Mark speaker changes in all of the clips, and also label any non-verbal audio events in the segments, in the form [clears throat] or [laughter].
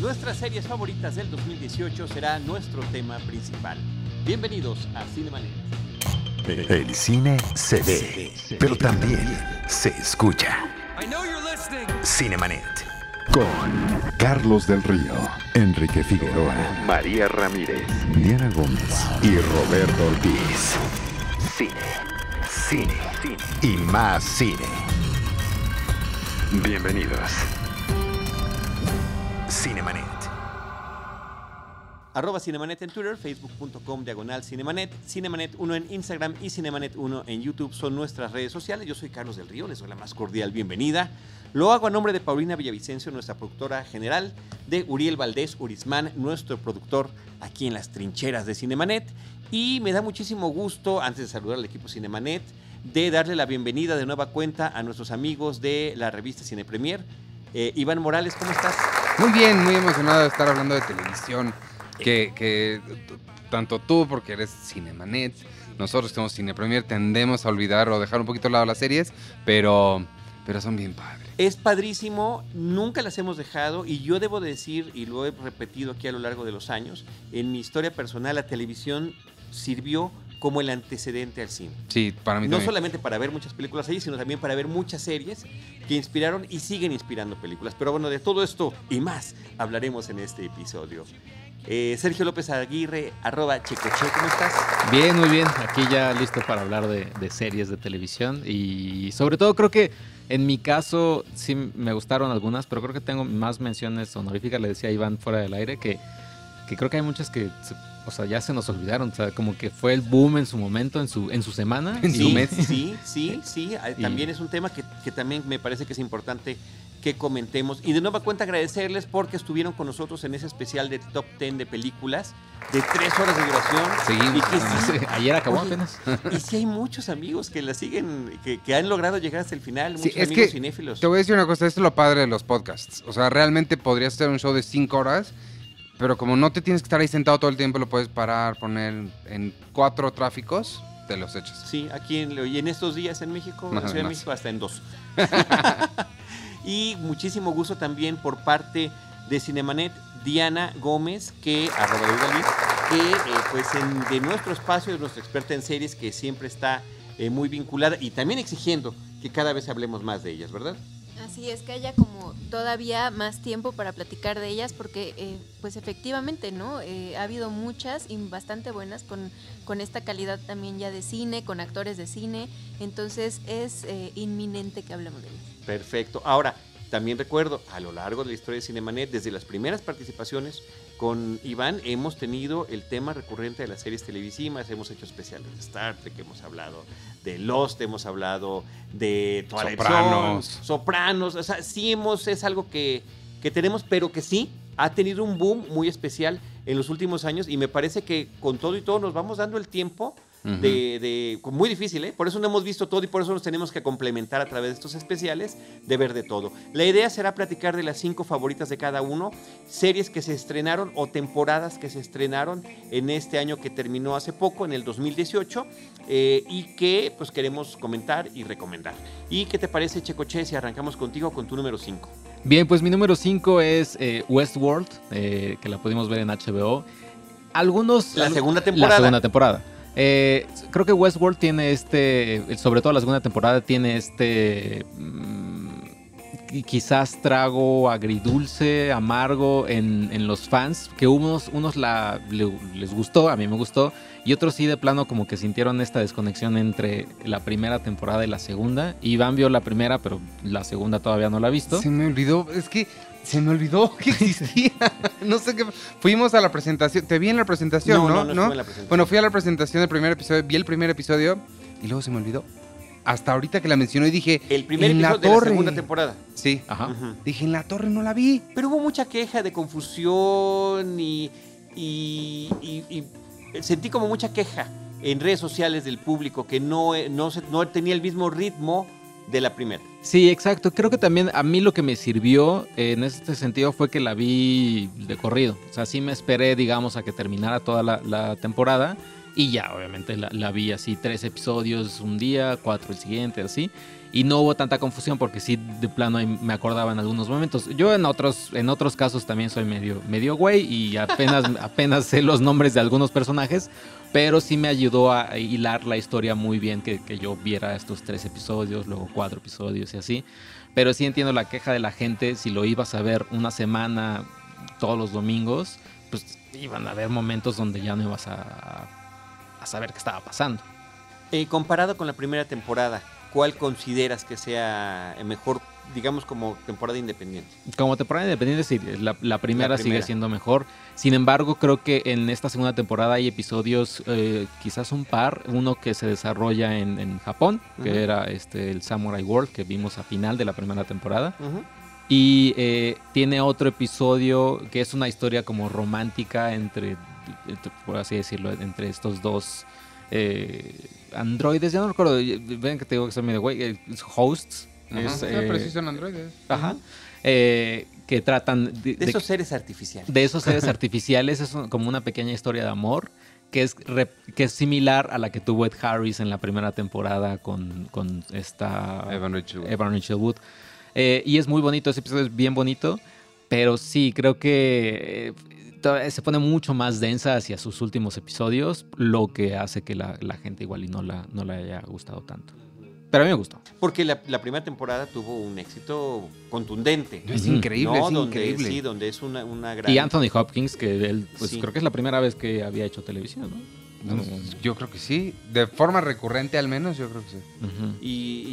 Speaker 1: Nuestras series favoritas del 2018 será nuestro tema principal. Bienvenidos a Cinemanet.
Speaker 2: El cine se ve, pero también se escucha. Cinemanet. Con Carlos del Río, Enrique Figueroa, María Ramírez, Diana Gómez y Roberto Ortiz. Cine, cine, cine y más cine. Bienvenidos. Cinemanet.
Speaker 1: Arroba Cinemanet en Twitter, facebook.com diagonal Cinemanet, Cinemanet 1 en Instagram y Cinemanet 1 en YouTube son nuestras redes sociales. Yo soy Carlos del Río, les doy la más cordial bienvenida. Lo hago a nombre de Paulina Villavicencio, nuestra productora general, de Uriel Valdés Urismán, nuestro productor aquí en las trincheras de Cinemanet. Y me da muchísimo gusto, antes de saludar al equipo Cinemanet, de darle la bienvenida de nueva cuenta a nuestros amigos de la revista Cine Premier. Eh, Iván Morales, ¿cómo estás?
Speaker 3: Muy bien, muy emocionado de estar hablando de televisión. Que, que tanto tú, porque eres Cinemanet, nosotros que somos Cine Premier, tendemos a olvidar o dejar un poquito al lado las series, pero, pero son bien padres.
Speaker 1: Es padrísimo, nunca las hemos dejado y yo debo decir, y lo he repetido aquí a lo largo de los años, en mi historia personal la televisión sirvió como el antecedente al cine.
Speaker 3: Sí, para mí
Speaker 1: No
Speaker 3: también.
Speaker 1: solamente para ver muchas películas ahí, sino también para ver muchas series que inspiraron y siguen inspirando películas. Pero bueno, de todo esto y más hablaremos en este episodio. Eh, Sergio López Aguirre, arroba Checoche, ¿cómo estás?
Speaker 4: Bien, muy bien. Aquí ya listo para hablar de, de series de televisión. Y sobre todo creo que en mi caso sí me gustaron algunas, pero creo que tengo más menciones honoríficas. Le decía a Iván fuera del aire que, que creo que hay muchas que o sea, ya se nos olvidaron. O sea, como que fue el boom en su momento, en su, en su semana.
Speaker 3: En su
Speaker 1: Sí,
Speaker 3: mes. [laughs]
Speaker 1: sí, sí, sí. ah,
Speaker 4: Y-
Speaker 1: También es un tema que, que también me parece que es importante que comentemos. Y de nueva cuenta agradecerles porque estuvieron con nosotros en ese especial de Top 10 de películas de tres horas de duración.
Speaker 3: Seguimos
Speaker 1: Y que sí,
Speaker 4: Ayer acabó
Speaker 1: Oye,
Speaker 4: apenas.
Speaker 1: Y sí hay muchos amigos que la siguen, que, que han logrado llegar hasta el final,
Speaker 3: Sí,
Speaker 1: muchos
Speaker 3: es
Speaker 1: amigos
Speaker 3: que
Speaker 1: cinéfilos.
Speaker 3: Te voy a decir una cosa, esto es lo padre de los podcasts. O sea, realmente podrías hacer un show de 5 horas, pero como no te tienes que estar ahí sentado todo el tiempo, lo puedes parar, poner en cuatro tráficos, te los echas.
Speaker 1: Sí, aquí en, y en estos días en México, en la
Speaker 3: Nada
Speaker 1: Ciudad de. México, hasta en dos. [laughs] [laughs] y muchísimo gusto también por parte de Cinemanet, Diana Gómez, que, arroba que eh, pues en- de nuestro espacio, es nuestra experta en series, que siempre está eh, muy vinculada y también exigiendo que cada vez hablemos más de ellas, ¿verdad?
Speaker 5: Así es que haya como todavía más tiempo para platicar de ellas porque eh, pues efectivamente, ¿no? Eh, ha habido muchas y bastante buenas con, con esta calidad también ya de cine, con actores de cine, entonces es eh, inminente que hablemos de ellas.
Speaker 1: Perfecto. Ahora, también recuerdo, a lo largo de la historia de Cinemanet, desde las primeras participaciones con Iván, hemos tenido el tema recurrente de las series televisivas, hemos hecho especiales de Star Trek, hemos hablado de Lost, hemos hablado de Twilight
Speaker 3: Sopranos.
Speaker 1: Zone, Sopranos, o sea, sí hemos, es algo que, que tenemos, pero que sí ha tenido un boom muy especial en los últimos años. Y me parece que con todo y todo nos vamos dando el tiempo De, de- muy difícil, ¿eh? Por eso no hemos visto todo y por eso nos tenemos que complementar a través de estos especiales de ver de todo. La idea será platicar de las cinco favoritas de cada uno, series que se estrenaron o temporadas que se estrenaron en este año que terminó hace poco, en el 2018, eh, y que pues queremos comentar y recomendar. ¿Y qué te parece, Checoche, si arrancamos contigo con tu número 5?
Speaker 4: Bien, pues mi número 5 es eh, Westworld, eh, que la pudimos ver en HBO. Algunos.
Speaker 1: La segunda temporada.
Speaker 4: La segunda temporada. Eh, creo que Westworld tiene este. Sobre todo la segunda temporada tiene este. mm, qui- quizás trago agridulce, amargo en, en los fans. Que unos, unos la, le- les gustó, a mí me gustó. Y otros sí, de plano, como que sintieron esta desconexión entre la primera temporada y la segunda. Iván vio la primera, pero la segunda todavía no la ha visto.
Speaker 3: Se me olvidó, es que se me olvidó [laughs] que existía. no sé qué. Fuimos a la presentación, te vi en la presentación, ¿no?
Speaker 1: no, no en la presentación.
Speaker 3: Bueno, fui a la presentación del primer episodio, vi el primer episodio y luego se me olvidó. Hasta ahorita que la mencionó y dije,
Speaker 1: El primer
Speaker 3: en la
Speaker 1: episodio de la segunda temporada.
Speaker 3: Sí.
Speaker 4: Ajá.
Speaker 3: Dije, en la torre no la vi.
Speaker 1: Pero hubo mucha queja de confusión y, y- y- y sentí como mucha queja en redes sociales del público que no, eh, no, se- no tenía el mismo ritmo de la primera.
Speaker 4: Sí, exacto. Creo que también a mí lo que me sirvió eh, en este sentido fue que la vi de corrido. O sea, sí me esperé, digamos, a que terminara toda la, temporada. Y ya, obviamente, la, la vi así, tres episodios un día, cuatro el siguiente, así. Y no hubo tanta confusión porque sí de plano me acordaba en algunos momentos. Yo en otros en otros casos también soy medio medio güey y apenas [laughs] apenas sé los nombres de algunos personajes, pero sí me ayudó a hilar la historia muy bien que, que yo viera estos tres episodios, luego cuatro episodios y así. Pero sí entiendo la queja de la gente si lo ibas a ver una semana todos los domingos, pues iban a haber momentos donde ya no ibas a, a saber qué estaba pasando.
Speaker 1: Eh, comparado con la primera temporada, ¿cuál consideras que sea mejor, digamos, como temporada independiente?
Speaker 4: Como temporada independiente, sí, la, la primera
Speaker 1: La
Speaker 4: sigue
Speaker 1: primera.
Speaker 4: siendo mejor. Sin embargo, creo que en esta segunda temporada hay episodios, eh, quizás un par, uno que se desarrolla en, en Japón, que
Speaker 1: Ujú.
Speaker 4: era este el Samurai World que vimos a final de la primera temporada.
Speaker 1: Ujú.
Speaker 4: Y eh, tiene otro episodio que es una historia como romántica entre, entre, por así decirlo, entre estos dos eh, androides. Ya no recuerdo, ven que te digo que son medio güey, eh, hosts.
Speaker 3: Ajá.
Speaker 4: es,
Speaker 3: Sí,
Speaker 4: eh,
Speaker 3: pero sí son androides.
Speaker 4: Ajá. Eh, que tratan de,
Speaker 1: De
Speaker 4: de-
Speaker 1: esos seres artificiales.
Speaker 4: de esos seres [laughs] artificiales. Es un- como una pequeña historia de amor que es, que es similar a la que tuvo Ed Harris en la primera temporada con, con esta
Speaker 3: Evan Rachel Wood.
Speaker 4: Evan Rachel Wood. Eh, y es muy bonito, ese episodio es bien bonito, pero sí, creo que se pone mucho más densa hacia sus últimos episodios, lo que hace que la, la gente igual y no la, no le haya gustado tanto. Pero a mí me gustó.
Speaker 1: Porque la, la primera temporada tuvo un éxito contundente.
Speaker 3: Es increíble,
Speaker 1: ¿no?
Speaker 3: es
Speaker 1: donde,
Speaker 3: increíble.
Speaker 1: Sí, donde es una, una gran...
Speaker 4: Y Anthony Hopkins, que él, pues
Speaker 1: Sí.
Speaker 4: creo que es la primera vez que había hecho televisión, ¿no?
Speaker 3: No, Yo creo que sí. De forma recurrente al menos, yo creo que sí.
Speaker 1: Y,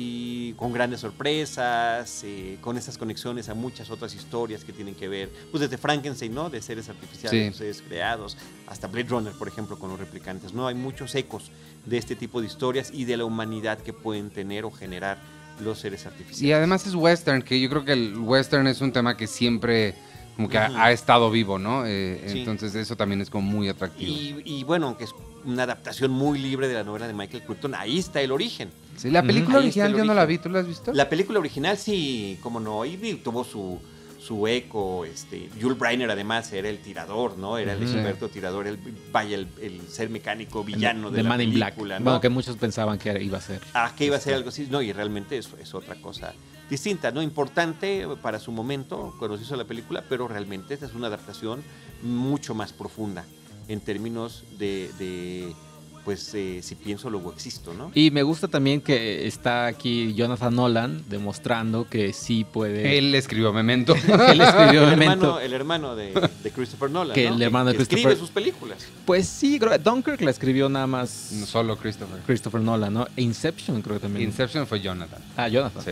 Speaker 1: y con grandes sorpresas, eh, con estas conexiones a muchas otras historias que tienen que ver, pues desde Frankenstein, ¿no? De seres artificiales,
Speaker 3: Sí.
Speaker 1: seres creados, hasta Blade Runner, por ejemplo, con los replicantes, ¿no? Hay muchos ecos de este tipo de historias y de la humanidad que pueden tener o generar los seres artificiales.
Speaker 3: Y además es western, que yo creo que el western es un tema que siempre como que ha- estado vivo, ¿no? Eh,
Speaker 1: Sí.
Speaker 3: Entonces eso también es como muy atractivo.
Speaker 1: Y, y bueno, aunque es una adaptación muy libre de la novela de Michael Crichton, ahí está el origen.
Speaker 3: Sí, la película original yo no la vi, ¿tú la has visto?
Speaker 1: La película original sí, como no, y tuvo su, su eco, este, Jules Briner además era el tirador, ¿no? Era el experto tirador, el, vaya, el, el ser mecánico villano de,
Speaker 4: de
Speaker 1: la
Speaker 4: Man in Black.
Speaker 1: película, ¿no?
Speaker 4: Bueno, que muchos pensaban que iba a ser.
Speaker 1: Ah, que iba a ser algo así, no, y realmente eso es otra cosa distinta, ¿no? Importante para su momento, cuando se hizo la película, pero realmente esta es una adaptación mucho más profunda en términos de, de, pues, eh, si pienso, luego existo, ¿no?
Speaker 4: Y me gusta también que está aquí Jonathan Nolan demostrando que sí puede.
Speaker 3: Él escribió Memento. [laughs]
Speaker 4: Él escribió
Speaker 1: el,
Speaker 4: Memento.
Speaker 1: hermano, el hermano de, de Christopher Nolan,
Speaker 4: Que
Speaker 1: ¿no?
Speaker 4: el hermano de
Speaker 1: que escribe
Speaker 4: Christopher-
Speaker 1: sus películas.
Speaker 4: Pues sí, creo Dunkirk la escribió nada más
Speaker 3: No solo Christopher.
Speaker 4: Christopher Nolan, ¿no? E Inception creo que también.
Speaker 3: Inception fue Jonathan.
Speaker 4: ah, Jonathan.
Speaker 3: Sí.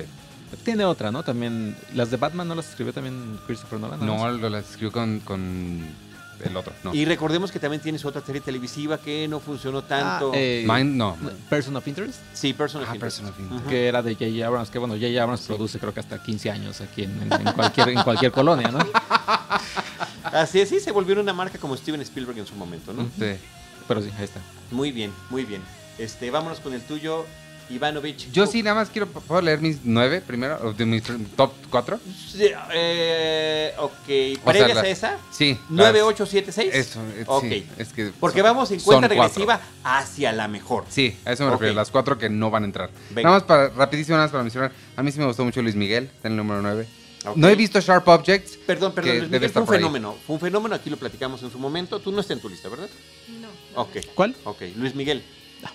Speaker 4: Tiene otra, ¿no? También. Las de Batman no las escribió también Christopher Nolan.
Speaker 3: No,
Speaker 4: más?
Speaker 3: lo la escribió con, con el otro. No.
Speaker 1: Y recordemos que también tienes otra serie televisiva que no funcionó tanto.
Speaker 4: Ah, eh,
Speaker 3: Mind, no.
Speaker 4: Person of Interest.
Speaker 1: sí, Person of
Speaker 3: Ah,
Speaker 1: Interest.
Speaker 3: Person of Interest.
Speaker 4: Que era de J.J. Abrams. Que bueno, J.J. Abrams produce creo que hasta 15 años aquí en, en- en cualquier, en cualquier colonia, ¿no? [laughs]
Speaker 1: Así es, sí, se volvió una marca como Steven Spielberg en su momento, ¿no?
Speaker 3: Sí.
Speaker 4: Pero sí, ahí está.
Speaker 1: Muy bien, muy bien. Este, vámonos con el tuyo, Ivanovich.
Speaker 3: Yo sí, nada más quiero. ¿Puedo leer mis nueve primero? ¿O de mis top cuatro?
Speaker 1: Sí, eh, ok,
Speaker 3: O sea,
Speaker 1: previas a esa,
Speaker 3: Sí.
Speaker 1: 9876.
Speaker 3: Eso, eh,
Speaker 1: Ok.
Speaker 3: sí. Es que.
Speaker 1: Porque
Speaker 3: son-
Speaker 1: vamos en cuenta
Speaker 3: cuatro.
Speaker 1: regresiva hacia la mejor.
Speaker 3: Sí, a eso me refiero. Las cuatro que no van a entrar.
Speaker 1: Venga.
Speaker 3: Nada más para, rapidísimo, nada más para mencionar. A mí sí me gustó mucho Luis Miguel, está en el número 9.
Speaker 1: Ok.
Speaker 3: No he visto Sharp Objects.
Speaker 1: Perdón, perdón, Luis
Speaker 3: debe
Speaker 1: Miguel fue
Speaker 3: estar
Speaker 1: un
Speaker 3: por ahí.
Speaker 1: fenómeno. Fue un fenómeno, aquí lo platicamos en su momento. Tú no estás en tu lista, ¿verdad?
Speaker 5: No.
Speaker 1: Ok,
Speaker 4: ¿Cuál?
Speaker 1: ok. Luis Miguel.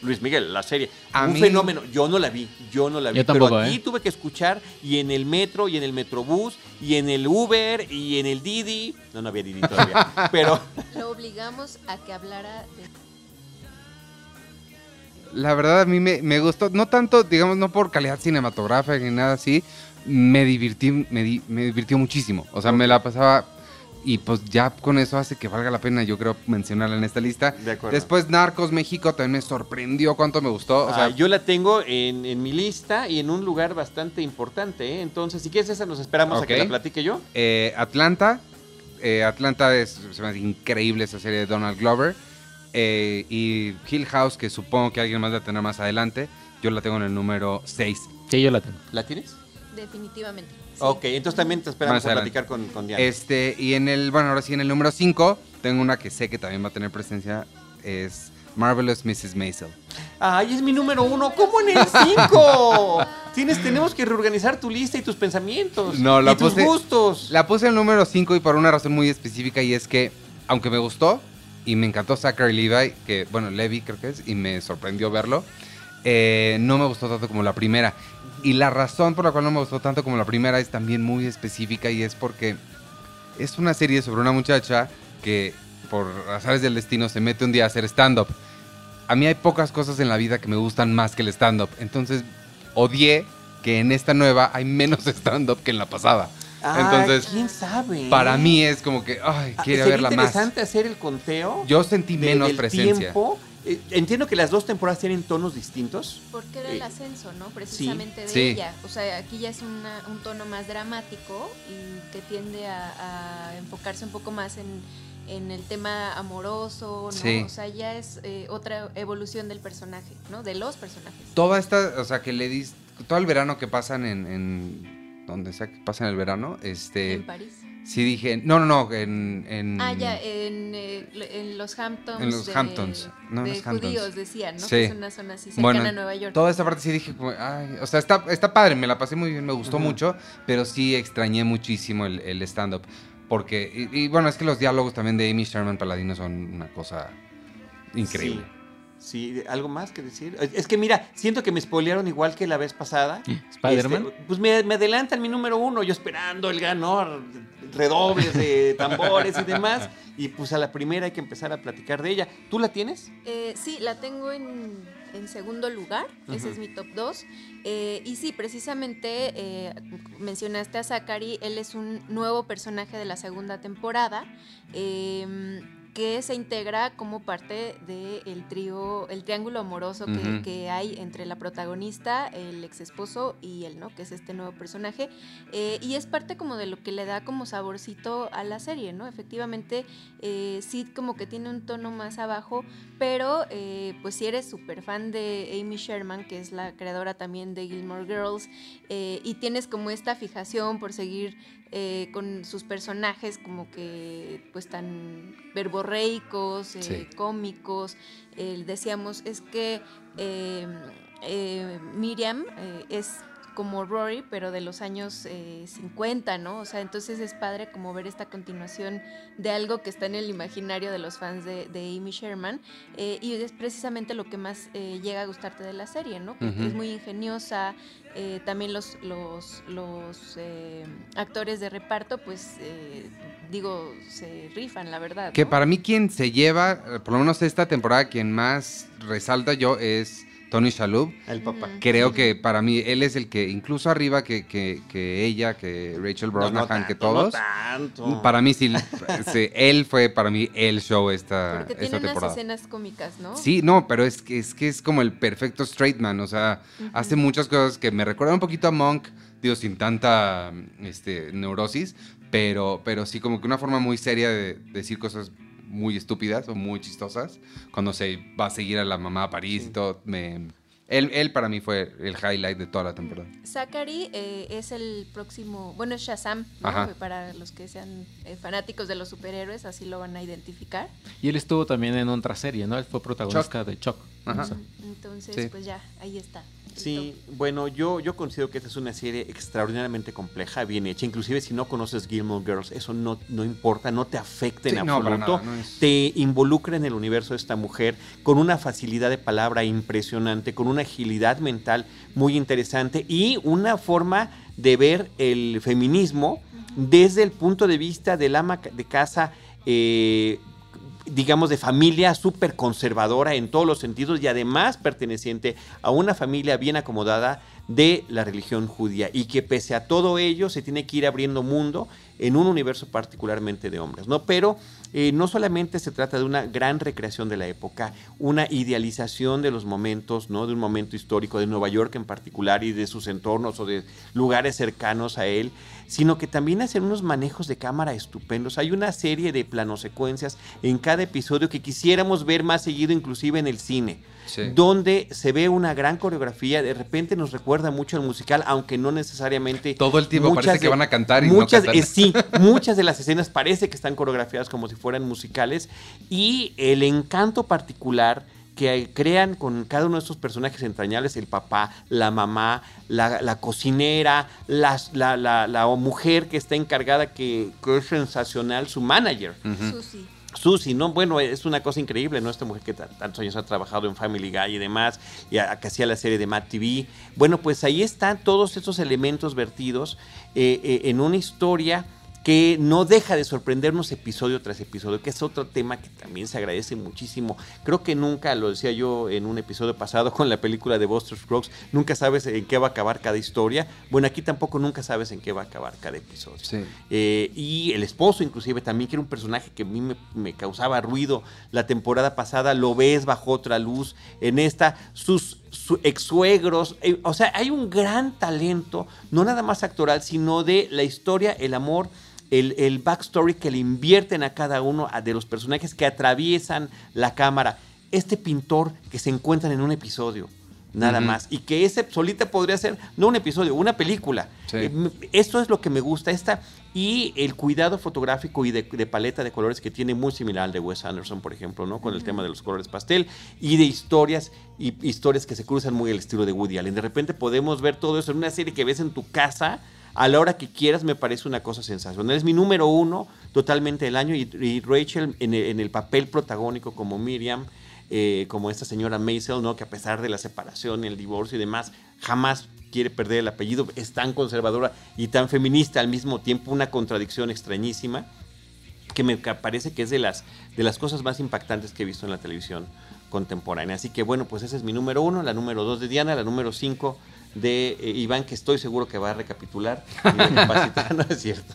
Speaker 1: Luis Miguel, la serie.
Speaker 3: A
Speaker 1: un
Speaker 3: mí-
Speaker 1: fenómeno. Yo no la vi, yo no la vi.
Speaker 4: Yo tampoco,
Speaker 1: pero aquí
Speaker 4: ¿eh?
Speaker 1: tuve que escuchar y en el metro, y en el metrobús, y en el Uber, y en el Didi. No, no había Didi todavía. [laughs] pero
Speaker 5: Lo obligamos a que hablara de
Speaker 3: La verdad, a mí me, me gustó. No tanto, digamos, no por calidad cinematográfica ni nada así. Me divertí, me, di- me divirtió muchísimo. O sea, me la pasaba. Y pues ya con eso hace que valga la pena, yo creo, mencionarla en esta lista.
Speaker 1: De acuerdo.
Speaker 3: Después Narcos México también me sorprendió cuánto me gustó. O sea,
Speaker 1: ah, yo la tengo en, en mi lista y en un lugar bastante importante. ¿eh? Entonces, si quieres esa, nos esperamos a que la platique yo.
Speaker 3: Eh, Atlanta. eh, Atlanta es se me hace increíble esa serie de Donald Glover. Eh, y Hill House, que supongo que alguien más va a tener más adelante. Yo la tengo en el número 6.
Speaker 4: Sí, yo la tengo.
Speaker 1: ¿La tienes?
Speaker 5: definitivamente.
Speaker 1: Ok, entonces también te esperamos a platicar con, con Diana.
Speaker 3: Este, y en el, bueno, ahora sí, en el número 5, tengo una que sé que también va a tener presencia. Es Marvelous Mrs. Maisel.
Speaker 1: ¡Ay, es mi número uno! ¿Cómo en el 5? [laughs] Tienes, tenemos que reorganizar tu lista y tus pensamientos.
Speaker 3: No, la
Speaker 1: y tus gustos.
Speaker 3: La puse el número 5 y por una razón muy específica y es que, aunque me gustó y me encantó Zachary Levi, que, bueno, Levi creo que es, y me sorprendió verlo, eh, no me gustó tanto como la primera. Y la razón por la cual no me gustó tanto como la primera es también muy específica y es porque es una serie sobre una muchacha que, por azares del destino, se mete un día a hacer stand-up. A mí hay pocas cosas en la vida que me gustan más que el stand-up. Entonces, odié que en esta nueva hay menos [laughs] stand-up que en la pasada.
Speaker 1: Ah,
Speaker 3: Entonces,
Speaker 1: quién sabe.
Speaker 3: para mí es como que, ay,
Speaker 1: Ah,
Speaker 3: quiere verla más.
Speaker 1: interesante hacer el conteo.
Speaker 3: Yo sentí menos
Speaker 1: del
Speaker 3: presencia.
Speaker 1: tiempo. Eh, entiendo que las dos temporadas tienen tonos distintos.
Speaker 5: Porque era
Speaker 1: Eh,
Speaker 5: el ascenso, ¿no? Precisamente de
Speaker 3: sí.
Speaker 5: ella. O sea, aquí ya es una- un tono más dramático y que tiende a, a enfocarse un poco más en, en el tema amoroso, ¿no?
Speaker 3: Sí.
Speaker 5: O sea, ya es eh, otra evolución del personaje, ¿no? De los personajes.
Speaker 3: Toda esta, o sea, que le dis, todo el verano que pasan en, en donde sea que pasan el verano, este,
Speaker 5: en París.
Speaker 3: sí dije, no, no, no, en, en
Speaker 5: Ah, ya, en, eh, en los Hamptons.
Speaker 3: En los
Speaker 5: de-
Speaker 3: Hamptons, no,
Speaker 5: de
Speaker 3: los Hamptons.
Speaker 5: judíos, decían, ¿no?
Speaker 3: Sí.
Speaker 5: Que es una zona así cercana
Speaker 3: Bueno,
Speaker 5: a Nueva York.
Speaker 3: toda esta parte sí dije, como, ay, o sea, está, está padre, me la pasé muy bien, me gustó mucho, pero sí extrañé muchísimo el, el stand-up. Porque, y, y bueno, es que los diálogos también de Amy Sherman Paladino son una cosa increíble.
Speaker 1: Sí, sí, ¿algo más que decir? Es- que mira, siento que me spoilearon igual que la vez pasada.
Speaker 4: Spider-Man.
Speaker 1: Este, pues me, me adelantan mi número uno, yo esperando el ganor, redobles de [laughs] tambores y demás. Y pues a la primera hay que empezar a platicar de ella. ¿Tú la tienes?
Speaker 5: Eh, sí, la tengo en, en segundo lugar, ese es mi top 2. y sí, precisamente eh, mencionaste a Zachary, él es un nuevo personaje de la segunda temporada. eh, que se integra como parte del trío, el triángulo amoroso que hay entre la protagonista, el ex esposo y él, ¿no? Que es este nuevo personaje. Eh, y es parte como de lo que le da como saborcito a la serie, ¿no? Efectivamente, eh, sí como que tiene un tono más abajo, pero eh, pues si eres súper fan de Amy Sherman, que es la creadora también de Gilmore Girls, eh, y tienes como esta fijación por seguir eh, con sus personajes como que pues tan verborreicos, eh,
Speaker 3: Sí.
Speaker 5: cómicos, eh, decíamos, es que eh, Miriam es como Rory, pero de los años eh, 50, ¿no? O sea, entonces es padre como ver esta continuación de algo que está en el imaginario de los fans de, de Amy Sherman. eh, y es precisamente lo que más eh, llega a gustarte de la serie, ¿no? Que
Speaker 3: Ujú.
Speaker 5: es muy ingeniosa. eh, también los, los, los eh, actores de reparto, pues, eh, digo, se rifan, la verdad.
Speaker 3: Que
Speaker 5: ¿no?
Speaker 3: para mí quien se lleva, por lo menos esta temporada, quien más resalta yo es Tony Shalhoub.
Speaker 1: El papá.
Speaker 3: Creo que para mí él es el que, incluso arriba que, que, que ella, que Rachel
Speaker 1: No, no
Speaker 3: Brosnahan, que todos.
Speaker 1: No tanto.
Speaker 3: Para mí sí, sí, él fue para mí el show esta,
Speaker 5: Porque
Speaker 3: esta
Speaker 5: tiene unas
Speaker 3: temporada.
Speaker 5: escenas cómicas, ¿no?
Speaker 3: Sí, no, pero es que, es que es como el perfecto straight man, o sea, hace muchas cosas que me recuerdan un poquito a Monk, digo, sin tanta este, neurosis, pero, pero sí como que una forma muy seria de decir cosas muy estúpidas o muy chistosas, cuando se va a seguir a la mamá a París
Speaker 1: Sí.
Speaker 3: y todo, me... Él, él para mí fue el highlight de toda la temporada.
Speaker 5: Zachary eh, es el próximo, bueno, es Shazam, ¿no? Para los que sean eh, fanáticos de los superhéroes, así lo van a identificar.
Speaker 4: Y él estuvo también en otra serie, ¿no? Él fue protagonista de Chuck.
Speaker 3: Ajá.
Speaker 5: Entonces,
Speaker 3: Sí.
Speaker 5: pues ya, ahí está.
Speaker 1: Sí, bueno, yo, yo considero que esta es una serie extraordinariamente compleja, bien hecha. Inclusive si no conoces Gilmore Girls, eso no, no importa, no te afecta en
Speaker 3: Sí, no, para
Speaker 1: absoluto.
Speaker 3: nada, no es-
Speaker 1: Te involucra en el universo de esta mujer con una facilidad de palabra impresionante, con una agilidad mental muy interesante y una forma de ver el feminismo desde el punto de vista del ama de casa, eh, digamos, de familia súper conservadora en todos los sentidos y además perteneciente a una familia bien acomodada de la religión judía y que pese a todo ello se tiene que ir abriendo mundo en un universo particularmente de hombres, ¿no? Pero eh, no solamente se trata de una gran recreación de la época, una idealización de los momentos, ¿no? De un momento histórico de Nueva York en particular y de sus entornos o de lugares cercanos a él, sino que también hacen unos manejos de cámara estupendos. Hay una serie de planosecuencias en cada episodio que quisiéramos ver más seguido, inclusive en el cine
Speaker 3: Sí.
Speaker 1: donde se ve una gran coreografía, de repente nos recuerda mucho al musical, aunque no necesariamente
Speaker 3: Todo el tiempo parece que van a cantar y
Speaker 1: muchas,
Speaker 3: no cantan.
Speaker 1: eh, sí, muchas de las escenas parece que están coreografiadas como si fueran musicales y el encanto particular que crean con cada uno de estos personajes entrañables, el papá, la mamá, la, cocinera, la, la, mujer que está encargada, que, es sensacional, su manager. Susi, ¿no? Bueno, es una cosa increíble, ¿no? Esta mujer que tantos años ha trabajado en Family Guy y demás, y que hacía la serie de Matt TV. Bueno, pues ahí están todos estos elementos vertidos eh, eh, en una historia que no deja de sorprendernos episodio tras episodio, que es otro tema que también se agradece muchísimo. Creo que nunca, lo decía yo en un episodio pasado con la película de Buster Scruggs, nunca sabes en qué va a acabar cada historia. Bueno, aquí tampoco nunca sabes en qué va a acabar cada episodio. Eh, y el esposo, inclusive, también que era un personaje que a mí me, causaba ruido la temporada pasada, lo ves bajo otra luz. En esta, sus ex suegros, eh, o sea, hay un gran talento, no nada más actoral, sino de la historia, el amor el, backstory que le invierten a cada uno de los personajes que atraviesan la cámara. Este pintor que se encuentran en un episodio, nada más. Y que ese solita podría ser, no un episodio, una película. Eh, esto es lo que me gusta. Esta, y el cuidado fotográfico y de, paleta de colores que tiene muy similar al de Wes Anderson, por ejemplo, ¿no? Con el tema de los colores pastel y de historias y historias que se cruzan muy al estilo de Woody Allen. De repente podemos ver todo eso en una serie que ves en tu casa a la hora que quieras me parece una cosa sensacional. Es mi número uno totalmente del año y, Rachel en el, papel protagónico como Miriam, eh, como esta señora Maisel, ¿no? que a pesar de la separación, el divorcio y demás, jamás quiere perder el apellido, es tan conservadora y tan feminista al mismo tiempo, una contradicción extrañísima que me parece que es de las, de las cosas más impactantes que he visto en la televisión contemporánea. Así que bueno, pues ese es mi número uno, la número dos de Diana, la número cinco de eh, Iván, que estoy seguro que va a recapitular, [laughs] cierto,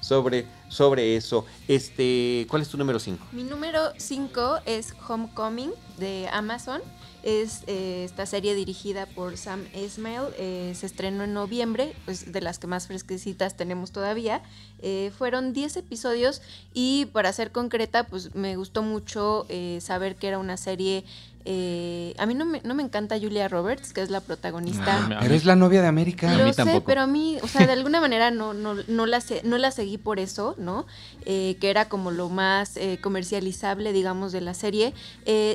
Speaker 1: sobre, sobre eso. Este, ¿Cuál es tu número 5?
Speaker 5: Mi número 5 es Homecoming de Amazon. Es eh, esta serie dirigida por Sam Esmail. Eh, se estrenó en noviembre, pues de las que más fresquecitas tenemos todavía. fueron 10 episodios y para ser concreta, pues me gustó mucho saber que era una serie eh, a mí no me, no me encanta Julia Roberts, que es la protagonista.
Speaker 3: Ah, pero es la novia de América.
Speaker 5: Lo sé, pero a mí, o sea, de [laughs] alguna manera no, no, no, la, no la seguí por eso, ¿no? Eh, que era como lo más eh, comercializable, digamos, de la serie,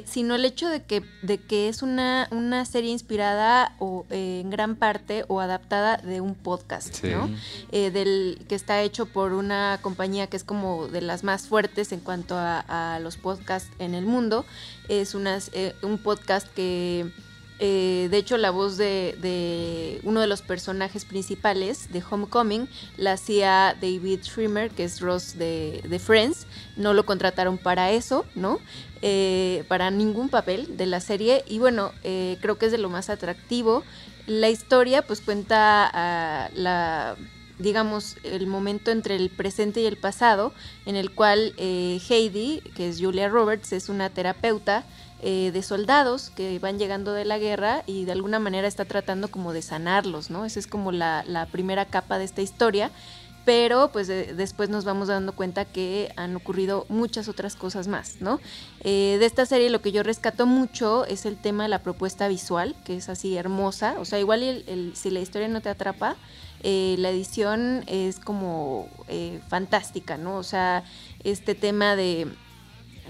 Speaker 5: sino el hecho de que, de que es una, una serie inspirada o en gran parte o adaptada de un podcast, ¿no? del, que está hecho por una compañía que es como de las más fuertes en cuanto a, a los podcasts en el mundo es unas, eh, un podcast que, eh, de hecho, la voz de, uno de los personajes principales de Homecoming la hacía David Schwimmer, que es Ross de, Friends. No lo contrataron para eso, ¿no? Eh, para ningún papel de la serie. Y bueno, creo que es de lo más atractivo. La historia, pues cuenta a la digamos, el momento entre el presente y el pasado, en el cual eh, Heidi, que es Julia Roberts, es una terapeuta eh, de soldados que van llegando de la guerra y de alguna manera está tratando como de sanarlos, ¿no? Esa es como la, primera capa de esta historia pero pues después nos vamos dando cuenta que han ocurrido muchas otras cosas más, ¿no? Eh, de esta serie lo que yo rescato mucho es el tema de la propuesta visual, que es así hermosa, o sea, igual si la historia no te atrapa, eh, la edición es como eh, fantástica, ¿no? O sea, este tema de,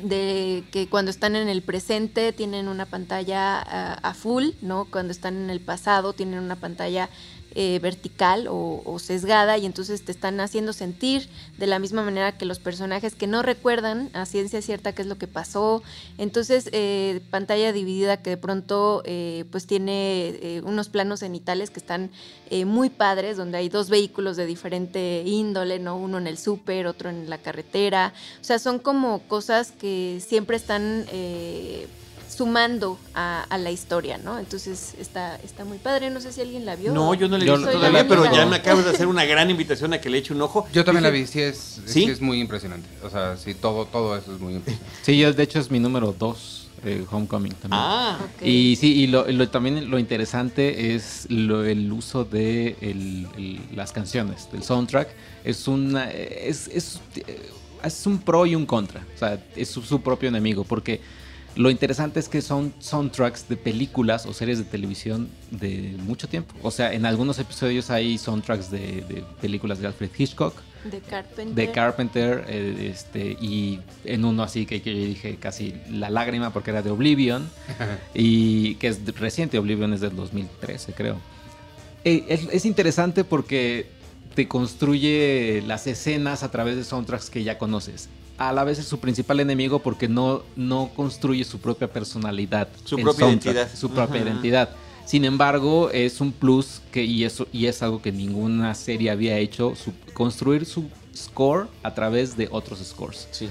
Speaker 5: de que cuando están en el presente tienen una pantalla a full, ¿no? Cuando están en el pasado tienen una pantalla eh, vertical o, sesgada y entonces te están haciendo sentir de la misma manera que los personajes que no recuerdan a ciencia cierta qué es lo que pasó. Entonces, eh, pantalla dividida que de pronto eh, pues tiene unos planos cenitales que están muy padres, donde hay dos vehículos de diferente índole, ¿no? Uno en el súper, otro en la carretera. O sea, son como cosas que siempre están sumando a, la historia, ¿no? Entonces está, está muy padre. No sé si alguien la vio.
Speaker 1: No, yo no la he visto todavía, pero ya me acabas de hacer una gran invitación a que le eche un ojo.
Speaker 3: Yo también la vi, sí es, ¿Sí? es muy impresionante. O sea, sí, todo, todo eso es muy impresionante.
Speaker 4: Sí, yo de hecho es mi número dos. Eh, Homecoming también. Ah, Y sí, y lo, también lo interesante es el uso de las canciones, del soundtrack. Es una es, es, es, un pro y un contra. O sea, es su propio enemigo. Porque Lo interesante es que son soundtracks de películas o series de televisión de mucho tiempo. O sea, en algunos episodios hay soundtracks de, de películas de Alfred Hitchcock,
Speaker 5: De Carpenter.
Speaker 4: de Carpenter, eh, este, y en uno así que, que yo dije casi la lágrima porque era de Oblivion, [laughs] y que es reciente, Oblivion es del 2013 creo. Eh, es, es interesante porque te construye las escenas a través de soundtracks que ya conoces. A la vez es su principal enemigo porque no, no construye su propia personalidad.
Speaker 1: Su propia
Speaker 4: soundtrack,
Speaker 1: identidad.
Speaker 4: Su propia identidad. Sin embargo, es un plus que, y, eso, y es algo que ninguna serie había hecho, su- construir su score a través de otros scores.
Speaker 1: Sí.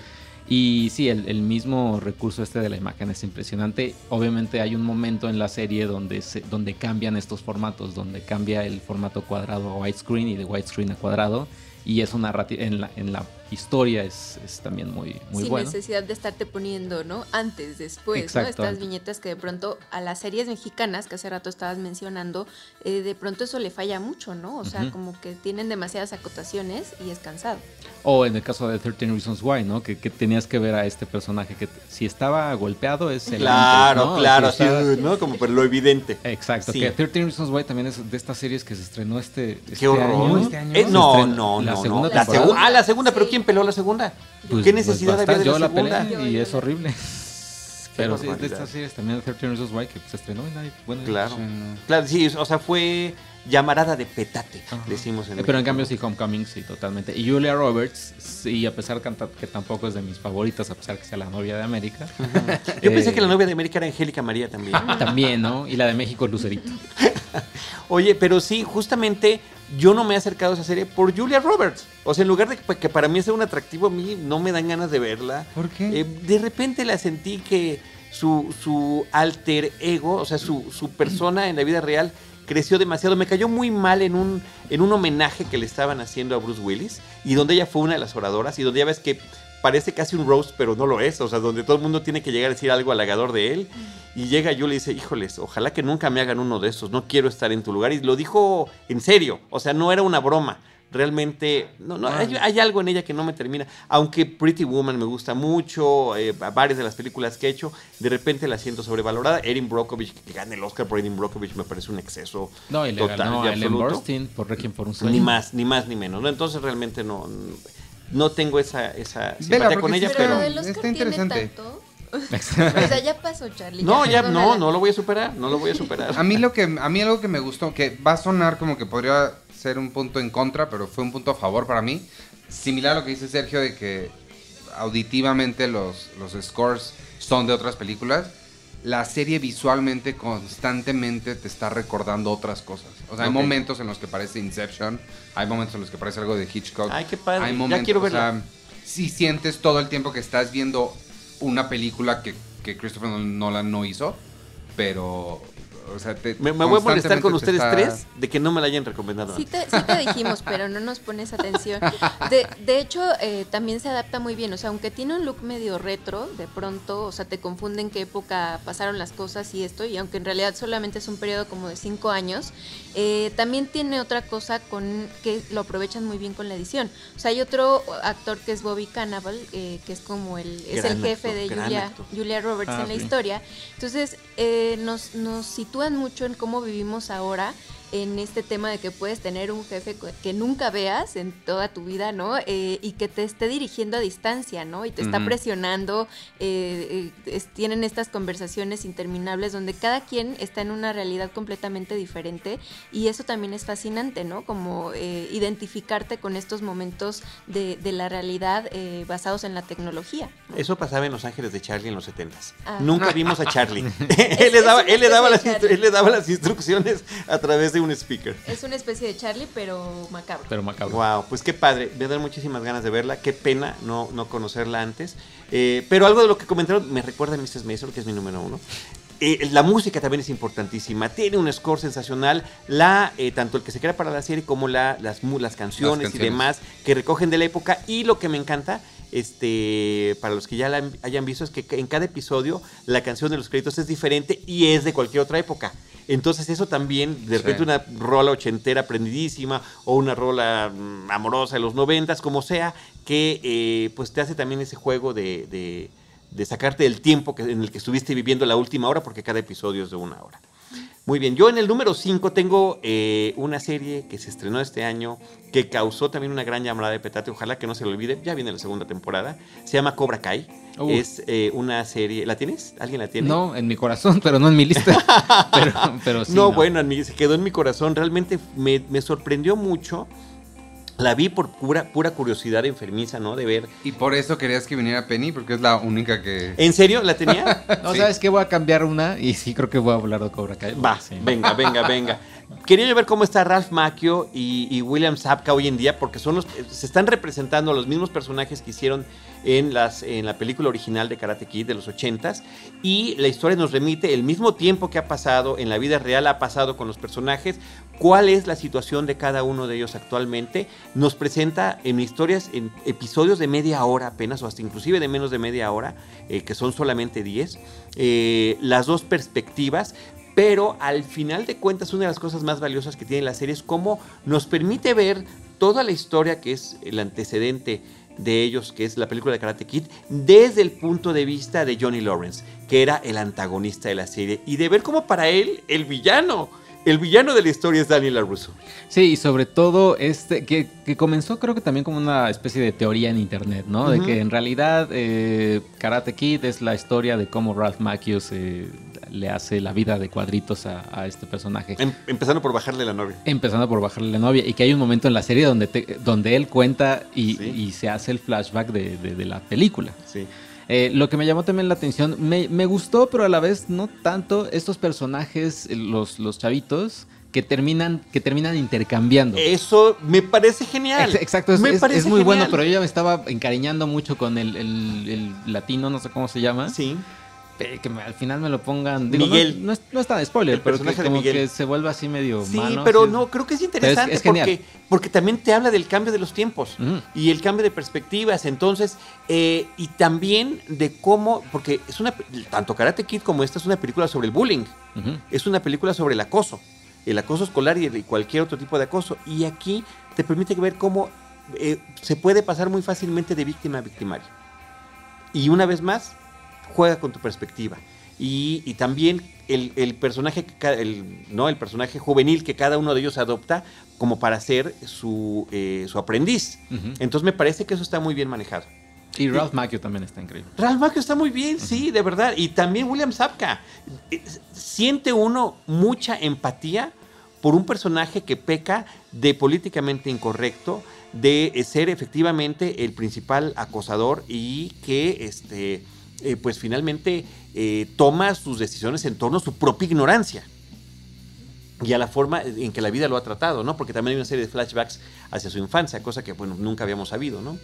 Speaker 4: Y sí, el, el mismo recurso este de la imagen es impresionante. Obviamente hay un momento en la serie donde, se, donde cambian estos formatos, donde cambia el formato cuadrado a widescreen y de widescreen a cuadrado. Y eso narrati- en la, en la historia es, es también muy, muy
Speaker 5: sin
Speaker 4: bueno.
Speaker 5: necesidad de estarte poniendo, ¿no? Antes, después,
Speaker 4: Exacto,
Speaker 5: ¿no? Estas
Speaker 4: antes.
Speaker 5: viñetas que de pronto a las series mexicanas que hace rato estabas mencionando, eh, de pronto eso le falla mucho, ¿no? O sea, como que tienen demasiadas acotaciones y es cansado.
Speaker 4: O en el caso de 13 Reasons Why, ¿no? Que, que tenías que ver a este personaje que si estaba golpeado es el
Speaker 1: Claro,
Speaker 4: antes, ¿no?
Speaker 1: claro,
Speaker 4: Si estaba-
Speaker 1: sí, ¿no? Como por lo evidente.
Speaker 4: Exacto,
Speaker 1: Sí.
Speaker 4: que 13 Reasons Why también es de estas series que se estrenó este, este
Speaker 1: Qué horror.
Speaker 4: año.
Speaker 3: ¿Este año?
Speaker 1: Eh, no,
Speaker 4: estrenó
Speaker 1: no,
Speaker 4: la
Speaker 1: no,
Speaker 4: segunda
Speaker 1: no. La segu- ah, la segunda, pero
Speaker 5: Sí.
Speaker 1: ¿Quién peló la segunda?
Speaker 4: Pues-
Speaker 1: ¿Qué
Speaker 4: pues
Speaker 1: necesidad había de la
Speaker 4: yo la
Speaker 1: segunda?
Speaker 4: peleé y es horrible. [laughs] Pero sí, es de estas series también 13 Reasons Why que se estrenó y nadie... Bueno,
Speaker 1: Claro. Claro, sí, o sea, fue llamarada de petate,
Speaker 4: Ajá.
Speaker 1: decimos en
Speaker 4: Eh, Pero en cambio sí, Homecoming sí, totalmente. Y Julia Roberts, sí, a pesar que, que tampoco es de mis favoritas, a pesar que sea la novia de América. [laughs]
Speaker 1: Yo pensé
Speaker 4: eh,
Speaker 1: que la novia de América era Angélica María también.
Speaker 4: También, ¿no? Y la de México, Lucerito. [laughs]
Speaker 1: Oye, pero sí, justamente yo no me he acercado a esa serie por Julia Roberts. O sea, en lugar de que, que para mí sea un atractivo, a mí no me dan ganas de verla.
Speaker 3: ¿Por qué?
Speaker 1: Eh, de repente la sentí que su, su alter ego, o sea, su, su persona en la vida real creció demasiado. Me cayó muy mal en un, en un homenaje que le estaban haciendo a Bruce Willis y donde ella fue una de las oradoras y donde ya ves que parece casi un roast, pero no lo es. O sea, donde todo el mundo tiene que llegar a decir algo halagador de él. Y llega yo y le dice, híjoles, ojalá que nunca me hagan uno de estos. No quiero estar en tu lugar. Y lo dijo en serio. O sea, no era una broma. Realmente, no, no, hay, hay algo en ella que no me termina. Aunque Pretty Woman me gusta mucho, eh, varias de las películas que he hecho, de repente la siento sobrevalorada. Erin Brockovich, que gane el Oscar por Erin Brockovich, me parece un exceso
Speaker 4: No, y le
Speaker 1: total
Speaker 4: ganó
Speaker 1: y absoluto.
Speaker 4: Burstyn por Requiem por un sueño.
Speaker 1: Ni más, ni más, ni menos. ¿no? Entonces realmente no, no tengo esa, esa simpatía con ella,
Speaker 5: Pero
Speaker 1: pero...
Speaker 5: el Oscar
Speaker 3: está
Speaker 5: tiene
Speaker 3: interesante.
Speaker 5: tanto. O sea, ya pasó, Charlie.
Speaker 1: No, ya, no,
Speaker 5: perdónala.
Speaker 1: no lo voy a superar, no lo voy a superar.
Speaker 3: A mí lo que a mí algo que me gustó que va a sonar como que podría ser un punto en contra, pero fue un punto a favor para mí. Similar a lo que dice Sergio de que auditivamente los, los scores son de otras películas. La serie visualmente constantemente te está recordando otras cosas. O sea, hay
Speaker 1: Ok.
Speaker 3: momentos en los que parece Inception, hay momentos en los que parece algo de Hitchcock.
Speaker 1: Ay, qué padre,
Speaker 3: Hay
Speaker 1: ya
Speaker 3: momentos,
Speaker 1: quiero
Speaker 3: o sea,
Speaker 1: verla.
Speaker 3: sí sientes todo el tiempo que estás viendo una película que, Christopher Nolan no hizo, pero o sea, te-
Speaker 1: Me, me voy a molestar con ustedes
Speaker 3: te está-
Speaker 1: tres de que no me la hayan recomendado.
Speaker 5: Sí te, sí te dijimos, pero no nos pones atención. De, de hecho, eh, también se adapta muy bien. O sea, aunque tiene un look medio retro, de pronto, o sea, te confunde en qué época pasaron las cosas y esto. Y aunque en realidad solamente es un periodo como de cinco años, eh, también tiene otra cosa con que lo aprovechan muy bien con la edición. O sea, hay otro actor que es Bobby Cannavale, eh, que es como el, es el jefe
Speaker 1: actor,
Speaker 5: de Julia. Julia Roberts
Speaker 4: Ah,
Speaker 5: en la
Speaker 4: sí.
Speaker 5: historia. Entonces, eh, nos, nos sitúan mucho en cómo vivimos ahora en este tema de que puedes tener un jefe que nunca veas en toda tu vida, ¿no? Eh, y que te esté dirigiendo a distancia, ¿no? Y te está
Speaker 3: Ujú. presionando.
Speaker 5: presionando. eh, eh, es- tienen estas conversaciones interminables donde cada quien está en una realidad completamente diferente y eso también es fascinante, ¿no? Como eh, identificarte con estos momentos de, de la realidad eh, basados en la tecnología. ¿no?
Speaker 1: Eso pasaba en Los Ángeles de Charlie en los 70s.
Speaker 5: Ah.
Speaker 1: Nunca vimos a Charlie. [laughs] [laughs] él, le daba, él, le daba las, él le daba las instrucciones a través de un speaker.
Speaker 5: Es una especie de Charlie, pero macabro.
Speaker 4: Pero macabro.
Speaker 1: Wow, pues qué padre. Me dan muchísimas ganas de verla. Qué pena no, no conocerla antes. Eh, pero algo de lo que comentaron me recuerda a Mrs. Mason, que es mi número uno. Eh, la música también es importantísima. Tiene un score sensacional. La, eh, tanto el que se crea para la serie como la, las, las, canciones
Speaker 3: Las
Speaker 1: y demás que recogen de la época. Y lo que me encanta, este, para los que ya la hayan visto, es que en cada episodio la canción de los créditos es diferente y es de cualquier otra época. Entonces eso también, de
Speaker 3: Sí.
Speaker 1: repente una rola ochentera aprendidísima o una rola mm, amorosa de los noventas, como sea, que eh, pues te hace también ese juego de, de- de sacarte del tiempo que, en el que estuviste viviendo la última hora, porque cada episodio es de una hora. Muy bien, yo en el número 5 tengo eh, una serie que se estrenó este año, que causó también una gran llamada de petate, ojalá que no se lo olvide, ya viene la segunda temporada, se llama Cobra Kai,
Speaker 4: Uh.
Speaker 1: es eh, una serie, ¿la tienes? ¿Alguien la tiene?
Speaker 4: No, en mi corazón, pero no en mi lista. [laughs] pero, pero sí.
Speaker 1: no, bueno, en mi- se quedó en mi corazón, realmente me, me sorprendió mucho, la vi por pura, pura curiosidad enfermiza, ¿no? De ver,
Speaker 3: Y por eso querías que viniera Penny, porque es la única que...
Speaker 1: ¿en serio la tenía? [laughs]
Speaker 4: No,
Speaker 3: Sí.
Speaker 4: ¿sabes qué? Voy a cambiar una y sí creo que voy a hablar de Cobra Kai.
Speaker 1: Va,
Speaker 4: Sí.
Speaker 1: venga, venga, venga. Quería yo ver cómo está Ralph Macchio y, William Zabka hoy en día, porque son los, se están representando los mismos personajes que hicieron en la película original de Karate Kid de los 80s. Y la historia nos remite el mismo tiempo que ha pasado en la vida real, ha pasado con los personajes, cuál es la situación de cada uno de ellos actualmente. Nos presenta en historias, en episodios de media hora apenas, o hasta inclusive de menos de media hora, eh, que son solamente 10, eh, las dos perspectivas pero al final de cuentas una de las cosas más valiosas que tiene la serie es cómo nos permite ver toda la historia que es el antecedente de ellos, que es la película de Karate Kid, desde el punto de vista de Johnny Lawrence, que era el antagonista de la serie, y de ver cómo para él el villano, el villano de la historia es Daniel LaRusso.
Speaker 4: Sí, y sobre todo este, que, que comenzó creo que también como una especie de teoría en internet, ¿no? De que en realidad eh, Karate Kid es la historia de cómo Ralph Macchio se- le hace la vida de cuadritos a, a este personaje.
Speaker 1: Em- empezando por bajarle la novia.
Speaker 4: Empezando por bajarle la novia y que hay un momento en la serie donde, te- donde él cuenta y,
Speaker 1: Sí.
Speaker 4: y se hace el flashback de, de- de la película.
Speaker 1: Sí.
Speaker 4: Eh, lo que me llamó también la atención, me, me gustó, pero a la vez no tanto, estos personajes, los, los chavitos, que terminan, que terminan intercambiando.
Speaker 1: Eso me parece genial.
Speaker 4: Ex- Exacto, es,
Speaker 1: Me
Speaker 4: es-
Speaker 1: parece
Speaker 4: es muy bueno, pero yo ya me estaba encariñando mucho con el, el- el latino, no sé cómo se llama.
Speaker 1: Sí.
Speaker 4: Que me- al final me lo pongan. digo, no-
Speaker 1: Miguel.
Speaker 4: No, es, no es tan spoiler,
Speaker 1: El
Speaker 4: pero que
Speaker 1: personaje de
Speaker 4: como
Speaker 1: Miguel.
Speaker 4: que se vuelve así medio
Speaker 1: Sí, pero
Speaker 4: así.
Speaker 1: no, creo que es interesante
Speaker 4: es
Speaker 1: porque, porque también te habla del cambio de los tiempos y el cambio de perspectivas. Entonces, eh, y también de cómo, porque es una, tanto Karate Kid como esta es una película sobre el bullying, es una película sobre el acoso, el acoso escolar y el- y cualquier otro tipo de acoso. Y aquí te permite ver cómo eh, se puede pasar muy fácilmente de víctima a victimario. Y una vez más, juega con tu perspectiva. Y, y también el, el personaje, que ca- el, ¿no? el personaje juvenil que cada uno de ellos adopta como para ser su, eh, su aprendiz. Entonces me parece que eso está muy bien manejado.
Speaker 4: Y Ralph Macchio también está increíble.
Speaker 1: Ralph Macchio está muy bien, sí, de verdad. Y también William Zapka. Eh, Siente uno mucha empatía por un personaje que peca de políticamente incorrecto, de eh, ser efectivamente el principal acosador y que, este, eh, pues finalmente eh, toma sus decisiones en torno a su propia ignorancia y a la forma en que la vida lo ha tratado, ¿no? Porque también hay una serie de flashbacks hacia su infancia, cosa que, bueno, nunca habíamos sabido, ¿no?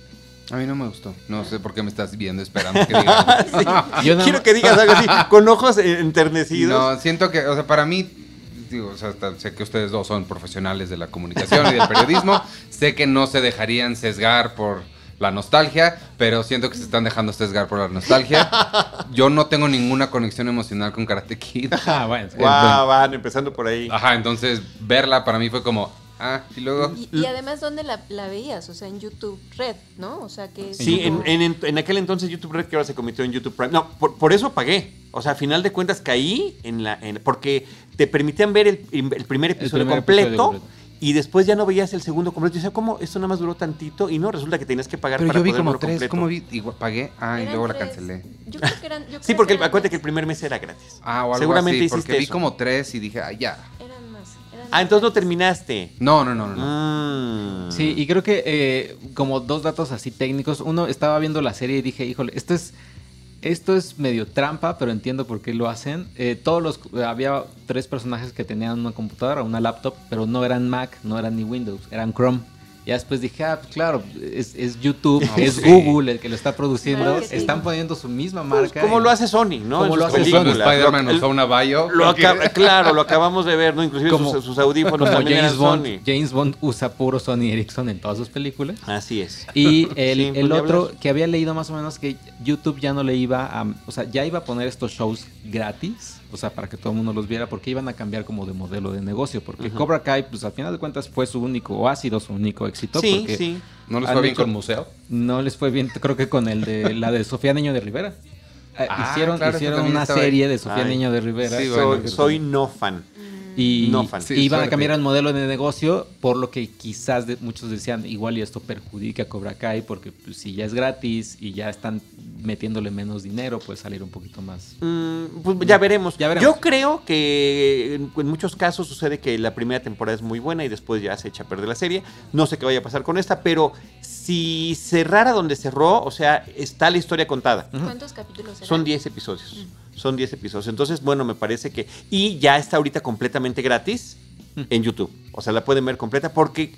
Speaker 3: A mí no me gustó. No sé por qué me estás viendo esperando que [laughs] diga.
Speaker 1: Sí.
Speaker 4: Yo
Speaker 1: Quiero que digas algo así, [laughs] con ojos enternecidos.
Speaker 3: No, siento que, o sea, para mí, digo, o sea, hasta sé que ustedes dos son profesionales de la comunicación y del periodismo. [laughs] sé que no se dejarían sesgar por la nostalgia, pero siento que se están dejando sesgar por la nostalgia. [laughs] Yo no tengo ninguna conexión emocional con Karate Kid. [laughs]
Speaker 4: Ah, bueno.
Speaker 1: Guau, van empezando por ahí.
Speaker 3: Ajá, entonces verla para mí fue como, ah, y luego...
Speaker 5: Y, y además, ¿dónde la, la veías? O sea, en YouTube Red, ¿no? O sea, que...
Speaker 1: Sí, en,
Speaker 5: como-
Speaker 1: en- en aquel entonces YouTube Red que ahora se convirtió en YouTube Prime. No, por, por eso pagué. O sea, a final de cuentas caí en la. en- porque te permitían ver el, el primer episodio
Speaker 4: primer
Speaker 1: completo.
Speaker 4: episodio completo.
Speaker 1: Y después ya no veías el segundo completo. Yo decía, ¿cómo? Esto nada más duró tantito. Y no, resulta que tenías que pagar
Speaker 3: Pero
Speaker 1: para
Speaker 3: yo vi
Speaker 1: poder
Speaker 3: como tres,
Speaker 1: completo.
Speaker 3: ¿cómo vi? Igual, pagué, ah, y luego la
Speaker 5: tres.
Speaker 3: cancelé.
Speaker 5: Yo creo que eran... yo [laughs]
Speaker 1: Sí, porque
Speaker 5: que eran
Speaker 1: acuérdate que el primer mes era gratis.
Speaker 3: Ah, o algo
Speaker 1: Seguramente
Speaker 3: así,
Speaker 1: hiciste
Speaker 3: porque vi
Speaker 1: eso.
Speaker 3: como tres y dije, ah, ya.
Speaker 5: Eran más. eran
Speaker 1: Ah, entonces no terminaste.
Speaker 3: No, no, no, no. no.
Speaker 1: Mm.
Speaker 4: Sí, y creo que eh, como dos datos así técnicos. Uno, estaba viendo la serie y dije, híjole, esto es, esto es medio trampa, pero entiendo por qué lo hacen. Eh, todos los, había tres personajes que tenían una computadora, una laptop, pero no eran Mac, no eran ni Windows, eran Chrome. Ya después dije, ah, pues claro, es, es YouTube,
Speaker 3: Ah,
Speaker 4: es
Speaker 3: sí.
Speaker 4: Google el que lo está produciendo. Están poniendo su misma
Speaker 1: Pues,
Speaker 4: marca.
Speaker 1: como
Speaker 4: en-
Speaker 1: lo hace Sony, ¿no?
Speaker 4: Como lo hace.
Speaker 3: Spider-Man usó una bio.
Speaker 1: lo
Speaker 3: porque-
Speaker 1: acaba- claro, lo acabamos de ver, ¿no? Inclusive
Speaker 4: Como-
Speaker 1: sus, sus audífonos
Speaker 4: como
Speaker 1: también
Speaker 4: James
Speaker 1: eran
Speaker 4: Bond,
Speaker 1: Sony.
Speaker 4: James Bond usa puro Sony Ericsson en todas sus películas.
Speaker 1: Así es.
Speaker 4: Y [laughs] el,
Speaker 1: Sí,
Speaker 4: el
Speaker 1: pues,
Speaker 4: otro
Speaker 1: hablar.
Speaker 4: que había leído más o menos que YouTube ya no le iba a, o sea, ya iba a poner estos shows gratis, o sea, para que todo el mundo los viera, porque iban a cambiar como de modelo de negocio, porque. Cobra Kai, pues al final de cuentas fue su único, o ha sido su único éxito,
Speaker 1: Sí,
Speaker 4: porque
Speaker 1: sí.
Speaker 3: ¿No les fue bien
Speaker 4: hecho-
Speaker 3: con museo?
Speaker 4: no les fue bien, creo que con el de [laughs] la de Sofía Niño de Rivera. Eh,
Speaker 3: Ah,
Speaker 4: hicieron
Speaker 3: claro,
Speaker 4: hicieron una serie de Sofía
Speaker 1: Ay.
Speaker 4: Niño de Rivera.
Speaker 3: Sí,
Speaker 1: soy, soy no fan.
Speaker 4: Y
Speaker 1: No.
Speaker 3: Sí,
Speaker 4: iban a cambiar el modelo de negocio, por lo que quizás de- muchos decían, igual y esto perjudica a Cobra Kai, porque pues, si ya es gratis y ya están metiéndole menos dinero, pues salir un poquito más.
Speaker 1: Mm, pues ya veremos.
Speaker 4: Ya veremos.
Speaker 1: Yo creo que en, en muchos casos sucede que la primera temporada es muy buena y después ya se echa a perder la serie. No sé qué vaya a pasar con esta, pero si cerrara donde cerró, o sea, está la historia contada.
Speaker 5: ¿Cuántos capítulos eran?
Speaker 1: Son 10 episodios. Son 10 episodios. Entonces, bueno, me parece que... Y ya está ahorita completamente gratis en YouTube. O sea, la pueden ver completa porque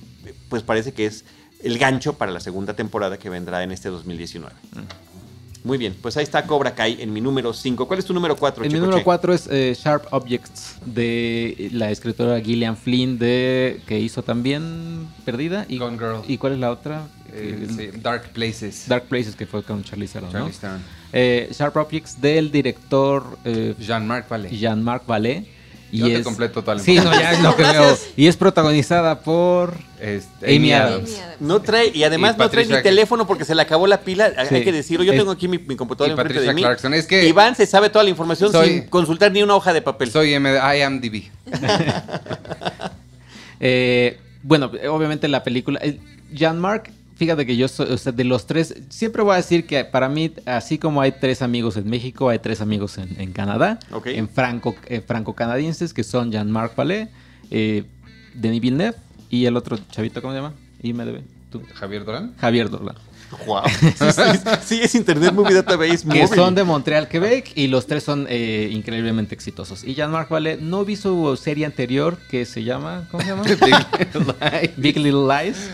Speaker 1: pues parece que es el gancho para la segunda temporada que vendrá en este 2019. Muy bien, pues ahí está Cobra Kai en mi número 5. ¿Cuál es tu número 4,
Speaker 4: El número 4 es eh, Sharp Objects de la escritora Gillian Flynn de que hizo también Perdida y
Speaker 3: Gone Girl.
Speaker 4: ¿Y cuál es la otra?
Speaker 3: Eh,
Speaker 4: Eh,
Speaker 3: sí, Dark Places.
Speaker 4: Dark Places que fue con Charlize Theron, ¿no?
Speaker 3: Charlize Theron.
Speaker 4: Eh, Sharp Objects del director eh,
Speaker 3: Jean-Marc Vallée.
Speaker 4: Jean-Marc Vallée.
Speaker 3: Yo te completo toda la
Speaker 4: Sí, no, ya es lo que veo. Y es protagonizada por
Speaker 3: Este,
Speaker 4: Amy
Speaker 3: Adams.
Speaker 4: Adams.
Speaker 5: Amy Adams.
Speaker 1: No trae, y además
Speaker 3: Y
Speaker 1: no trae ni
Speaker 3: Patricia-
Speaker 1: teléfono porque se le acabó la pila. Hay-
Speaker 4: Sí.
Speaker 1: Hay que decirlo. Yo
Speaker 4: Es-
Speaker 1: tengo aquí mi, mi computadora
Speaker 3: Y
Speaker 1: enfrente de mí.
Speaker 3: Clarkson. Es que
Speaker 1: Iván se sabe toda la información
Speaker 3: Soy-
Speaker 1: sin consultar ni una hoja de papel.
Speaker 3: soy MD, IMDb. [laughs]
Speaker 4: Eh, bueno, eh, obviamente la película. eh, Jean-Marc, fíjate que yo soy, o sea, de los tres, siempre voy a decir que para mí, así como hay tres amigos en México, hay tres amigos en, en Canadá, en franco, eh, franco-canadienses, que son Jean-Marc Vallée, eh, Denis Villeneuve y el otro chavito, ¿cómo se llama? IMDb. tú.
Speaker 3: Javier Doran.
Speaker 4: Javier Dolan.
Speaker 1: Wow. [laughs] Sí, sí, sí, es Internet Movie Database
Speaker 4: Que
Speaker 1: móvil.
Speaker 4: son de Montreal, Quebec, y los tres son eh, increíblemente exitosos. Y Jean-Marc Vallée no vi su serie anterior que se llama, ¿cómo se llama? [laughs] [laughs] Big Little Lies.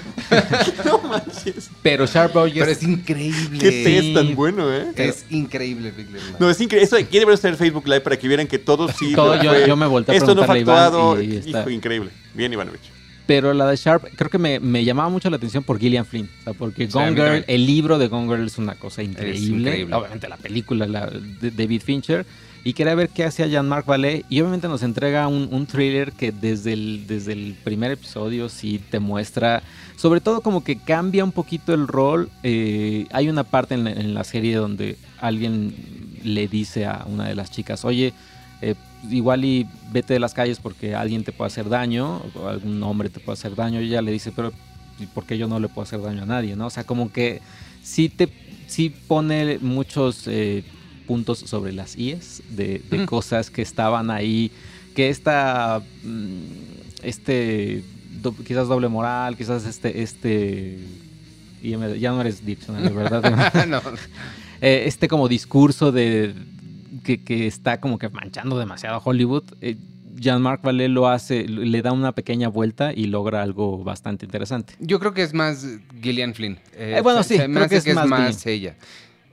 Speaker 1: No manches.
Speaker 4: Pero Sharp Objects
Speaker 3: Pero es increíble.
Speaker 1: Qué
Speaker 4: Sí.
Speaker 1: test tan bueno, ¿eh?
Speaker 3: Es increíble Big Little Lies.
Speaker 1: No, es increíble. Eso quiere ver usted el Facebook Live para que vieran que todo sí.
Speaker 4: Todo, yo-
Speaker 1: fue-
Speaker 4: yo me volteé a
Speaker 1: Esto no fue actuado.
Speaker 4: y está-
Speaker 1: Hijo, increíble. Bien, Ivanovich.
Speaker 4: Pero la de Sharp, creo que me, me llamaba mucho la atención por Gillian Flynn. O sea, porque Gone Girl, el libro de Gone Girl es una cosa increíble.
Speaker 3: increíble.
Speaker 4: Obviamente la película la, de David Fincher. Y quería ver qué hacía Jean-Marc Vallée. Y obviamente nos entrega un, un thriller que desde el, desde el primer episodio sí te muestra. Sobre todo como que cambia un poquito el rol. Eh, hay una parte en la, en la serie donde alguien le dice a una de las chicas, oye, eh, igual y vete de las calles porque alguien te puede hacer daño, o algún hombre te puede hacer daño, y ella le dice, pero ¿y ¿por qué yo no le puedo hacer daño a nadie? ¿no? O sea, como que sí te sí pone muchos eh, puntos sobre las IES de, cosas que estaban ahí, que esta, mm, este, do- quizás doble moral, quizás este, este, ya no eres diccionario, ¿verdad? [laughs]
Speaker 3: no. [laughs]
Speaker 4: eh, este como discurso de que, que está como que manchando demasiado a Hollywood. eh, Jean-Marc Vallée lo hace, le da una pequeña vuelta y logra algo bastante interesante.
Speaker 3: Yo creo que es más Gillian Flynn. Eh,
Speaker 4: Eh, bueno, sí,
Speaker 3: se
Speaker 4: creo que es más
Speaker 3: ella.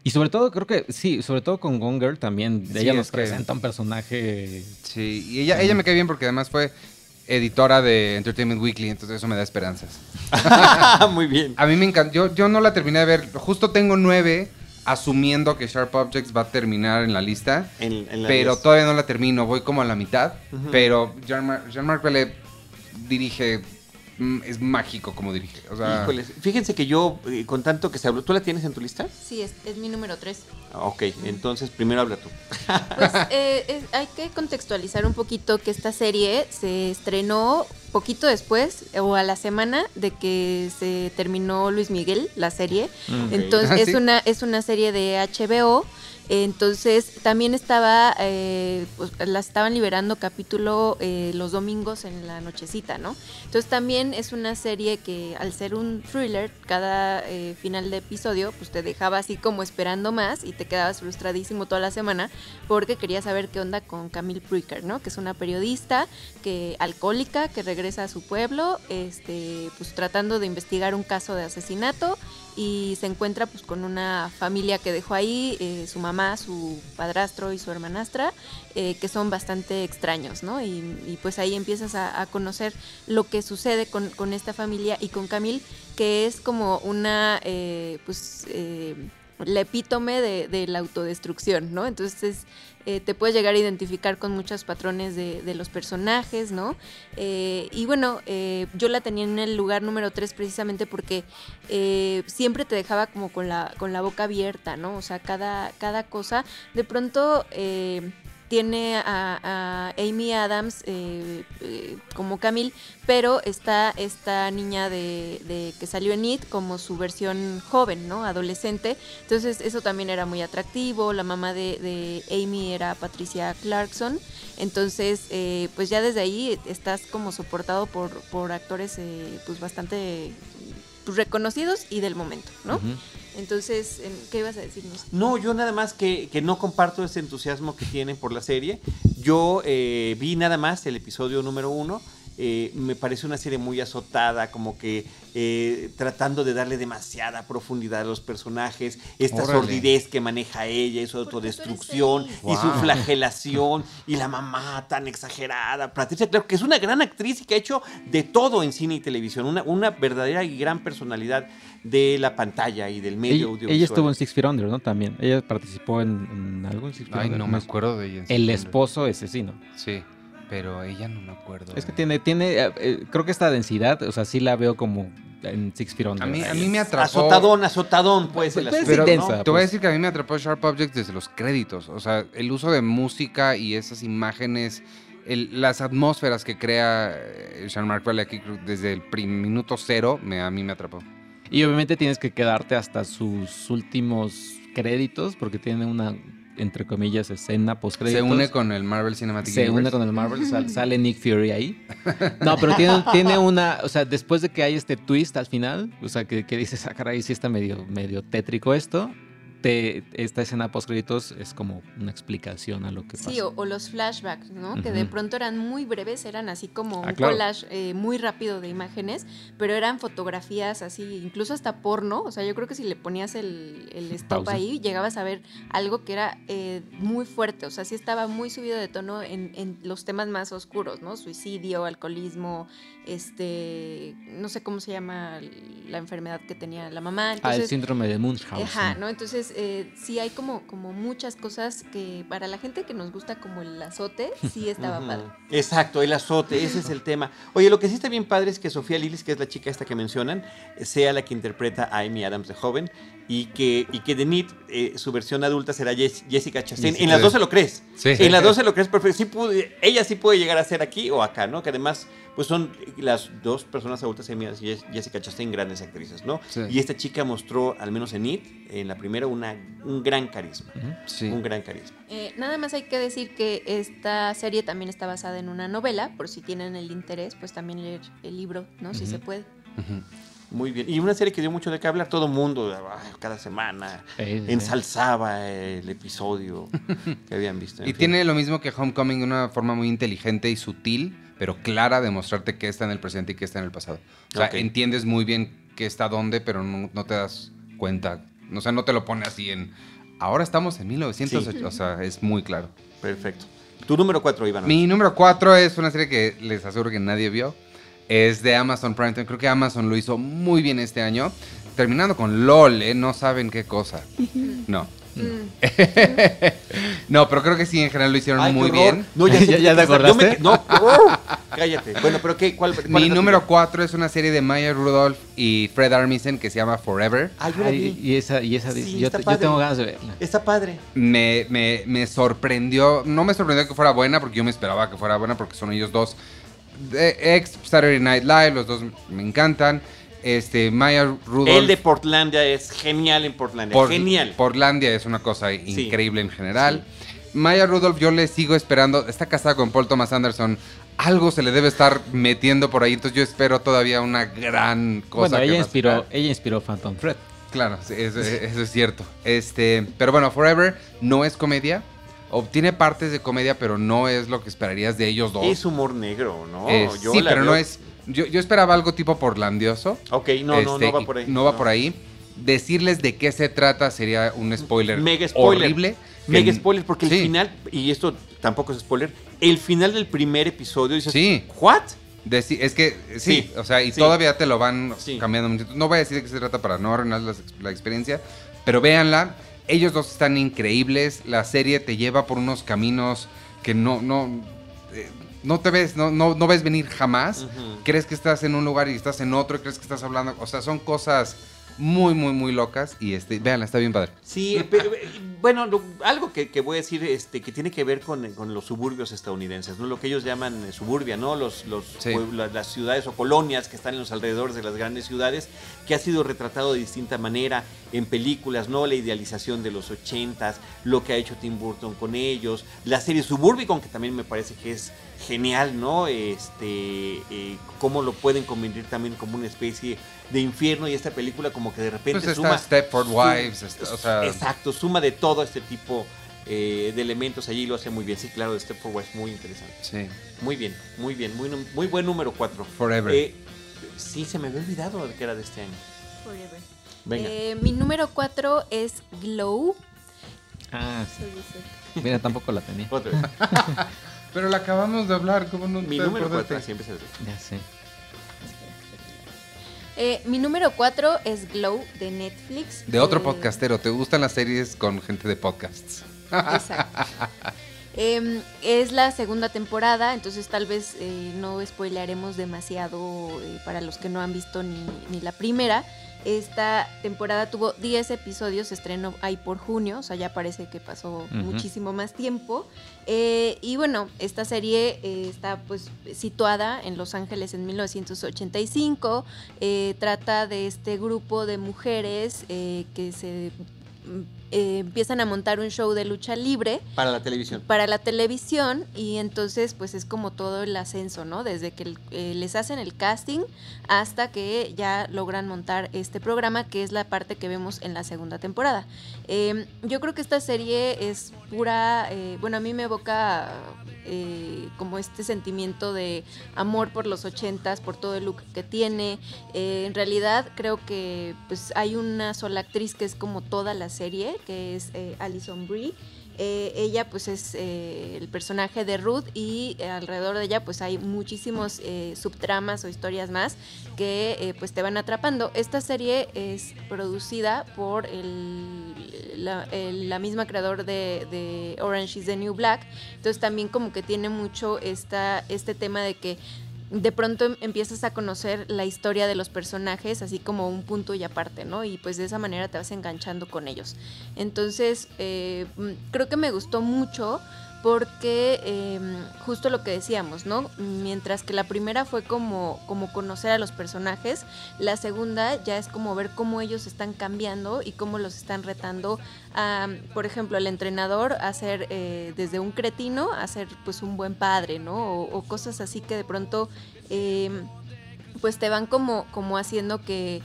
Speaker 4: Y sobre todo, creo que, sí, sobre todo con Gone Girl también,
Speaker 3: Sí,
Speaker 4: ella nos presenta un personaje...
Speaker 3: Sí, y ella, ella me cae bien porque además fue editora de Entertainment Weekly, entonces eso me da esperanzas. [laughs]
Speaker 1: Muy bien.
Speaker 3: A mí me encanta. Yo, yo no la terminé de ver. Justo tengo nueve, asumiendo que Sharp Objects va a terminar en la lista.
Speaker 1: En- en la
Speaker 3: pero todavía no la termino. Voy como a la mitad. Pero Jean-Marc Vallée dirige. Es mágico como dirige. O sea,
Speaker 1: Híjoles, fíjense que yo, eh, con tanto que se habló, ¿tú la tienes en tu lista?
Speaker 5: Sí, es, es mi número 3.
Speaker 1: Ah, Ok, entonces primero habla tú.
Speaker 5: Pues [laughs] eh, es- hay que contextualizar un poquito que esta serie se estrenó poquito después o a la semana de que se terminó Luis Miguel, la serie.
Speaker 4: Mm.
Speaker 5: Entonces
Speaker 3: Ah,
Speaker 5: es
Speaker 3: ¿sí?
Speaker 5: una es una serie de HBO. Entonces también estaba, eh, pues, la estaban liberando capítulo eh, los domingos en la nochecita, ¿no? Entonces también es una serie que al ser un thriller, cada eh, final de episodio, pues te dejaba así como esperando más y te quedabas frustradísimo toda la semana porque querías saber qué onda con Camille Pruiker, ¿no? Que es una periodista que alcohólica que regresa a su pueblo, este, pues tratando de investigar un caso de asesinato y se encuentra pues con una familia que dejó ahí, eh, su mamá, su padrastro y su hermanastra, eh, que son bastante extraños, ¿no? Y, y, pues ahí empiezas a, conocer lo que sucede con, con, esta familia y con Camille, que es como una, eh, pues... La epítome de, de la autodestrucción, ¿no? Entonces eh, te puedes llegar a identificar con muchos patrones de, los personajes, ¿no? Eh, y bueno, eh, yo la tenía en el lugar número 3 precisamente porque siempre te dejaba como con la, con la boca abierta, ¿no? O sea, cada, cada cosa, de pronto... tiene a, Amy Adams eh, eh, como Camille, pero está esta niña de, de que salió en It como su versión joven, ¿no? Adolescente. Entonces eso también era muy atractivo. La mamá de, Amy era Patricia Clarkson. Entonces, eh, pues ya desde ahí estás como soportado por, por actores eh, pues bastante pues, reconocidos y del momento, ¿no?
Speaker 4: Ujú.
Speaker 5: Entonces, em, ¿qué ibas a decirnos?
Speaker 1: No, yo nada más que, que no comparto ese entusiasmo que tienen por la serie. Yo eh, vi nada más el episodio número uno. Eh, me parece una serie muy azotada, como que eh, tratando de darle demasiada profundidad a los personajes, esta
Speaker 3: Órale.
Speaker 1: sordidez que maneja ella, y su autodestrucción y su flagelación y la mamá tan exagerada. Patricia Clark, que es una gran actriz y que ha hecho de todo en cine y televisión, una, una verdadera y gran personalidad de la pantalla y del medio
Speaker 4: Ella,
Speaker 1: audiovisual.
Speaker 4: ella estuvo en Six Feet Under, ¿no? También. Ella participó en, en algo en Six Feet
Speaker 3: Ay,
Speaker 4: Under.
Speaker 3: no me acuerdo de ella. en
Speaker 4: El esposo ese sí, ¿no?
Speaker 3: Sí, pero ella no me acuerdo.
Speaker 4: Es que
Speaker 3: de-
Speaker 4: tiene, tiene, eh, eh, creo que esta densidad, o sea, sí la veo como en Six Feet Under.
Speaker 3: A mí, a mí me atrapó.
Speaker 1: Azotadón, azotadón, pues el
Speaker 4: Pero.
Speaker 3: Te voy a
Speaker 4: pues.
Speaker 3: decir que a mí me atrapó Sharp Objects desde los créditos. O sea, el uso de música y esas imágenes, el- las atmósferas que crea eh, Jean-Marc creo, desde el minuto cero, me, a mí me atrapó.
Speaker 4: Y obviamente tienes que quedarte hasta sus últimos créditos, porque tiene una, entre comillas, escena post
Speaker 3: Se une con el Marvel Cinematic
Speaker 4: se une con el Marvel, sal- [laughs] sale Nick Fury ahí. No, pero tiene, [laughs] tiene una, o sea, después de que hay este twist al final, o sea, que, que dices, ah, caray, sí está medio, medio tétrico esto, esta escena post créditos es como una explicación a lo que pasa.
Speaker 5: Sí, o, o los flashbacks, ¿no? Que de pronto eran muy breves, eran así como
Speaker 4: Ah,
Speaker 5: un
Speaker 4: claro.
Speaker 5: collage eh, muy rápido de imágenes, pero eran fotografías así, incluso hasta porno. O sea, yo creo que si le ponías el, el stop
Speaker 4: Pausa.
Speaker 5: ahí, llegabas a ver algo que era eh, muy fuerte. O sea, sí estaba muy subido de tono en, en los temas más oscuros, ¿no? Suicidio, alcoholismo, este, no sé cómo se llama la enfermedad que tenía la mamá.
Speaker 4: Ah, el
Speaker 5: Entonces,
Speaker 4: síndrome de Munchausen.
Speaker 5: Ajá, ¿no? Entonces, eh, sí hay como, como muchas cosas que para la gente que nos gusta como el azote, sí estaba [laughs] padre.
Speaker 1: Exacto, el azote, ese es el tema. Oye, lo que sí está bien padre es que Sofía Lilis, que es la chica esta que mencionan, sea la que interpreta a Amy Adams de joven y que, y que de Nit, eh, su versión adulta será Jess- Jessica Chastain.
Speaker 4: Jessica.
Speaker 1: En las dos se lo crees.
Speaker 3: Sí.
Speaker 1: En las dos se lo crees perfecto. Sí pude- ella sí puede llegar a ser aquí o acá, ¿no? Que además, pues son las dos personas adultas, Jess- Jessica Chastain, grandes actrices, ¿no?
Speaker 3: Sí.
Speaker 1: Y esta chica mostró, al menos en It, en la primera, una, un gran carisma.
Speaker 3: Sí.
Speaker 1: Un gran carisma.
Speaker 5: Eh, nada más hay que decir que esta serie también está basada en una novela, por si tienen el interés, pues también leer el libro, ¿no? Si
Speaker 4: Ujú.
Speaker 5: se puede.
Speaker 3: Ujú.
Speaker 1: Muy bien. Y una serie que dio mucho de qué hablar, todo mundo, ay, cada semana,
Speaker 4: Sí, sí, sí.
Speaker 1: ensalzaba el episodio que habían visto. en
Speaker 3: Y
Speaker 1: fin.
Speaker 3: tiene lo mismo que Homecoming, una forma muy inteligente y sutil, pero clara de mostrarte qué está en el presente y qué está en el pasado. O sea, entiendes muy bien qué está dónde, pero no, no te das cuenta. O sea, no te lo pone así en... Ahora estamos en 1908. O sea, es muy claro.
Speaker 1: Perfecto. Tu número 4, Iván.
Speaker 3: Mi número 4 es una serie que les aseguro que nadie vio. Es de Amazon Prime. Time. Creo que Amazon lo hizo muy bien este año. Terminando con LOL, ¿eh? No saben qué cosa. No.
Speaker 5: Mm. [laughs]
Speaker 3: No, pero creo que sí, en general lo hicieron
Speaker 1: Ay,
Speaker 3: muy bien.
Speaker 1: No,
Speaker 4: ¿Ya- [laughs]
Speaker 1: sé
Speaker 4: ya
Speaker 1: qué
Speaker 4: te acordaste?
Speaker 1: me- no, [laughs] ¡oh! cállate. Bueno, pero ¿qué? ¿Cuál,
Speaker 3: Mi número
Speaker 1: tuya?
Speaker 3: 4 es una serie de Maya Rudolph y Fred Armisen que se llama Forever.
Speaker 1: Yo la
Speaker 4: Ay,
Speaker 1: vi.
Speaker 4: y esa, y esa,
Speaker 1: Sí,
Speaker 4: yo, yo
Speaker 1: padre.
Speaker 4: tengo ganas de verla.
Speaker 1: Está padre.
Speaker 3: Me, me, me sorprendió, no me sorprendió que fuera buena porque yo me esperaba que fuera buena porque son ellos dos ex Saturday Night Live, los dos me encantan. Este, Maya Rudolph.
Speaker 1: El de Portlandia es genial en Portlandia.
Speaker 3: Por-
Speaker 1: genial.
Speaker 3: Portlandia es una cosa increíble en general. Maya Rudolph, yo le sigo esperando. Está casada con Paul Thomas Anderson. Algo se le debe estar metiendo por ahí. Entonces yo espero todavía una gran cosa.
Speaker 4: Bueno,
Speaker 3: que
Speaker 4: ella
Speaker 3: a
Speaker 4: inspiró, ella inspiró Phantom Thread.
Speaker 3: Claro, sí, eso, eso es cierto. Este, pero bueno, Forever no es comedia. Obtiene partes de comedia, pero no es lo que esperarías de ellos dos.
Speaker 1: Es humor negro, ¿no? Yo
Speaker 3: sí, pero
Speaker 1: veo-
Speaker 3: no es. Yo, yo esperaba algo tipo portlandioso.
Speaker 1: Ok, no, no,
Speaker 3: Este,
Speaker 1: no va
Speaker 3: y
Speaker 1: por ahí.
Speaker 3: No va por ahí. Decirles de qué se trata sería un spoiler,
Speaker 1: Mega spoiler.
Speaker 3: horrible.
Speaker 1: Mega spoiler, porque el final, y esto tampoco es spoiler, el final del primer episodio dices,
Speaker 3: Sí.
Speaker 1: ¿what?
Speaker 3: Es que sí,
Speaker 1: Sí,
Speaker 3: o sea, y todavía te lo van cambiando. No voy a decir de qué se trata para no arruinar la, la experiencia, Pero véanla, ellos dos están increíbles, la serie te lleva por unos caminos que no, no, eh, no te ves, no, no, no ves venir jamás. Crees que estás en un lugar y estás en otro, crees que estás hablando, o sea, son cosas muy, muy, muy locas y este, véanla, está bien padre.
Speaker 1: Sí, pero, eh, bueno, lo- algo que, que voy a decir este, que tiene que ver con, con los suburbios estadounidenses, ¿no? Lo que ellos llaman eh, suburbia, ¿no? Los, los
Speaker 3: Sí.
Speaker 1: pueblos, las, las ciudades o colonias que están en los alrededores de las grandes ciudades, que ha sido retratado de distinta manera en películas, ¿no? La idealización de los ochentas, lo que ha hecho Tim Burton con ellos, la serie Suburbicon, que también me parece que es genial, ¿no? Este, eh, cómo lo pueden convertir también como una especie de infierno y esta película como que de repente
Speaker 3: Pues
Speaker 1: suma...
Speaker 3: Stepford Wives, está- o sea,
Speaker 1: Exacto, suma de todo este tipo eh, de elementos allí y lo hace muy bien. Sí, claro, de Stepford Wives, muy interesante.
Speaker 3: sí,
Speaker 1: Muy bien, muy bien, muy, muy buen número 4.
Speaker 3: Forever.
Speaker 1: sí, se me había olvidado que era de este año.
Speaker 5: Forever.
Speaker 1: Venga.
Speaker 5: Eh, mi número 4 es Glow.
Speaker 4: Ah, sí. Mira, tampoco la tenía.
Speaker 1: Otra vez. [laughs]
Speaker 3: Pero la acabamos de hablar, ¿cómo no
Speaker 1: Mi
Speaker 3: te
Speaker 1: número
Speaker 3: acordaste?
Speaker 1: 4 siempre es el
Speaker 4: Ya sé.
Speaker 5: Eh, mi número 4 es Glow de Netflix.
Speaker 3: De otro
Speaker 5: Eh,
Speaker 3: podcastero, ¿te gustan las series con gente de podcasts?
Speaker 5: Exacto. [laughs] Em, es la segunda temporada, entonces tal vez eh, no spoilearemos demasiado eh, para los que no han visto ni, ni la primera. Esta temporada tuvo 10 episodios, se estrenó ahí por junio, o sea, ya parece que pasó muchísimo más tiempo. Eh, y bueno, esta serie eh, está pues situada en Los Ángeles en 1985. eh, trata de este grupo de mujeres que se eh, empiezan a montar un show de lucha libre
Speaker 1: Para la televisión.
Speaker 5: para la televisión y entonces pues es como todo el ascenso, ¿no? Desde que eh, les hacen el casting hasta que ya logran montar este programa que es la parte que vemos en la segunda temporada. Eh, yo creo que esta serie es pura, eh, bueno, a mí me evoca como este sentimiento de amor por los ochentas, por todo el look que tiene. En realidad creo que pues hay una sola actriz que es como toda la serie, que es eh, Alison Brie. Eh, ella pues es eh, el personaje de Ruth y eh, alrededor de ella pues hay muchísimos subtramas o historias más que pues te van atrapando. Esta serie es producida por la misma creador de, de Orange is the New Black, entonces también como que tiene mucho esta, este tema de que de pronto em- empiezas a conocer la historia de los personajes así como un punto y aparte, ¿no? Y pues de esa manera te vas enganchando con ellos. Entonces, eh, mm, creo que me gustó mucho porque eh, justo lo que decíamos, ¿no? Mientras que la primera fue como, como conocer a los personajes, la segunda ya es como ver cómo ellos están cambiando y cómo los están retando a, por ejemplo, el entrenador a ser eh, desde un cretino a ser pues un buen padre, ¿no? O, o cosas así que de pronto eh, pues te van como, como haciendo que,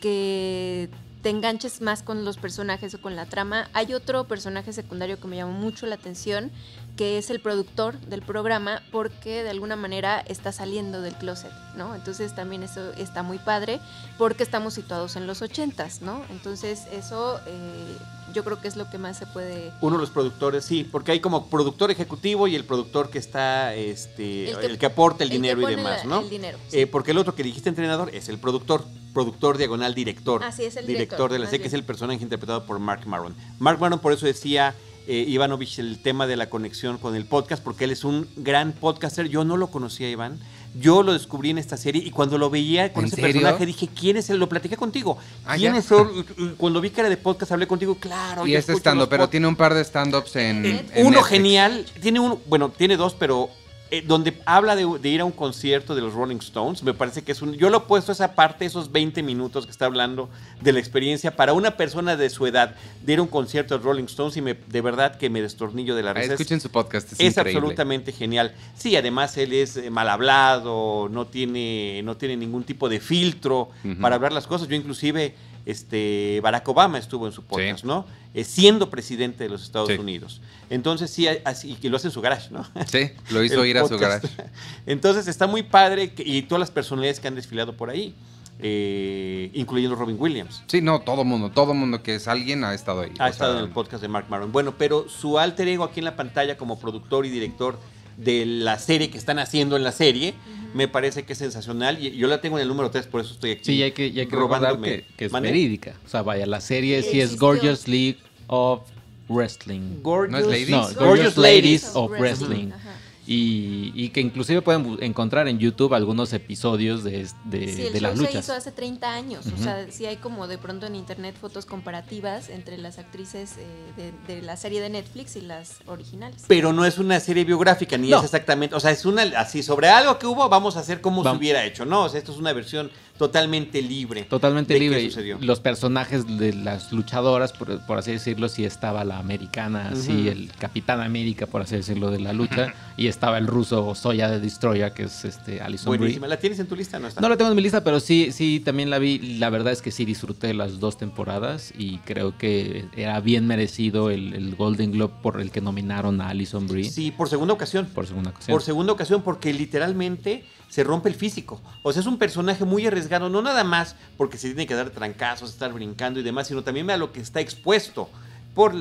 Speaker 5: que te enganches más con los personajes o con la trama. Hay otro personaje secundario que me llamó mucho la atención, que es el productor del programa, porque de alguna manera está saliendo del closet, ¿no? Entonces también eso está muy padre, porque estamos situados en los ochentas, ¿no? Entonces eso eh, yo creo que es lo que más se puede...
Speaker 1: Uno de los productores, sí, porque hay como productor ejecutivo y el productor que está, este, el
Speaker 5: El
Speaker 1: que, aporta el, dinero y demás,
Speaker 5: la-
Speaker 1: ¿no?
Speaker 5: el dinero, sí.
Speaker 1: Eh, porque el otro que dijiste entrenador es el productor, productor diagonal director.
Speaker 5: Ah, sí, es el
Speaker 1: director,
Speaker 5: director,
Speaker 1: de la serie, que es el personaje interpretado por Mark Maron. Mark Maron, por eso decía eh, Ivanovich el tema de la conexión con el podcast, porque él es un gran podcaster. Yo no lo conocía, Iván. Yo lo descubrí en esta serie y cuando lo veía con
Speaker 3: ¿En
Speaker 1: ese
Speaker 3: serio?
Speaker 1: personaje dije, ¿quién es él? Lo platiqué contigo.
Speaker 3: Ah,
Speaker 1: ¿Quién
Speaker 3: ya.
Speaker 1: es él? Cuando vi que era de podcast hablé contigo, claro.
Speaker 3: y
Speaker 1: yo
Speaker 3: este
Speaker 1: escucho
Speaker 3: stand
Speaker 1: los
Speaker 3: pero tiene un par de stand-ups en,
Speaker 5: Eh,
Speaker 3: en
Speaker 1: Uno
Speaker 3: Netflix.
Speaker 1: genial, tiene uno, bueno, tiene dos, pero eh, donde habla de, de ir a un concierto de los Rolling Stones, me parece que es un... Yo lo he puesto esa parte, esos 20 minutos que está hablando de la experiencia para una persona de su edad de ir a un concierto de los Rolling Stones y me, de verdad que me destornillo de la
Speaker 3: Ah,
Speaker 1: risa. Es-
Speaker 3: escuchen su podcast, es,
Speaker 1: es absolutamente genial. Sí, además él es eh, mal hablado, no tiene, no tiene ningún tipo de filtro para hablar las cosas. Yo inclusive, este, Barack Obama estuvo en su podcast,
Speaker 3: Sí.
Speaker 1: ¿no? Eh, siendo presidente de los Estados
Speaker 3: Sí.
Speaker 1: Unidos. Entonces sí, así, y que lo hace en su garage, ¿no?
Speaker 3: Sí, lo hizo ir a su garage. [laughs]
Speaker 1: Entonces está muy padre que- y todas las personalidades que han desfilado por ahí, eh, incluyendo Robin Williams.
Speaker 3: Sí, no, todo mundo, todo mundo que es alguien ha estado ahí.
Speaker 1: Ha estado
Speaker 3: sea,
Speaker 1: en el podcast de Mark Maron. Bueno, pero su alter ego aquí en la pantalla como productor y director de la serie que están haciendo en la serie, me parece que es sensacional. Y yo la tengo en el número 3, por eso estoy aquí.
Speaker 4: Sí, y hay que, y hay que
Speaker 1: robándome.
Speaker 4: que, que es
Speaker 1: ¿Mande?
Speaker 4: verídica. O sea, vaya, la serie sí es
Speaker 5: Existió.
Speaker 4: Gorgeous League of Wrestling.
Speaker 1: Gorgeous,
Speaker 3: ¿No es Ladies?
Speaker 4: No,
Speaker 1: Gorgeous
Speaker 4: Gorgeous
Speaker 1: Ladies.
Speaker 4: Ladies of Wrestling.
Speaker 5: Ajá.
Speaker 4: Y, y que inclusive pueden encontrar en YouTube algunos episodios de, de,
Speaker 5: Sí, el
Speaker 4: de
Speaker 5: show
Speaker 4: las
Speaker 5: se hizo hace 30 años. O sea, sí hay como de pronto en internet fotos comparativas entre las actrices eh, de, de la serie de Netflix y las originales.
Speaker 1: Pero no es una serie biográfica, ni
Speaker 4: No.
Speaker 1: es exactamente. O sea, es una. Así, sobre algo que hubo, vamos a hacer como se
Speaker 4: Vam-
Speaker 1: hubiera hecho. No, o sea, esto es una versión totalmente libre.
Speaker 4: Totalmente
Speaker 1: de qué
Speaker 4: libre.
Speaker 1: sucedió.
Speaker 4: Los personajes de las luchadoras, por, por así decirlo, sí estaba la americana, así
Speaker 1: Ujú.
Speaker 4: el Capitán América, por así decirlo, de la lucha, y estaba el ruso Soya de Destroyer, que es este Alison Brie.
Speaker 1: Buenísima. ¿La tienes en tu lista? No está.
Speaker 4: No la tengo en mi lista, pero sí, sí, también la vi. La verdad es que sí disfruté las dos temporadas y creo que era bien merecido el, el Golden Globe por el que nominaron a Alison Brie
Speaker 1: Sí, por segunda ocasión.
Speaker 4: por segunda ocasión.
Speaker 1: Por segunda ocasión, porque literalmente se rompe el físico. O sea, es un personaje muy arriesgado, no nada más porque se tiene que dar trancazos, estar brincando y demás, sino también a lo que está expuesto. Por,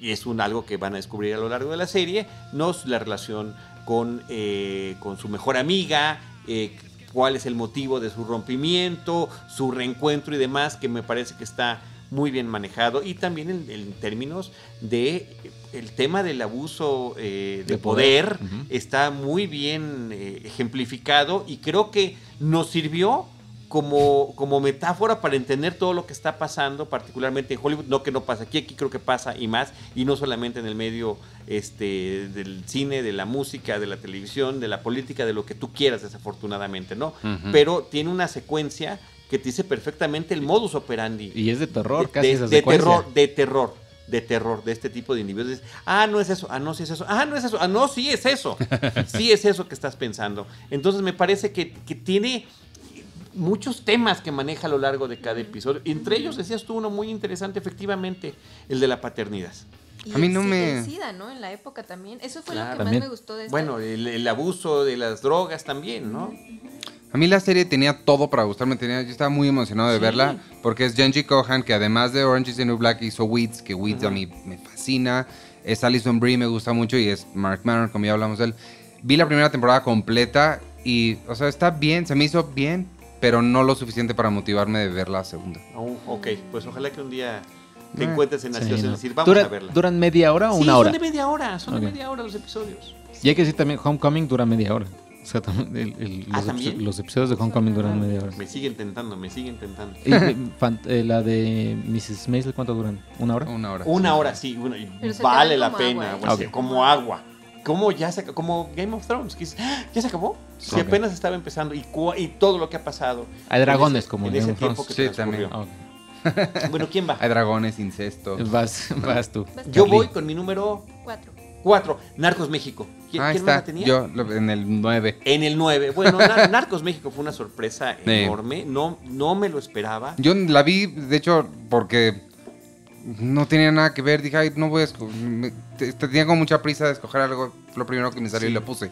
Speaker 1: y es un algo que van a descubrir a lo largo de la serie, no la relación con, eh, con su mejor amiga, eh, cuál es el motivo de su rompimiento, su reencuentro y demás, que me parece que está muy bien manejado. Y también en, en términos de eh, el tema del abuso eh, de,
Speaker 4: De
Speaker 1: poder, está muy bien eh, ejemplificado y creo que nos sirvió como, como metáfora para entender todo lo que está pasando, particularmente en Hollywood, no que no pasa aquí, aquí creo que pasa y más, y no solamente en el medio este, del cine, de la música, de la televisión, de la política, de lo que tú quieras, desafortunadamente, ¿no? Pero tiene una secuencia que te dice perfectamente el modus operandi
Speaker 4: Y es de terror, casi
Speaker 1: de,
Speaker 4: esa
Speaker 1: de terror, de terror, de terror, de este tipo de individuos. Dices, ah, no es eso, ah, no, sí es eso, ah, no es eso, ah, no, sí es eso, [laughs] sí es eso que estás pensando. Entonces me parece que, que tiene muchos temas que maneja a lo largo de cada episodio. Entre ellos, decías tú uno muy interesante, efectivamente, el de la paternidad.
Speaker 5: Y
Speaker 3: A mí no me-
Speaker 5: el SIDA, ¿no? En la época también. Eso fue
Speaker 1: Claro.
Speaker 5: lo que
Speaker 4: También.
Speaker 5: más me gustó de esta.
Speaker 1: Bueno, el, el abuso de las drogas también, ¿no?
Speaker 3: A mí la serie tenía todo para gustarme, tenía, yo estaba muy emocionado de
Speaker 1: Sí.
Speaker 3: verla, porque es Genji Kohan, que además de Orange is the New Black hizo Weeds, que Weeds a mí me fascina, es Alison Brie, me gusta mucho, y es Mark Maron, como ya hablamos de él. Vi la primera temporada completa y, o sea, está bien, se me hizo bien, pero no lo suficiente para motivarme de ver la segunda.
Speaker 1: Oh, ok, pues ojalá que un día te
Speaker 3: Eh,
Speaker 1: encuentres en la
Speaker 4: Sí, no.
Speaker 1: de decir, vamos
Speaker 4: ¿Dura-
Speaker 1: a verla.
Speaker 4: ¿Duran media hora o
Speaker 1: Sí,
Speaker 4: una hora?
Speaker 1: son de media hora, son
Speaker 4: Ok.
Speaker 1: de media hora los episodios.
Speaker 4: Y hay que decir también, Homecoming dura media hora. O sea, también el- el-
Speaker 1: Ah,
Speaker 4: los, los episodios de Homecoming duran media hora.
Speaker 1: Me siguen tentando, me siguen tentando.
Speaker 4: Y, eh, fan- eh, la de Mrs. Maisel, ¿cuánto duran? ¿Una hora?
Speaker 3: Una hora.
Speaker 1: Una
Speaker 3: sí.
Speaker 1: hora, sí, bueno, y vale la pena,
Speaker 5: agua, ¿eh?
Speaker 1: como agua. ¿Cómo ya se como Game of Thrones? que "Ah, ¿Ya se acabó? Si apenas estaba empezando y, y todo lo que ha pasado.
Speaker 4: Hay
Speaker 1: en
Speaker 4: dragones
Speaker 1: ese-
Speaker 4: como
Speaker 1: en ese
Speaker 4: of
Speaker 1: tiempo
Speaker 4: Thrones.
Speaker 1: que
Speaker 3: Sí, también. [laughs]
Speaker 1: Bueno, ¿quién va?
Speaker 3: Hay dragones, incesto.
Speaker 4: Vas, vas tú.
Speaker 5: Vas
Speaker 1: Yo voy con mi número
Speaker 5: Cuatro.
Speaker 1: 4, Narcos México. ¿Quién,
Speaker 3: Ahí
Speaker 1: quién más
Speaker 3: está,
Speaker 1: la tenía?
Speaker 3: yo en el 9.
Speaker 1: En el 9. Bueno, Nar- [laughs] Narcos México fue una sorpresa
Speaker 3: Sí.
Speaker 1: enorme. No, no me lo esperaba.
Speaker 3: Yo la vi, de hecho, porque no tenía nada que ver. Dije, ay, no voy a escoger. Tenía como mucha prisa de escoger algo. Lo primero que me salió
Speaker 1: Sí.
Speaker 3: y lo puse.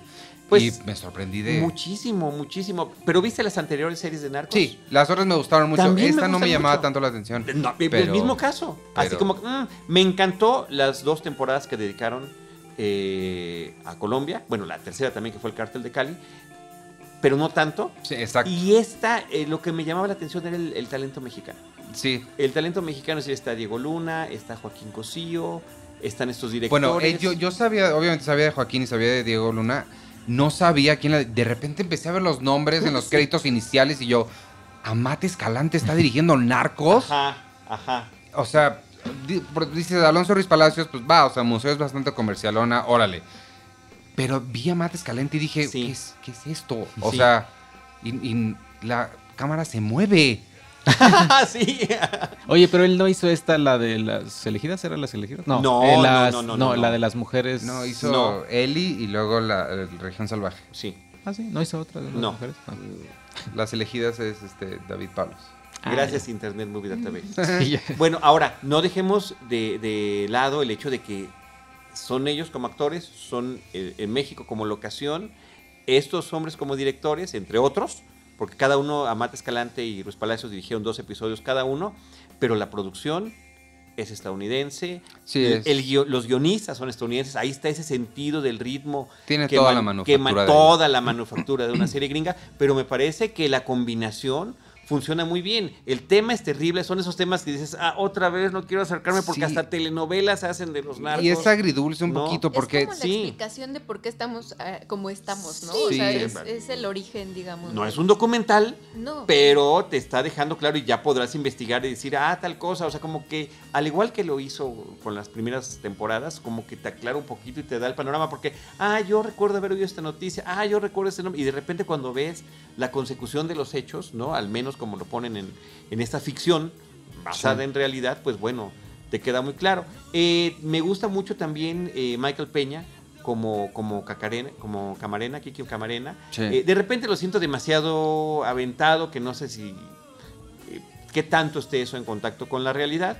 Speaker 1: Pues,
Speaker 3: y me sorprendí de.
Speaker 1: Muchísimo, muchísimo. ¿Pero viste las anteriores series de Narcos?
Speaker 3: Sí, las otras me gustaron mucho.
Speaker 1: También me
Speaker 3: Esta no me llamaba
Speaker 1: mucho.
Speaker 3: tanto la atención.
Speaker 1: No, el mismo caso. Así como, mm, me encantó las dos temporadas que dedicaron eh, a Colombia. Bueno, la tercera también, que fue el Cártel de Cali. Pero no tanto.
Speaker 3: Sí, exacto.
Speaker 1: Y esta, eh, lo que me llamaba la atención era el, el talento mexicano.
Speaker 3: Sí.
Speaker 1: El talento mexicano, sí, está Diego Luna, está Joaquín Cosío, están estos directores.
Speaker 3: Bueno, eh, yo, yo sabía, obviamente sabía de Joaquín y sabía de Diego Luna. No sabía quién la. De repente empecé a ver los nombres en los [laughs]
Speaker 1: Sí.
Speaker 3: créditos iniciales y yo. Amate Escalante está dirigiendo Narcos.
Speaker 1: Ajá, ajá.
Speaker 3: O sea, dices Alonso Ruiz Palacios, pues va, o sea, museo es bastante comercialona, órale. Pero vi a Amate Escalante y dije,
Speaker 1: Sí.
Speaker 3: ¿qué, es, qué es esto? O
Speaker 1: Sí.
Speaker 3: sea, y, y la cámara se mueve. [laughs]
Speaker 1: sí.
Speaker 4: Oye, pero él no hizo esta, la de las elegidas, ¿era las elegidas? No,
Speaker 1: No,
Speaker 4: eh,
Speaker 1: no,
Speaker 4: las-
Speaker 1: no, no, no,
Speaker 4: la de las mujeres.
Speaker 3: No, hizo
Speaker 1: No.
Speaker 3: Eli y luego la, Región Salvaje.
Speaker 1: sí.
Speaker 4: Ah, sí, no hizo otra de las
Speaker 1: No.
Speaker 4: mujeres. Ah.
Speaker 3: Las elegidas es este David Palos.
Speaker 4: Ah,
Speaker 1: Gracias, Internet Movie Database. [laughs]
Speaker 4: Sí.
Speaker 1: Bueno, ahora, no dejemos de, de lado el hecho de que son ellos como actores, son eh, en México como locación, estos hombres como directores, entre otros, porque cada uno, Amate Escalante y Ruiz Palacios dirigieron dos episodios cada uno, pero la producción es estadounidense.
Speaker 3: Sí,
Speaker 1: el-
Speaker 3: es-
Speaker 1: el guio- los guionistas son estadounidenses. Ahí está ese sentido del ritmo.
Speaker 3: Tiene
Speaker 1: que
Speaker 3: toda
Speaker 1: man-
Speaker 3: la
Speaker 1: que
Speaker 3: manufactura
Speaker 1: man-
Speaker 3: de-
Speaker 1: toda la manufactura de una [clears throat] serie gringa. Pero me parece que la combinación funciona muy bien. El tema es terrible. Son esos temas que dices, ah, otra vez no quiero acercarme porque
Speaker 3: Sí.
Speaker 1: hasta telenovelas hacen de los narcos.
Speaker 3: Y es agridulce un
Speaker 1: No.
Speaker 3: poquito porque
Speaker 5: es como la
Speaker 1: sí.
Speaker 5: explicación de por qué estamos ah, como estamos, ¿no?
Speaker 1: Sí.
Speaker 5: o sea,
Speaker 1: Sí.
Speaker 5: es, es el origen, digamos.
Speaker 1: No es un documental,
Speaker 5: No.
Speaker 1: pero te está dejando claro y ya podrás investigar y decir, ah, tal cosa. O sea, como que, al igual que lo hizo con las primeras temporadas, como que te aclara un poquito y te da el panorama, porque, ah, yo recuerdo haber oído esta noticia, ah, yo recuerdo este nombre. Y de repente cuando ves la consecución de los hechos, ¿no? Al menos como lo ponen en, en esta ficción, basada
Speaker 3: Sí.
Speaker 1: en realidad, pues bueno, te queda muy claro. Eh, me gusta mucho también eh, Michael Peña. Como, como, Cacarena, como Camarena, Kiki Camarena.
Speaker 3: Sí.
Speaker 1: Eh, de repente lo siento demasiado aventado, que no sé si eh, qué tanto esté eso en contacto con la realidad.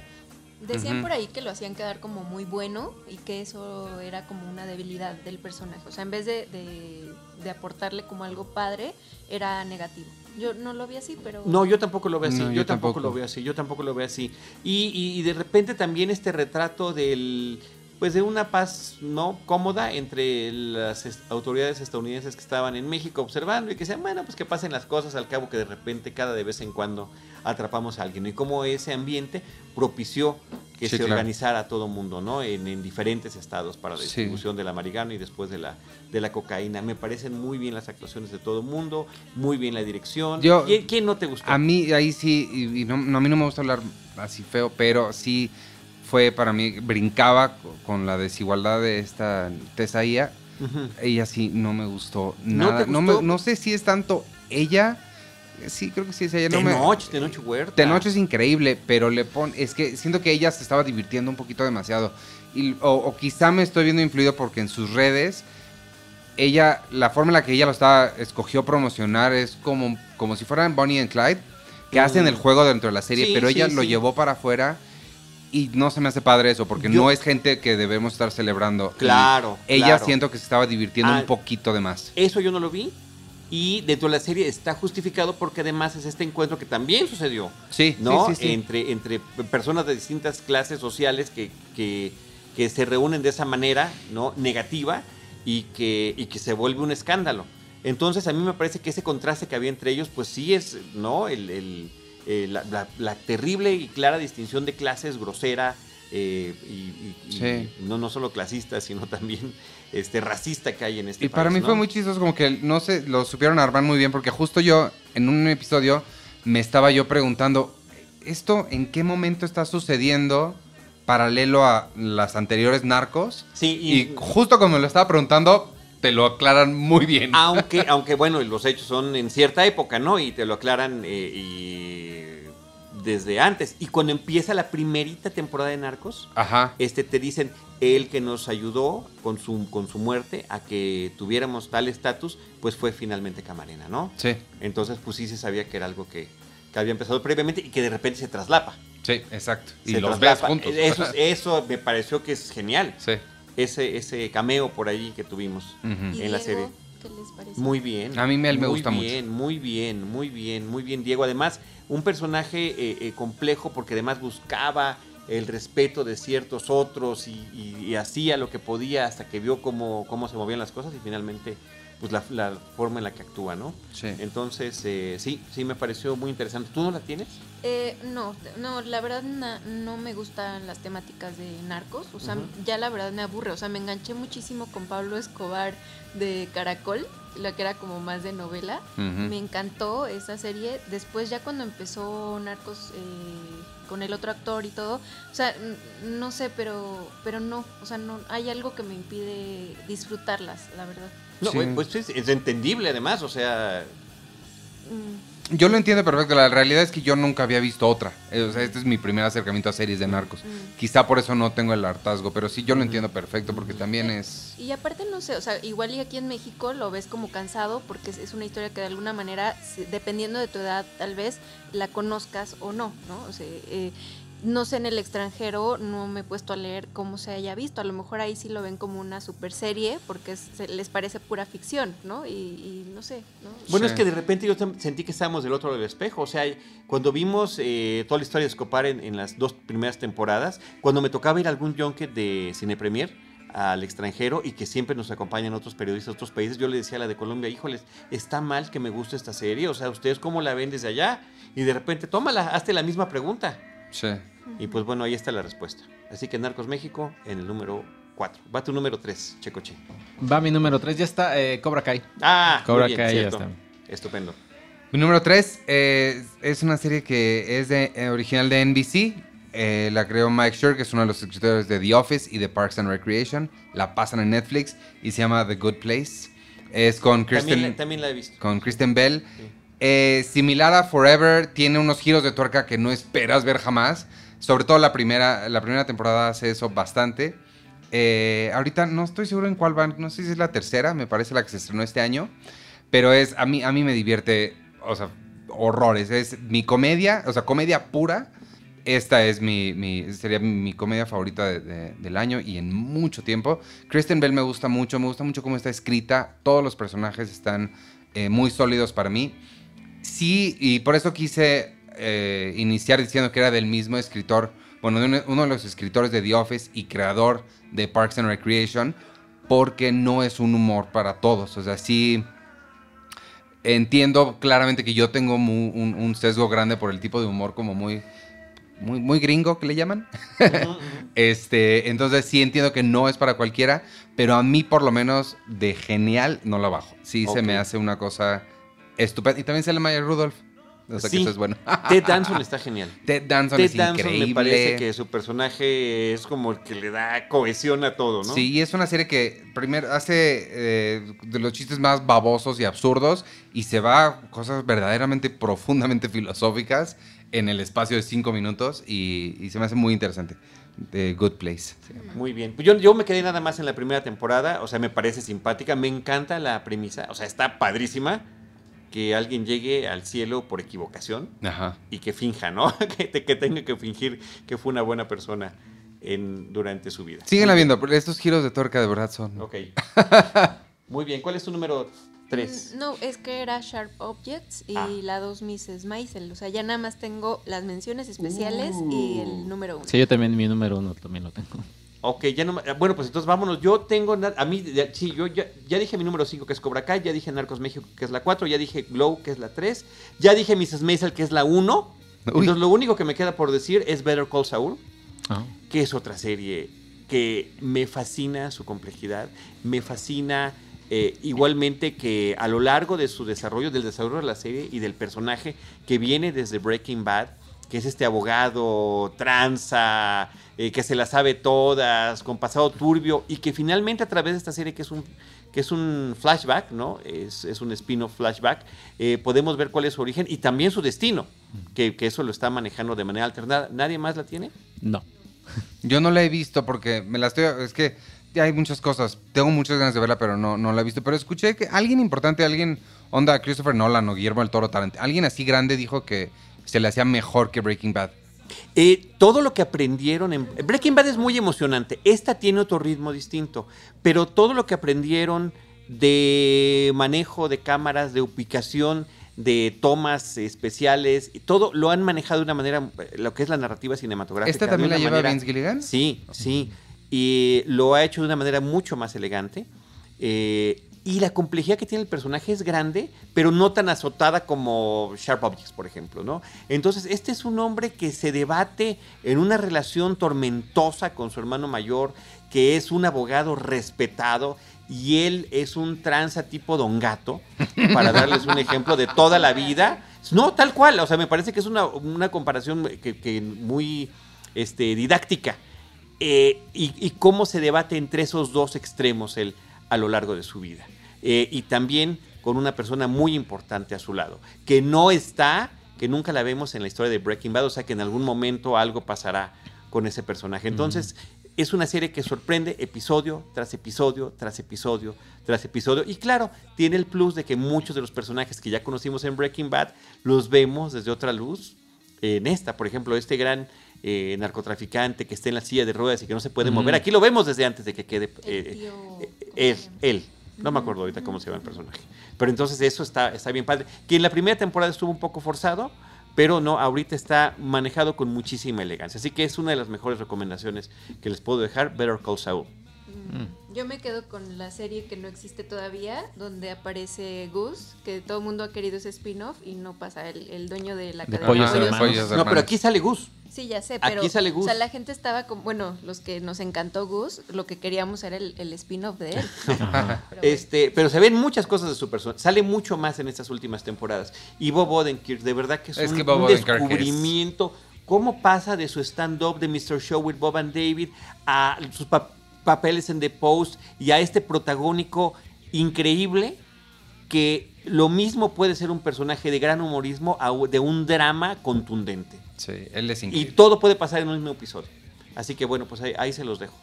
Speaker 5: Decían por ahí que lo hacían quedar como muy bueno y que eso era como una debilidad del personaje. O sea, en vez de, de- de aportarle como algo padre, era negativo. Yo no lo vi así, pero...
Speaker 1: No, yo tampoco lo veo así.
Speaker 3: No,
Speaker 1: yo,
Speaker 3: yo
Speaker 1: tampoco,
Speaker 3: tampoco.
Speaker 1: lo veo así. Yo tampoco lo veo así. Y, y- y de repente también este retrato del pues de una paz no cómoda entre las est- autoridades estadounidenses que estaban en México observando y que decían, bueno, pues que pasen las cosas al cabo que de repente cada de vez en cuando atrapamos a alguien. Y cómo ese ambiente propició que
Speaker 3: Sí,
Speaker 1: se
Speaker 3: claro.
Speaker 1: organizara todo mundo, ¿no? En, en diferentes estados para la
Speaker 3: Sí.
Speaker 1: distribución de la marihuana y después de la, de la cocaína. Me parecen muy bien las actuaciones de todo mundo, muy bien la dirección.
Speaker 3: Yo-
Speaker 1: ¿Quién, quién no te gustó?
Speaker 3: A mí ahí sí, y, y no, no, a mí no me gusta hablar así feo, pero sí fue para mí, brincaba co- con la desigualdad de esta Tesaía. Ella sí no me gustó
Speaker 1: ¿No
Speaker 3: nada. No, me- no sé si es tanto ella, sí creo que sí ella. No me,
Speaker 1: Tenoch, Tenoch Huerta.
Speaker 3: Tenoch es increíble, pero le pone. Es que siento que ella se estaba divirtiendo un poquito demasiado. Y, o, o quizá me estoy viendo influido porque en sus redes, ella, la forma en la que ella lo estaba, escogió promocionar es como, como si fueran Bonnie and Clyde, que
Speaker 1: Mm.
Speaker 3: hacen el juego dentro de la serie,
Speaker 1: Sí,
Speaker 3: pero ella
Speaker 1: sí,
Speaker 3: lo
Speaker 1: sí.
Speaker 3: llevó para afuera. Y no se me hace padre eso, porque
Speaker 1: Yo-
Speaker 3: no es gente que debemos estar celebrando. Y
Speaker 1: Claro,
Speaker 3: Ella
Speaker 1: claro.
Speaker 3: siento que se estaba divirtiendo
Speaker 1: Ah,
Speaker 3: un poquito de más.
Speaker 1: Eso yo no lo vi. Y dentro de la serie está justificado porque además es este encuentro que también sucedió.
Speaker 3: Sí,
Speaker 1: ¿no?
Speaker 3: sí, sí, sí.
Speaker 1: Entre, entre personas de distintas clases sociales que, que, que se reúnen de esa manera, ¿no? Negativa y que, y que se vuelve un escándalo. Entonces a mí me parece que ese contraste que había entre ellos, pues sí es, ¿no? El, el- eh, la, la- la terrible y clara distinción de clases grosera eh, y, y- no, no solo clasista, sino también este, racista que hay en este
Speaker 3: Y para
Speaker 1: país,
Speaker 3: mí
Speaker 1: ¿no?
Speaker 3: fue muy chistoso, como que no sé, lo supieron armar muy bien, porque justo yo, en un episodio, me estaba yo preguntando, ¿esto en qué momento está sucediendo paralelo a las anteriores narcos?
Speaker 1: Sí,
Speaker 3: Y,
Speaker 1: y,
Speaker 3: justo como me lo estaba preguntando, te lo aclaran muy bien.
Speaker 1: aunque, [laughs] aunque bueno, los hechos son en cierta época, ¿no? Y te lo aclaran eh, y desde antes. Y cuando empieza la primerita temporada de Narcos,
Speaker 3: Ajá.
Speaker 1: este te dicen el que nos ayudó con su, con su muerte a que tuviéramos tal estatus, pues fue finalmente Camarena, ¿no?
Speaker 3: Sí,
Speaker 1: Entonces, pues sí se sabía que era algo que, que había empezado previamente y que de repente se traslapa.
Speaker 3: sí, exacto. Y
Speaker 1: Se
Speaker 3: los ves
Speaker 1: traslapa.
Speaker 3: juntos.
Speaker 1: Eso, [laughs] eso me pareció que es genial.
Speaker 3: sí.
Speaker 1: Ese, ese cameo por ahí que tuvimos.
Speaker 3: Ujú.
Speaker 5: ¿Y
Speaker 1: en la serie.
Speaker 5: ¿Qué les parece?
Speaker 1: Muy bien.
Speaker 3: A mí me- me
Speaker 1: muy
Speaker 3: gusta mucho.
Speaker 1: bien, Muy bien, muy bien, muy bien, Diego. Además, un personaje eh, eh, complejo porque además buscaba el respeto de ciertos otros y, y- y hacía lo que podía hasta que vio cómo, cómo se movían las cosas y finalmente pues la, la forma en la que actúa, ¿no?
Speaker 3: Sí.
Speaker 1: Entonces, eh, sí, sí me pareció muy interesante. ¿Tú no la tienes?
Speaker 5: Eh, no, no, la verdad na- no me gustan las temáticas de narcos, o sea, ya la verdad me aburre, o sea, me enganché muchísimo con Pablo Escobar de Caracol, la que era como más de novela, me encantó esa serie, después ya cuando empezó Narcos eh, con el otro actor y todo, o sea, no sé, pero, pero no, o sea, no, hay algo que me impide disfrutarlas, la verdad.
Speaker 1: No,
Speaker 3: Sí.
Speaker 1: pues es, es entendible además, o sea,
Speaker 5: Mm,
Speaker 3: Yo lo entiendo perfecto. La realidad es que yo nunca había visto otra. Eh, O sea, este es mi primer acercamiento a series de narcos.
Speaker 5: mm.
Speaker 3: Quizá por eso no tengo el hartazgo, pero sí yo lo entiendo perfecto porque también es...
Speaker 5: Y aparte, no sé, o sea, igual y aquí en México lo ves como cansado porque es, una historia que de alguna manera, dependiendo de tu edad, tal vez la conozcas o no, ¿no? O sea, eh, no sé en el extranjero, no me he puesto a leer cómo se haya visto. A lo mejor ahí sí lo ven como una super serie porque se, les parece pura ficción, ¿no? Y, no sé, ¿no?
Speaker 1: Bueno,
Speaker 3: Sí.
Speaker 1: es que de repente yo sentí que estábamos del otro lado del espejo. O sea, cuando vimos eh, toda la historia de Escopar en, en las dos primeras temporadas, cuando me tocaba ir a algún junket de Cine Premier al extranjero y que siempre nos acompañan otros periodistas de otros países, yo le decía a la de Colombia, híjoles, está mal que me guste esta serie. O sea, ¿ustedes cómo la ven desde allá? Y de repente, tómala, hazte la misma pregunta.
Speaker 3: Sí.
Speaker 1: Y pues bueno, ahí está la respuesta. Así que Narcos México en el número 4. Va tu número 3, Checoche.
Speaker 4: Va mi número 3, ya está eh, Cobra Kai.
Speaker 1: Ah,
Speaker 4: Cobra
Speaker 1: muy bien,
Speaker 4: Kai ya
Speaker 1: cierto.
Speaker 4: está.
Speaker 1: Estupendo.
Speaker 3: Mi número 3 es una serie que es de, eh, original de NBC. Eh, la creó Mike Schur, que es uno de los escritores de The Office y de Parks and Recreation. La pasan en Netflix y se llama The Good Place. Es con Kristen,
Speaker 1: También, la- también la he visto.
Speaker 3: con Kristen Bell.
Speaker 1: Sí.
Speaker 3: Eh, similar a Forever, tiene unos giros de tuerca que no esperas ver jamás. Sobre todo la primera, la primera temporada hace eso bastante. Eh, ahorita no estoy seguro en cuál van, no sé si es la tercera, me parece la que se estrenó este año. Pero es, a mí, a mí me divierte, o sea, horrores. Es mi comedia, o sea, comedia pura. Esta es mi, mi- sería mi comedia favorita de- de- del año y en mucho tiempo. Kristen Bell me gusta mucho, me gusta mucho cómo está escrita. Todos los personajes están eh, muy sólidos para mí. Sí, y por eso quise eh, iniciar diciendo que era del mismo escritor, bueno, de uno, de los escritores de The Office y creador de Parks and Recreation, porque no es un humor para todos. O sea, sí entiendo claramente que yo tengo un, un sesgo grande por el tipo de humor como muy, muy, muy gringo que le llaman. [laughs] Este, entonces sí entiendo que no es para cualquiera, pero a mí por lo menos de genial no la bajo. Sí se me hace una cosa estupenda. Y también sale Maya Rudolph. O sea que
Speaker 1: Sí.
Speaker 3: eso es bueno.
Speaker 1: Ted Danson está genial. [laughs]
Speaker 3: Ted Danson
Speaker 1: Ted
Speaker 3: es
Speaker 1: Danson
Speaker 3: increíble.
Speaker 1: me parece que su personaje es como el que le da cohesión a todo, ¿no?
Speaker 3: Sí, y es una serie que primero hace eh, de los chistes más babosos y absurdos y se va a cosas verdaderamente profundamente [laughs] filosóficas en el espacio de cinco minutos y, y se me hace muy interesante. The Good Place.
Speaker 1: Muy bien. Pues yo, yo me quedé nada más en la primera temporada, o sea, me parece simpática, me encanta la premisa, o sea, está padrísima que alguien llegue al cielo por equivocación
Speaker 3: Ajá.
Speaker 1: y que finja, ¿no? [laughs] que, te- que tenga que fingir que fue una buena persona en, durante su vida.
Speaker 3: Síguenla viendo, porque estos giros de tuerca de verdad son.
Speaker 1: Ok. [laughs] Muy bien. ¿Cuál es tu número 3?
Speaker 5: Mm, No, es que era Sharp Objects y
Speaker 1: Ah.
Speaker 5: la 2 Mrs. Maisel. O sea, ya nada más tengo las menciones especiales y el número 1.
Speaker 4: Sí, yo también mi número 1 también lo tengo.
Speaker 1: Ok, ya no. me- Bueno, pues entonces vámonos. Yo tengo. A mí, ya- sí, yo ya, ya dije mi número 5, que es Cobra Kai. Ya dije Narcos México, que es la 4. Ya dije Glow, que es la 3. Ya dije Mrs. Maisel, que es la 1. Entonces lo único que me queda por decir es Better Call Saul,
Speaker 4: Ah.
Speaker 1: que es otra serie que me fascina su complejidad. Me fascina. eh, igualmente que a lo largo de su desarrollo, del desarrollo de la serie y del personaje que viene desde Breaking Bad, que es este abogado tranza, eh, que se la sabe todas, con pasado turbio, y que finalmente a través de esta serie, que es un, que es un flashback, ¿no? Es, es un spin-off flashback, eh, podemos ver cuál es su origen y también su destino, que, que eso lo está manejando de manera alternada. ¿Nadie más la tiene?
Speaker 4: No.
Speaker 3: Yo no la he visto porque me la estoy. Es que ya hay muchas cosas. Tengo muchas ganas de verla, pero no, no la he visto. Pero escuché que alguien importante, alguien, onda Christopher Nolan o Guillermo del Toro Tarantino, alguien así grande dijo que se le hacía mejor que Breaking Bad.
Speaker 1: Eh, todo lo que aprendieron en Breaking Bad es muy emocionante. Esta tiene otro ritmo distinto, pero todo lo que aprendieron de manejo de cámaras, de ubicación, de tomas especiales, todo lo han manejado de una manera, eh, lo que es la narrativa cinematográfica.
Speaker 3: ¿Esta también la lleva
Speaker 1: manera-
Speaker 3: Vince Gilligan?
Speaker 1: Sí, sí. Y lo ha hecho de una manera mucho más elegante. Eh, y la complejidad que tiene el personaje es grande, pero no tan azotada como Sharp Objects, por ejemplo, ¿no? Entonces, este es un hombre que se debate en una relación tormentosa con su hermano mayor, que es un abogado respetado, y él es un tranza tipo Don Gato, para darles un ejemplo de toda la vida. No, tal cual, o sea, me parece que es una, comparación que, muy este, didáctica. Eh, y, y cómo se debate entre esos dos extremos él a lo largo de su vida. Eh, y también con una persona muy importante a su lado, que no está, que nunca la vemos en la historia de Breaking Bad, o sea que en algún momento algo pasará con ese personaje. Entonces, es una serie que sorprende episodio tras episodio, tras episodio, tras episodio. Y claro, tiene el plus de que muchos de los personajes que ya conocimos en Breaking Bad los vemos desde otra luz en esta. Por ejemplo, este gran eh, narcotraficante que esté en la silla de ruedas y que no se puede mover. Aquí lo vemos desde antes de que quede eh, él, él. No me acuerdo ahorita cómo se llama el personaje. Pero entonces eso está, está bien padre. Que en la primera temporada estuvo un poco forzado, pero no, ahorita está manejado con muchísima elegancia. Así que es una de las mejores recomendaciones que les puedo dejar, Better Call Saul.
Speaker 5: Mm. Yo me quedo con la serie que no existe todavía, donde aparece Gus, que todo el mundo ha querido ese spin-off y no pasa el, dueño de la
Speaker 4: cadena
Speaker 1: de No, pero aquí sale Gus.
Speaker 5: Sí, ya sé, pero
Speaker 1: Aquí sale Gus.
Speaker 5: O sea, la gente estaba como, bueno, los que nos encantó Gus, lo que queríamos era el, spin-off de él. [laughs]
Speaker 1: pero este, pero se ven muchas cosas de su persona. Sale mucho más en estas últimas temporadas. Y Bob Odenkirk, de verdad que es, un, descubrimiento. ¿Cómo pasa de su stand-up de Mr. Show with Bob and David a sus papeles en The Post y a este protagónico increíble que lo mismo puede ser un personaje de gran humorismo de un drama contundente?
Speaker 3: Sí, él es increíble.
Speaker 1: Y todo puede pasar en un mismo episodio. Así que bueno, pues ahí, se los dejo.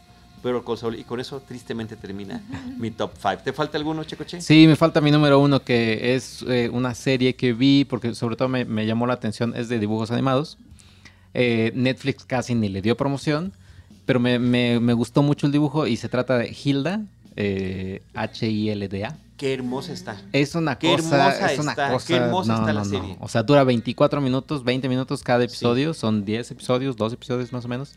Speaker 1: Pero y con eso tristemente termina [laughs] mi top 5. ¿Te falta alguno, Checoche?
Speaker 4: Sí, me falta mi número uno, que es eh, una serie que vi, porque sobre todo me, llamó la atención, es de dibujos animados. Eh, Netflix casi ni le dio promoción, pero me, me, gustó mucho el dibujo y se trata de Hilda, eh, H-I-L-D-A.
Speaker 1: Qué hermosa está.
Speaker 4: Es una cosa, es una cosa.
Speaker 1: Qué hermosa está la serie.
Speaker 4: O sea, dura 24 minutos, 20 minutos cada episodio. Son 10 episodios, 2 episodios más o menos.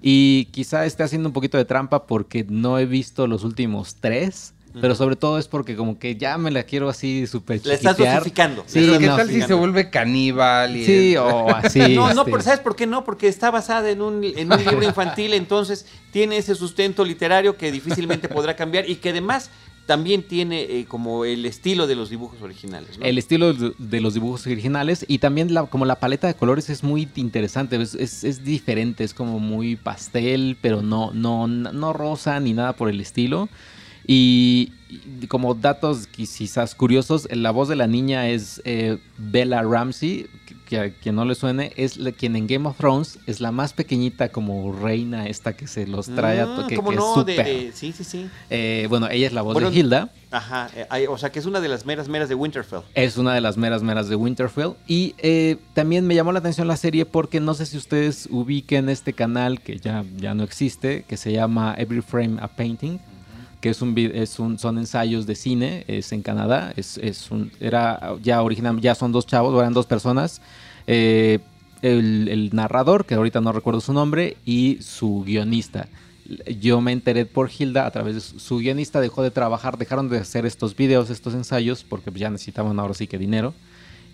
Speaker 4: Y quizá esté haciendo un poquito de trampa porque no he visto los últimos 3. Pero sobre todo es porque como que ya me la quiero así súper.
Speaker 1: La estás dosificando.
Speaker 3: Sí, ¿Qué tal si se vuelve caníbal?
Speaker 4: Y sí, o [laughs] así. [laughs]
Speaker 1: no, no, este. ¿sabes por qué no? Porque está basada en un, en un libro [laughs] infantil, entonces tiene ese sustento literario que difícilmente podrá cambiar y que además también tiene eh, como el estilo de los dibujos originales.
Speaker 4: El estilo de los dibujos originales y también la, como la paleta de colores es muy interesante, es, es, diferente, es como muy pastel, pero no, no, no rosa ni nada por el estilo. Y, como datos quizás curiosos, la voz de la niña es eh, Bella Ramsey, que a quien no le suene, es quien en Game of Thrones es la más pequeñita como reina esta que se los trae a
Speaker 1: mm,
Speaker 4: que,
Speaker 1: que
Speaker 4: no?
Speaker 1: De, sí, sí, sí.
Speaker 4: Eh, bueno, ella es la voz de Hilda.
Speaker 1: Ajá, eh, o sea que es una de las meras meras de Winterfell.
Speaker 4: Es una de las meras meras de Winterfell. Y también me llamó la atención la serie porque no sé si ustedes ubiquen este canal que ya, ya no existe, que se llama Every Frame a Painting que es un, es un, son ensayos de cine, es en Canadá, es, es un, era ya original, ya son dos chavos, eran dos personas, eh, el, narrador, que ahorita no recuerdo su nombre, y su guionista. Yo me enteré por Hilda a través de su, guionista, dejó de trabajar, dejaron de hacer estos videos, estos ensayos, porque ya necesitaban ahora sí que dinero,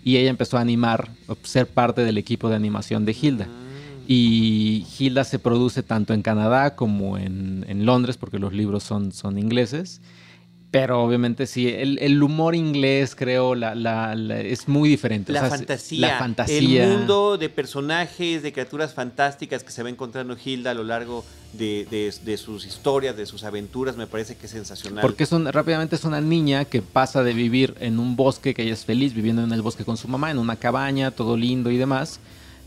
Speaker 4: y ella empezó a animar, a ser parte del equipo de animación de Hilda. Y Hilda se produce tanto en Canadá como en, Londres, porque los libros son, son ingleses. Pero obviamente sí, el, humor inglés creo la, la, es muy diferente.
Speaker 1: La, fantasía, la fantasía. El mundo de personajes, de criaturas fantásticas que se va encontrando Hilda a lo largo de, de, sus historias, de sus aventuras, me parece que es sensacional.
Speaker 4: Porque es rápidamente es una niña que pasa de vivir en un bosque, que ella es feliz, viviendo en el bosque con su mamá, en una cabaña, todo lindo y demás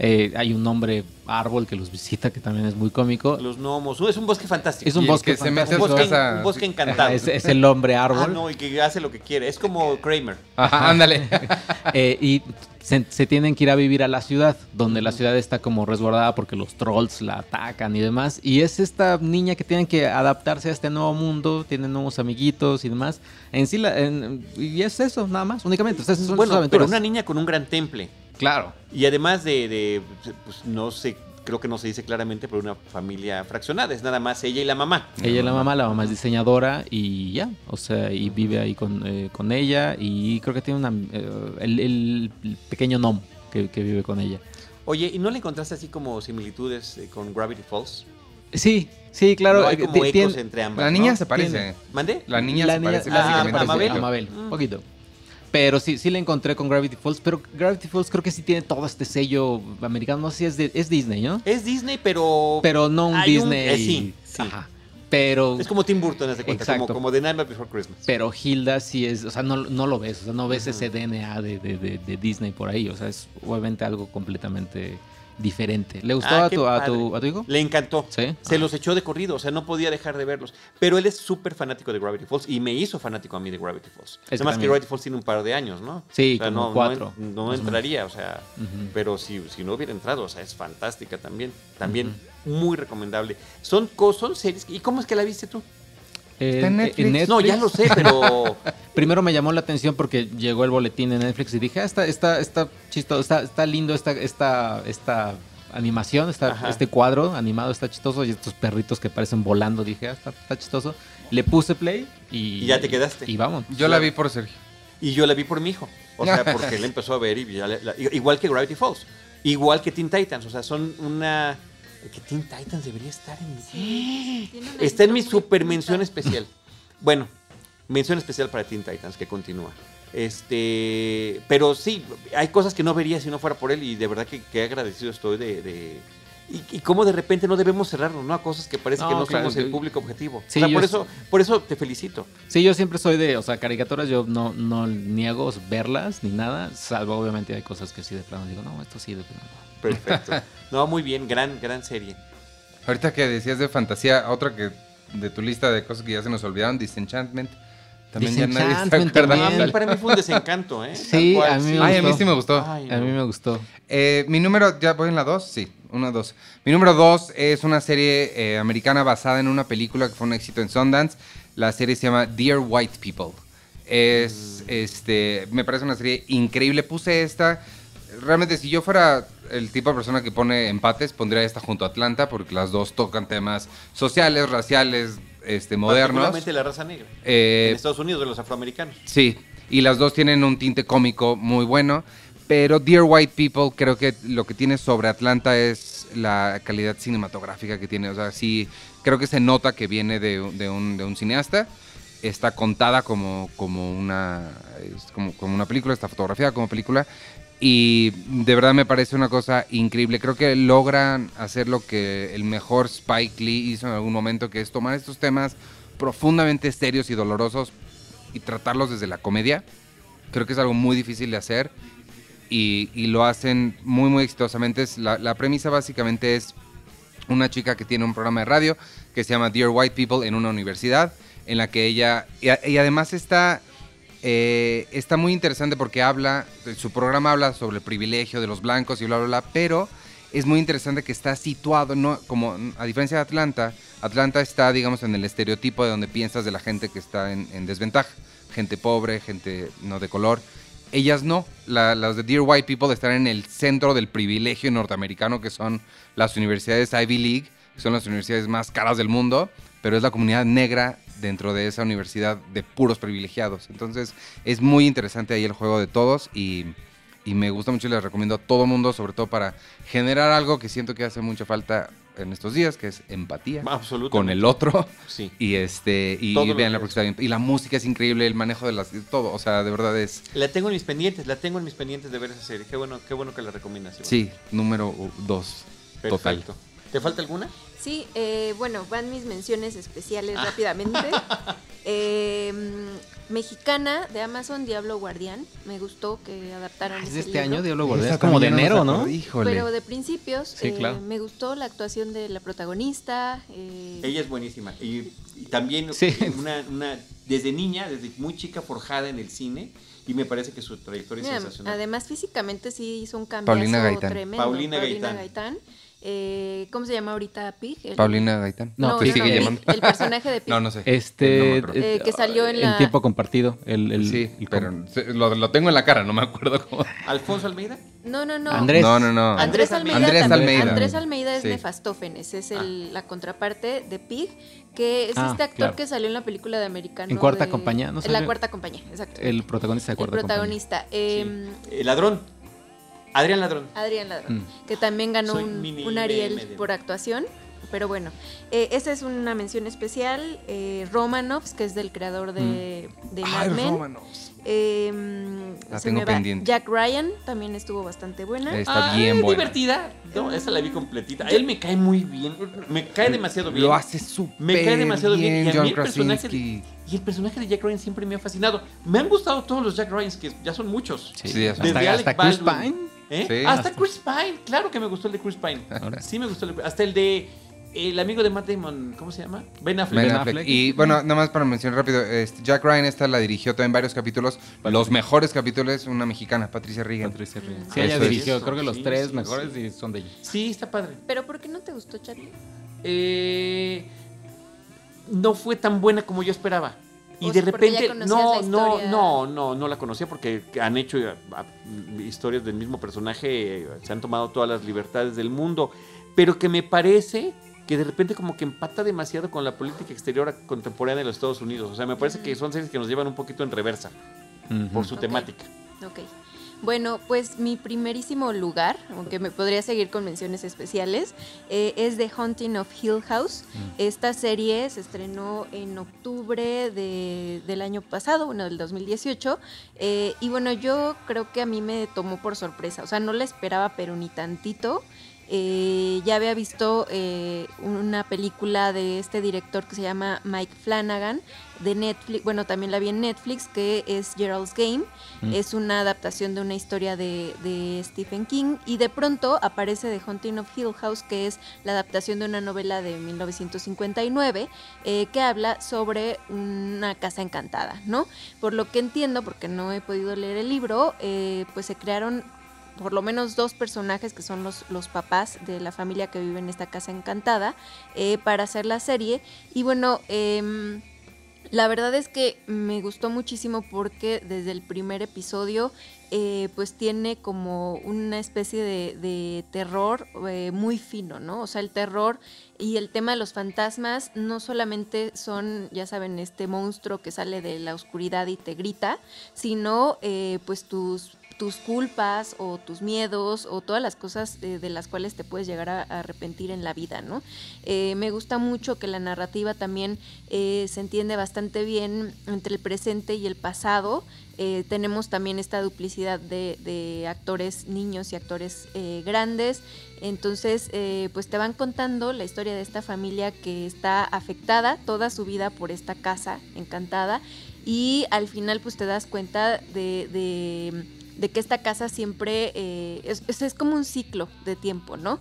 Speaker 4: eh, hay un hombre árbol que los visita que también es muy cómico.
Speaker 1: Los gnomos. Es un bosque fantástico.
Speaker 4: Es un bosque
Speaker 1: se mete un, bosque, un bosque encantado. [laughs]
Speaker 4: Es, el hombre árbol. Ah,
Speaker 1: no, y que hace lo que quiere. Es como Kramer.
Speaker 3: Ajá, ándale. [laughs]
Speaker 4: Eh, y se, tienen que ir a vivir a la ciudad, donde la ciudad está como resguardada porque los trolls la atacan y demás. Y es esta niña que tiene que adaptarse a este nuevo mundo, tiene nuevos amiguitos y demás. En sí, la, y es eso, nada más, únicamente.
Speaker 1: bueno, pero una niña con un gran temple.
Speaker 4: Claro.
Speaker 1: Y además de, pues, no sé, creo que no se dice claramente, pero una familia fraccionada. Es nada más ella y la mamá.
Speaker 4: Ella y la mamá, la mamá es diseñadora y ya, o sea, y vive ahí con, eh, ella y creo que tiene una, eh, el, pequeño nom que, vive con ella.
Speaker 1: Oye, ¿y no le encontraste así como similitudes eh, con Gravity Falls?
Speaker 4: Sí, sí, claro.
Speaker 1: hay como ecos entre ambas.
Speaker 3: La niña se parece.
Speaker 1: ¿Mande?
Speaker 3: La niña se parece.
Speaker 1: Ah, a Mabel.
Speaker 4: A Mabel, un poquito. Pero sí, sí la encontré con Gravity Falls. Pero Gravity Falls creo que sí tiene todo este sello americano. No sé si es, de, es Disney, ¿no?
Speaker 1: Es Disney, pero.
Speaker 4: Pero no un Disney.
Speaker 1: Eh, sí, sí.
Speaker 4: Ajá. Pero.
Speaker 1: Es como Tim Burton, hace cuenta, como, como The Nightmare Before Christmas.
Speaker 4: Pero Hilda sí es. O sea, no, no lo ves. O sea, no ves ese DNA de, de, de, Disney por ahí. O sea, es obviamente algo completamente diferente. ¿Le gustó
Speaker 1: Ah,
Speaker 4: a, tu, a, tu, a tu hijo?
Speaker 1: Le encantó.
Speaker 4: Sí.
Speaker 1: Se los echó de corrido, o sea, no podía dejar de verlos. Pero él es súper fanático de Gravity Falls y me hizo fanático a mí de Gravity Falls.
Speaker 4: que
Speaker 1: Además que, Gravity Falls tiene un par de años, ¿no?
Speaker 4: Sí,
Speaker 1: O sea,
Speaker 4: como
Speaker 1: no, no
Speaker 4: cuatro,
Speaker 1: en- No, entraría, o sea, pero si, si no hubiera entrado, o sea, es fantástica también. También muy recomendable. Son, son series. ¿Y cómo es que la viste tú?
Speaker 4: Eh,
Speaker 3: Está en Netflix.
Speaker 1: No, ya lo sé, pero... [laughs]
Speaker 4: Primero me llamó la atención porque llegó el boletín en Netflix y dije, ah, está, está, está chistoso, está, está lindo esta, esta, esta animación, está, este cuadro animado está chistoso y estos perritos que parecen volando, dije, ah, está, está chistoso. Le puse play y...
Speaker 1: Y ya te quedaste.
Speaker 4: Y vamos.
Speaker 3: Yo la vi por Sergio.
Speaker 1: Y yo la vi por mi hijo. O sea, porque [laughs] él empezó a ver y ya le- la- igual que Gravity Falls. Igual que Teen Titans. O sea, son una... Que Teen Titans debería estar en mi...
Speaker 5: Una
Speaker 1: Está en mi super mención especial. Bueno, mención especial para Teen Titans que continúa. Este, pero sí, hay cosas que no vería si no fuera por él y de verdad que, que agradecido estoy de, de- y, y cómo de repente no debemos cerrarnos, ¿no? A cosas que parece que
Speaker 4: No,
Speaker 1: no
Speaker 4: claro,
Speaker 1: somos el
Speaker 4: yo-
Speaker 1: público objetivo.
Speaker 4: Sí,
Speaker 1: o sea, por
Speaker 4: es-
Speaker 1: eso, por eso te felicito.
Speaker 4: Sí, yo siempre soy de, o sea, caricaturas yo no, no niego verlas ni nada, salvo obviamente hay cosas que sí de plano digo, no, esto sí de plano. No".
Speaker 1: Perfecto. [laughs] No, muy bien, gran, gran serie.
Speaker 3: Ahorita que decías de fantasía, otra que de tu lista de cosas que ya se nos olvidaron, Disenchantment. También ya nadie se
Speaker 4: Disenchantment
Speaker 3: acuerda.
Speaker 1: No, a
Speaker 4: también.
Speaker 1: mí, para mí fue un desencanto, ¿eh?
Speaker 4: Sí,
Speaker 1: Tal cual,
Speaker 4: a mí me
Speaker 3: Ay, a mí sí me gustó.
Speaker 1: Ay,
Speaker 4: A mí me gustó.
Speaker 3: Eh, mi número, ya voy en la 2, sí, una 2. Mi número 2 es una serie eh, americana basada en una película que fue un éxito en Sundance. La serie se llama Dear White People. Es, este, me parece una serie increíble. Puse esta, realmente si yo fuera el tipo de persona que pone empates, pondría esta junto a Atlanta porque las dos tocan temas sociales, raciales, este, modernos.
Speaker 1: La raza negra.
Speaker 3: Eh,
Speaker 1: en Estados Unidos, de los afroamericanos.
Speaker 3: Sí, y las dos tienen un tinte cómico muy bueno, pero Dear White People creo que lo que tiene sobre Atlanta es la calidad cinematográfica que tiene. O sea, sí, creo que se nota que viene de, un- de un, de un cineasta. Está contada como, como, una, como una película, está fotografiada como película. Y de verdad me parece una cosa increíble. Creo que logran hacer lo que el mejor Spike Lee hizo en algún momento, que es tomar estos temas profundamente serios y dolorosos y tratarlos desde la comedia. Creo que es algo muy difícil de hacer y, lo hacen muy, muy exitosamente. La, la premisa básicamente es una chica que tiene un programa de radio que se llama Dear White People en una universidad, en la que ella, y además está, eh, está muy interesante porque habla, su programa habla sobre el privilegio de los blancos y bla, bla, bla, pero es muy interesante que está situado, no, como a diferencia de Atlanta, Atlanta está, digamos, en el estereotipo de donde piensas de la gente que está en, en desventaja, gente pobre, gente no de color. Ellas no, La- las de Dear White People están en el centro del privilegio norteamericano, que son las universidades Ivy League, que son las universidades más caras del mundo, pero es la comunidad negra dentro de esa universidad de puros privilegiados. Entonces es muy interesante ahí el juego de todos y, y me gusta mucho y les recomiendo a todo mundo, sobre todo para generar algo que siento que hace mucha falta en estos días, que es empatía con el otro.
Speaker 1: Sí. [laughs]
Speaker 3: Y este y porque está bien. Y la música es increíble, el manejo de las todo, o sea, de verdad es
Speaker 1: La tengo en mis pendientes, la tengo en mis pendientes de ver esa serie. Qué bueno, qué bueno que la recomiendas. Iván.
Speaker 3: sí, número dos. Total.
Speaker 1: ¿Te falta alguna?
Speaker 5: Sí, eh, bueno, van mis menciones especiales rápidamente. [laughs] Eh, mexicana de Amazon, Diablo Guardián. Me gustó que adaptaran
Speaker 4: Es
Speaker 5: ese
Speaker 4: de este
Speaker 5: libro.
Speaker 4: año, Diablo Guardián. Es como de enero, ¿no?
Speaker 3: Híjole.
Speaker 5: Pero de principios,
Speaker 4: Sí,
Speaker 5: eh,
Speaker 4: claro.
Speaker 5: me gustó la actuación de la protagonista. eh,
Speaker 1: Ella es buenísima. Y, y también
Speaker 4: Sí.
Speaker 1: una, una, desde niña, desde muy chica, forjada en el cine. Y me parece que su trayectoria es sensacional.
Speaker 5: además, físicamente sí hizo un cambio
Speaker 3: Paulina Gaitán.
Speaker 5: tremendo.
Speaker 1: Paulina Gaitán.
Speaker 5: Gaitán. Eh, ¿Cómo se llama ahorita Pig? El-
Speaker 3: Paulina Gaitán.
Speaker 4: No,
Speaker 5: No,
Speaker 3: ¿te
Speaker 5: no,
Speaker 3: sigue
Speaker 5: no,
Speaker 3: llamando?
Speaker 5: el personaje de [laughs] Pig.
Speaker 3: No, no sé.
Speaker 4: Este,
Speaker 3: No.
Speaker 5: Eh, que salió en la-
Speaker 4: tiempo compartido. El, el-
Speaker 3: sí,
Speaker 4: el-
Speaker 3: pero lo, lo tengo en la cara, no me acuerdo cómo.
Speaker 1: ¿Alfonso Almeida?
Speaker 5: No, no, no.
Speaker 4: Andrés.
Speaker 3: No, no, no.
Speaker 5: Andrés Almeida.
Speaker 3: Andrés
Speaker 5: también.
Speaker 3: Almeida.
Speaker 5: Andrés Almeida es
Speaker 3: Sí.
Speaker 5: Nefastófenes, es el- la contraparte de Pig, que es
Speaker 4: Ah,
Speaker 5: este actor
Speaker 4: claro.
Speaker 5: que salió en la película de Americano.
Speaker 4: En Cuarta
Speaker 5: de-
Speaker 4: Compañía, ¿no
Speaker 5: En la cuarta compañía, exacto.
Speaker 4: el protagonista de
Speaker 5: El
Speaker 4: Cuarta Compañía.
Speaker 5: protagonista. eh,
Speaker 1: El ladrón. Adrián Ladrón.
Speaker 5: Adrián Ladrón,
Speaker 4: Mm.
Speaker 5: que también ganó
Speaker 1: Soy
Speaker 5: un, Ariel
Speaker 1: de-
Speaker 5: por actuación. Pero bueno, eh, esta es una mención especial. Eh, Romanovs, que es del creador de, de Mad
Speaker 3: Ay,
Speaker 5: Men. Eh, mm,
Speaker 3: La tengo pendiente.
Speaker 5: Jack Ryan también estuvo bastante buena.
Speaker 3: Está
Speaker 1: Ah,
Speaker 3: bien buena.
Speaker 1: divertida. No, esa la vi completita. Él me cae muy bien. Me cae demasiado bien.
Speaker 3: Lo hace súper
Speaker 1: Me cae demasiado bien. Y a mí el personaje,
Speaker 3: Krasinski.
Speaker 1: y el personaje de Jack Ryan siempre me ha fascinado. Me han gustado todos los Jack Ryans, que ya son muchos.
Speaker 3: Sí, ya son.
Speaker 1: Desde
Speaker 4: Hasta,
Speaker 1: Alec
Speaker 4: hasta Chris
Speaker 1: Baldwin.
Speaker 4: Pine.
Speaker 1: ¿Eh?
Speaker 3: Sí.
Speaker 1: Hasta Chris Pine, claro que me gustó el de Chris Pine. [laughs] Sí me gustó el de- Hasta el de el amigo de Matt Damon, ¿cómo se llama? Ben Affleck.
Speaker 3: Ben Affleck. Y bueno, nada más para mencionar rápido, este, Jack Ryan esta la dirigió también varios capítulos. Los mejores capítulos, una mexicana, Patricia Regan.
Speaker 4: Patricia.
Speaker 5: Mm.
Speaker 4: Sí, ella
Speaker 3: es.
Speaker 4: dirigió, creo que los
Speaker 1: Sí,
Speaker 4: tres
Speaker 1: sí,
Speaker 4: mejores
Speaker 1: sí.
Speaker 4: son de ella.
Speaker 1: Sí, está padre.
Speaker 5: ¿Pero por qué no te gustó, Charlie?
Speaker 1: Eh, no fue tan buena como yo esperaba. Y de repente, no, no, no, no, no la conocía porque han hecho eh, historias del mismo personaje, eh, se han tomado todas las libertades del mundo, pero que me parece que de repente como que empata demasiado con la política exterior contemporánea de los Estados Unidos. O sea, me parece que son series que nos llevan un poquito en reversa por su temática.
Speaker 5: Ok. Bueno, pues mi primerísimo lugar, aunque me podría seguir con menciones especiales, eh, es The Haunting of Hill House. Esta serie se estrenó en octubre de- del año pasado, bueno, del 2018. eh, y bueno, yo creo que a mí me tomó por sorpresa. O sea, no la esperaba, pero ni tantito. Eh, ya había visto eh, una película de este director que se llama Mike Flanagan de Netflix, bueno, también la vi en Netflix, que es Gerald's Game.
Speaker 4: Mm.
Speaker 5: Es una adaptación de una historia de, de Stephen King y de pronto aparece The Haunting of Hill House, que es la adaptación de una novela de 1959 eh, que habla sobre una casa encantada, ¿no? Por lo que entiendo, porque no he podido leer el libro, eh, pues se crearon por lo menos dos personajes que son los, los papás de la familia que vive en esta casa encantada eh, para hacer la serie. Y bueno, em, la verdad es que me gustó muchísimo porque desde el primer episodio eh, pues tiene como una especie de, terror eh, muy fino, ¿no? O sea, el terror y el tema de los fantasmas no solamente son, ya saben, este monstruo que sale de la oscuridad y te grita, sino pues tus tus culpas o tus miedos o todas las cosas de, de las cuales te puedes llegar a, arrepentir en la vida, ¿no? Eh, me gusta mucho que la narrativa también eh, se entiende bastante bien entre el presente y el pasado. Eh, tenemos también esta duplicidad de, actores niños y actores eh, grandes. Entonces, eh, pues te van contando la historia de esta familia que está afectada toda su vida por esta casa encantada y al final pues te das cuenta de, de que esta casa siempre eh, es, es, como un ciclo de tiempo, ¿no?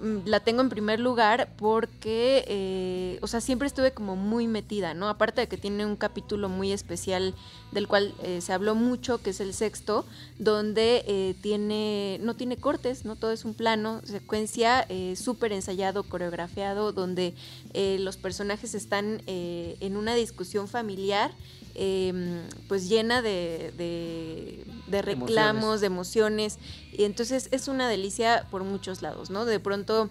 Speaker 5: Mm, la tengo en primer lugar porque, eh, o sea, siempre estuve como muy metida, ¿no? Aparte de que tiene un capítulo muy especial del cual eh, se habló mucho, que es el sexto, donde eh, tiene, no tiene cortes, ¿no? Todo es un plano, secuencia eh, súper ensayado, coreografiado, donde los personajes están en una discusión familiar. Eh, pues llena de, de- de reclamos, de emociones, y entonces es una delicia por muchos lados, ¿no? De pronto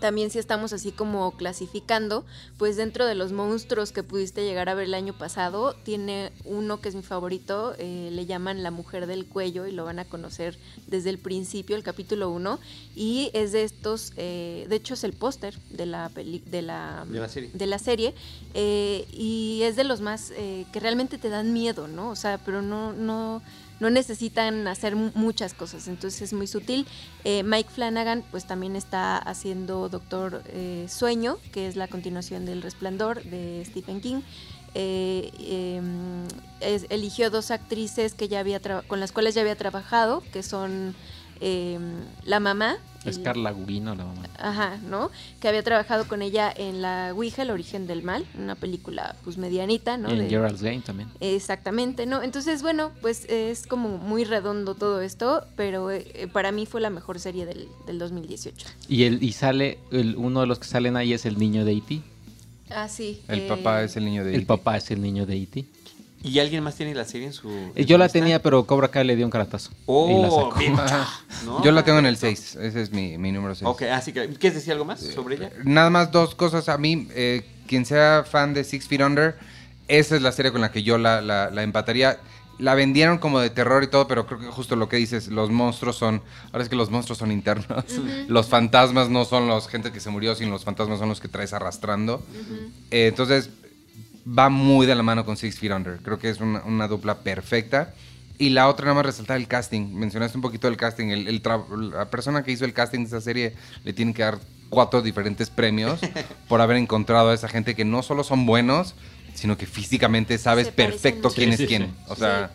Speaker 5: también si estamos así como clasificando, pues dentro de los monstruos que pudiste llegar a ver el año pasado, tiene uno que es mi favorito, eh, le llaman La Mujer del Cuello y lo van a conocer desde el principio, el capítulo 1, y es de estos, eh, de hecho es el póster de la, peli- de la,
Speaker 1: De la serie.
Speaker 5: de la serie, eh, y es de los más eh, que realmente te dan miedo, ¿no? O sea, pero no, no, no necesitan hacer mu- muchas cosas, entonces es muy sutil. Eh, Mike Flanagan pues también está haciendo Doctor eh, Sueño, que es la continuación del Resplandor de Stephen King. Eh, em, eligió dos actrices que ya había con las cuales ya había trabajado, que son em, la mamá.
Speaker 4: Es Carla Gugino, la mamá.
Speaker 5: Ajá, ¿no? Que había trabajado con ella en La Ouija, El origen del mal, una película pues medianita, ¿no?
Speaker 4: en
Speaker 5: De-
Speaker 4: Gerald's Game también.
Speaker 5: Exactamente, ¿no? Entonces, bueno, pues es como muy redondo todo esto, pero eh, para mí fue la mejor serie del, del 2018.
Speaker 4: Y, el, y sale, el, uno de los que salen ahí es el niño de E.T.
Speaker 5: Ah, sí.
Speaker 3: El
Speaker 5: eh,
Speaker 3: papá es el niño de
Speaker 4: El papá es el niño de E.T.
Speaker 1: ¿Y alguien más tiene la serie en su. en
Speaker 4: Eh,
Speaker 1: su
Speaker 4: Yo la
Speaker 1: lista?
Speaker 4: tenía, pero Cobra Kai le dio un caratazo. y la
Speaker 1: Oh,
Speaker 4: sacó. [laughs] [laughs]
Speaker 3: Yo la tengo en el 6, ese es mi, mi número 6.
Speaker 1: Ok, así que. ¿Quieres decir algo más sobre ella?
Speaker 3: Nada más dos cosas. A mí, eh, quien sea fan de Six Feet Under, esa es la serie con la que yo la, la- la empataría. La vendieron como de terror y todo, pero creo que justo lo que dices, los monstruos son, ahora es que los monstruos son internos. [laughs] Los fantasmas no son los gente que se murió, sino los fantasmas son los que traes arrastrando. Eh, entonces, va muy de la mano con Six Feet Under. Creo que es una, una dupla perfecta. Y la otra, nada más resaltar el casting. Mencionaste un poquito el casting. El, la persona que hizo el casting de esa serie le tiene que dar cuatro diferentes premios [laughs] por haber encontrado a esa gente que no solo son buenos, sino que físicamente sabes perfecto
Speaker 5: mucho.
Speaker 3: quién
Speaker 4: Sí,
Speaker 3: es
Speaker 4: sí,
Speaker 3: quién.
Speaker 4: sí.
Speaker 3: O sea,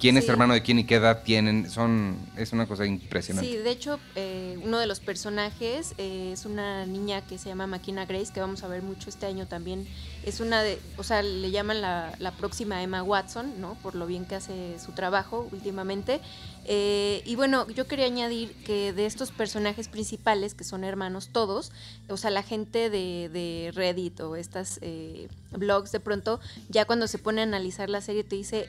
Speaker 3: quién es hermano de quién y qué edad tienen. Son, es una cosa impresionante.
Speaker 5: Sí, de hecho, eh, uno de los personajes eh, es una niña que se llama Makina Grace, que vamos a ver mucho este año también. Es una de, o sea, le llaman la, la próxima Emma Watson, ¿no? Por lo bien que hace su trabajo últimamente. Eh, y bueno, yo quería añadir que de estos personajes principales, que son hermanos todos, o sea, la gente de, de Reddit o estas blogs, de pronto, ya cuando se pone a analizar la serie, te dice,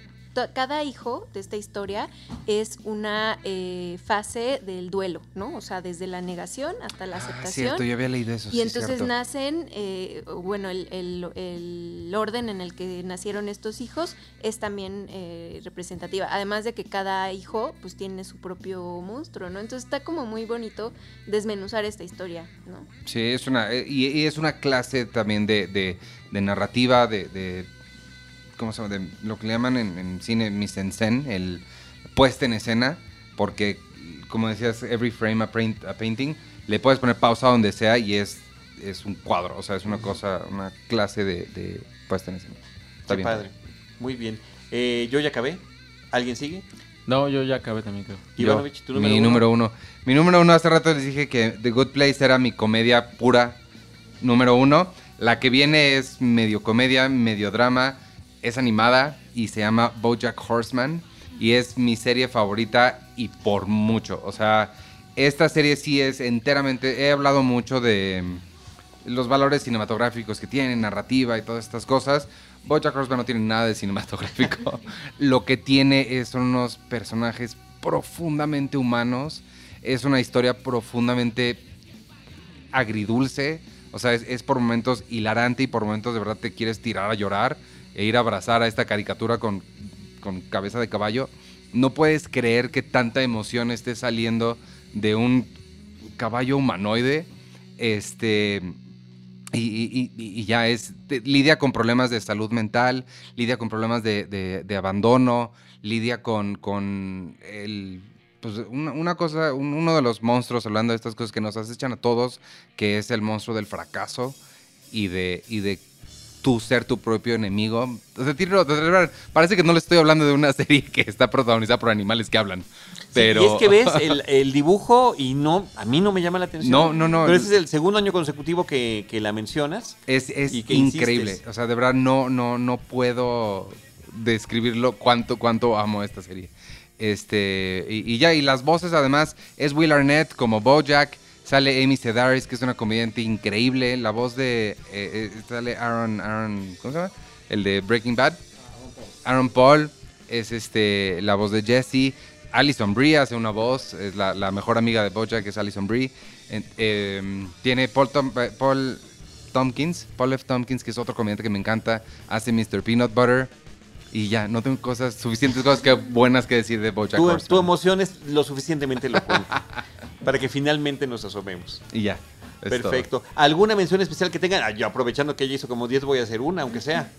Speaker 5: cada hijo de esta historia es una eh, fase del duelo, ¿no? O sea, desde la negación hasta la
Speaker 3: Ah,
Speaker 5: aceptación.
Speaker 3: cierto, yo había leído eso.
Speaker 5: Y
Speaker 3: sí,
Speaker 5: entonces
Speaker 3: cierto.
Speaker 5: nacen, eh, bueno, el, el- el orden en el que nacieron estos hijos es también eh, representativa. Además de que cada hijo pues tiene su propio monstruo, ¿no? Entonces está como muy bonito desmenuzar esta historia, ¿no?
Speaker 3: Sí, es una, eh, y, y es una clase también de, de- de narrativa, de, de- ¿cómo se llama? De lo que le llaman en, en cine mise en scène, el puesta en escena, porque, como decías, every frame a, paint- a painting, le puedes poner pausa donde sea y es, es un cuadro, o sea, es una cosa, una clase de, de puesta en escena. Está
Speaker 1: Qué
Speaker 3: bien.
Speaker 1: padre. Muy bien. Eh, yo ya acabé. ¿Alguien sigue?
Speaker 4: No, yo ya acabé también, creo.
Speaker 1: Ivanovich, tu número
Speaker 3: mi
Speaker 1: uno.
Speaker 3: número uno. Mi número uno, hace rato les dije que The Good Place era mi comedia pura número uno. La que viene es medio comedia, medio drama, es animada y se llama Bojack Horseman y es mi serie favorita y por mucho. O sea, esta serie sí es enteramente, he hablado mucho de mm, los valores cinematográficos que tiene, narrativa y todas estas cosas. Bojack Horseman no tiene nada de cinematográfico. [laughs] Lo que tiene es, son unos personajes profundamente humanos. Es una historia profundamente agridulce. O sea, es, es por momentos hilarante y por momentos de verdad te quieres tirar a llorar e ir a abrazar a esta caricatura con, cabeza de caballo. No puedes creer que tanta emoción esté saliendo de un caballo humanoide. Este. Y, ya es. lidia con problemas de salud mental, lidia con problemas de, abandono, lidia con, con el. Pues una, cosa, un- uno de los monstruos, hablando de estas cosas que nos acechan a todos, que es el monstruo del fracaso y de tú ser tu propio enemigo. O sea, verdad, parece que no le estoy hablando de una [laughs] serie que está protagonizada por animales que hablan. Pero...
Speaker 1: Sí, y es que ves [laughs] el, el dibujo y no, a mí no me llama la atención.
Speaker 3: No, no, no.
Speaker 1: Pero ese es el segundo año consecutivo que, que la mencionas.
Speaker 3: Es, es
Speaker 1: y que
Speaker 3: increíble.
Speaker 1: insistes.
Speaker 3: O sea, de verdad no, no, no puedo describirlo cuánto, cuánto amo esta serie. Este, y, y ya, y las voces además es Will Arnett como Bojack, sale Amy Sedaris, que es una comediante increíble, la voz de, eh, eh, sale Aaron, Aaron, ¿cómo se llama? El de Breaking Bad. Aaron Paul es este, la voz de Jesse. Alison Brie hace una voz, es la, la mejor amiga de Bojack, que es Alison Brie. Em, tiene Paul, Tom- eh, Paul Tompkins, Paul F. Tompkins, que es otro comediante que me encanta, hace Mr. Peanut Butter. Y ya, no tengo cosas, suficientes cosas que buenas que decir de Bojack
Speaker 1: Tu,
Speaker 3: Horseman.
Speaker 1: tu emoción es lo suficientemente elocuente [laughs] para que finalmente nos asomemos.
Speaker 3: Y ya. es
Speaker 1: Perfecto. ¿Alguna mención especial que tengan? Ah, yo aprovechando que ella hizo como 10 voy a hacer una, aunque sea.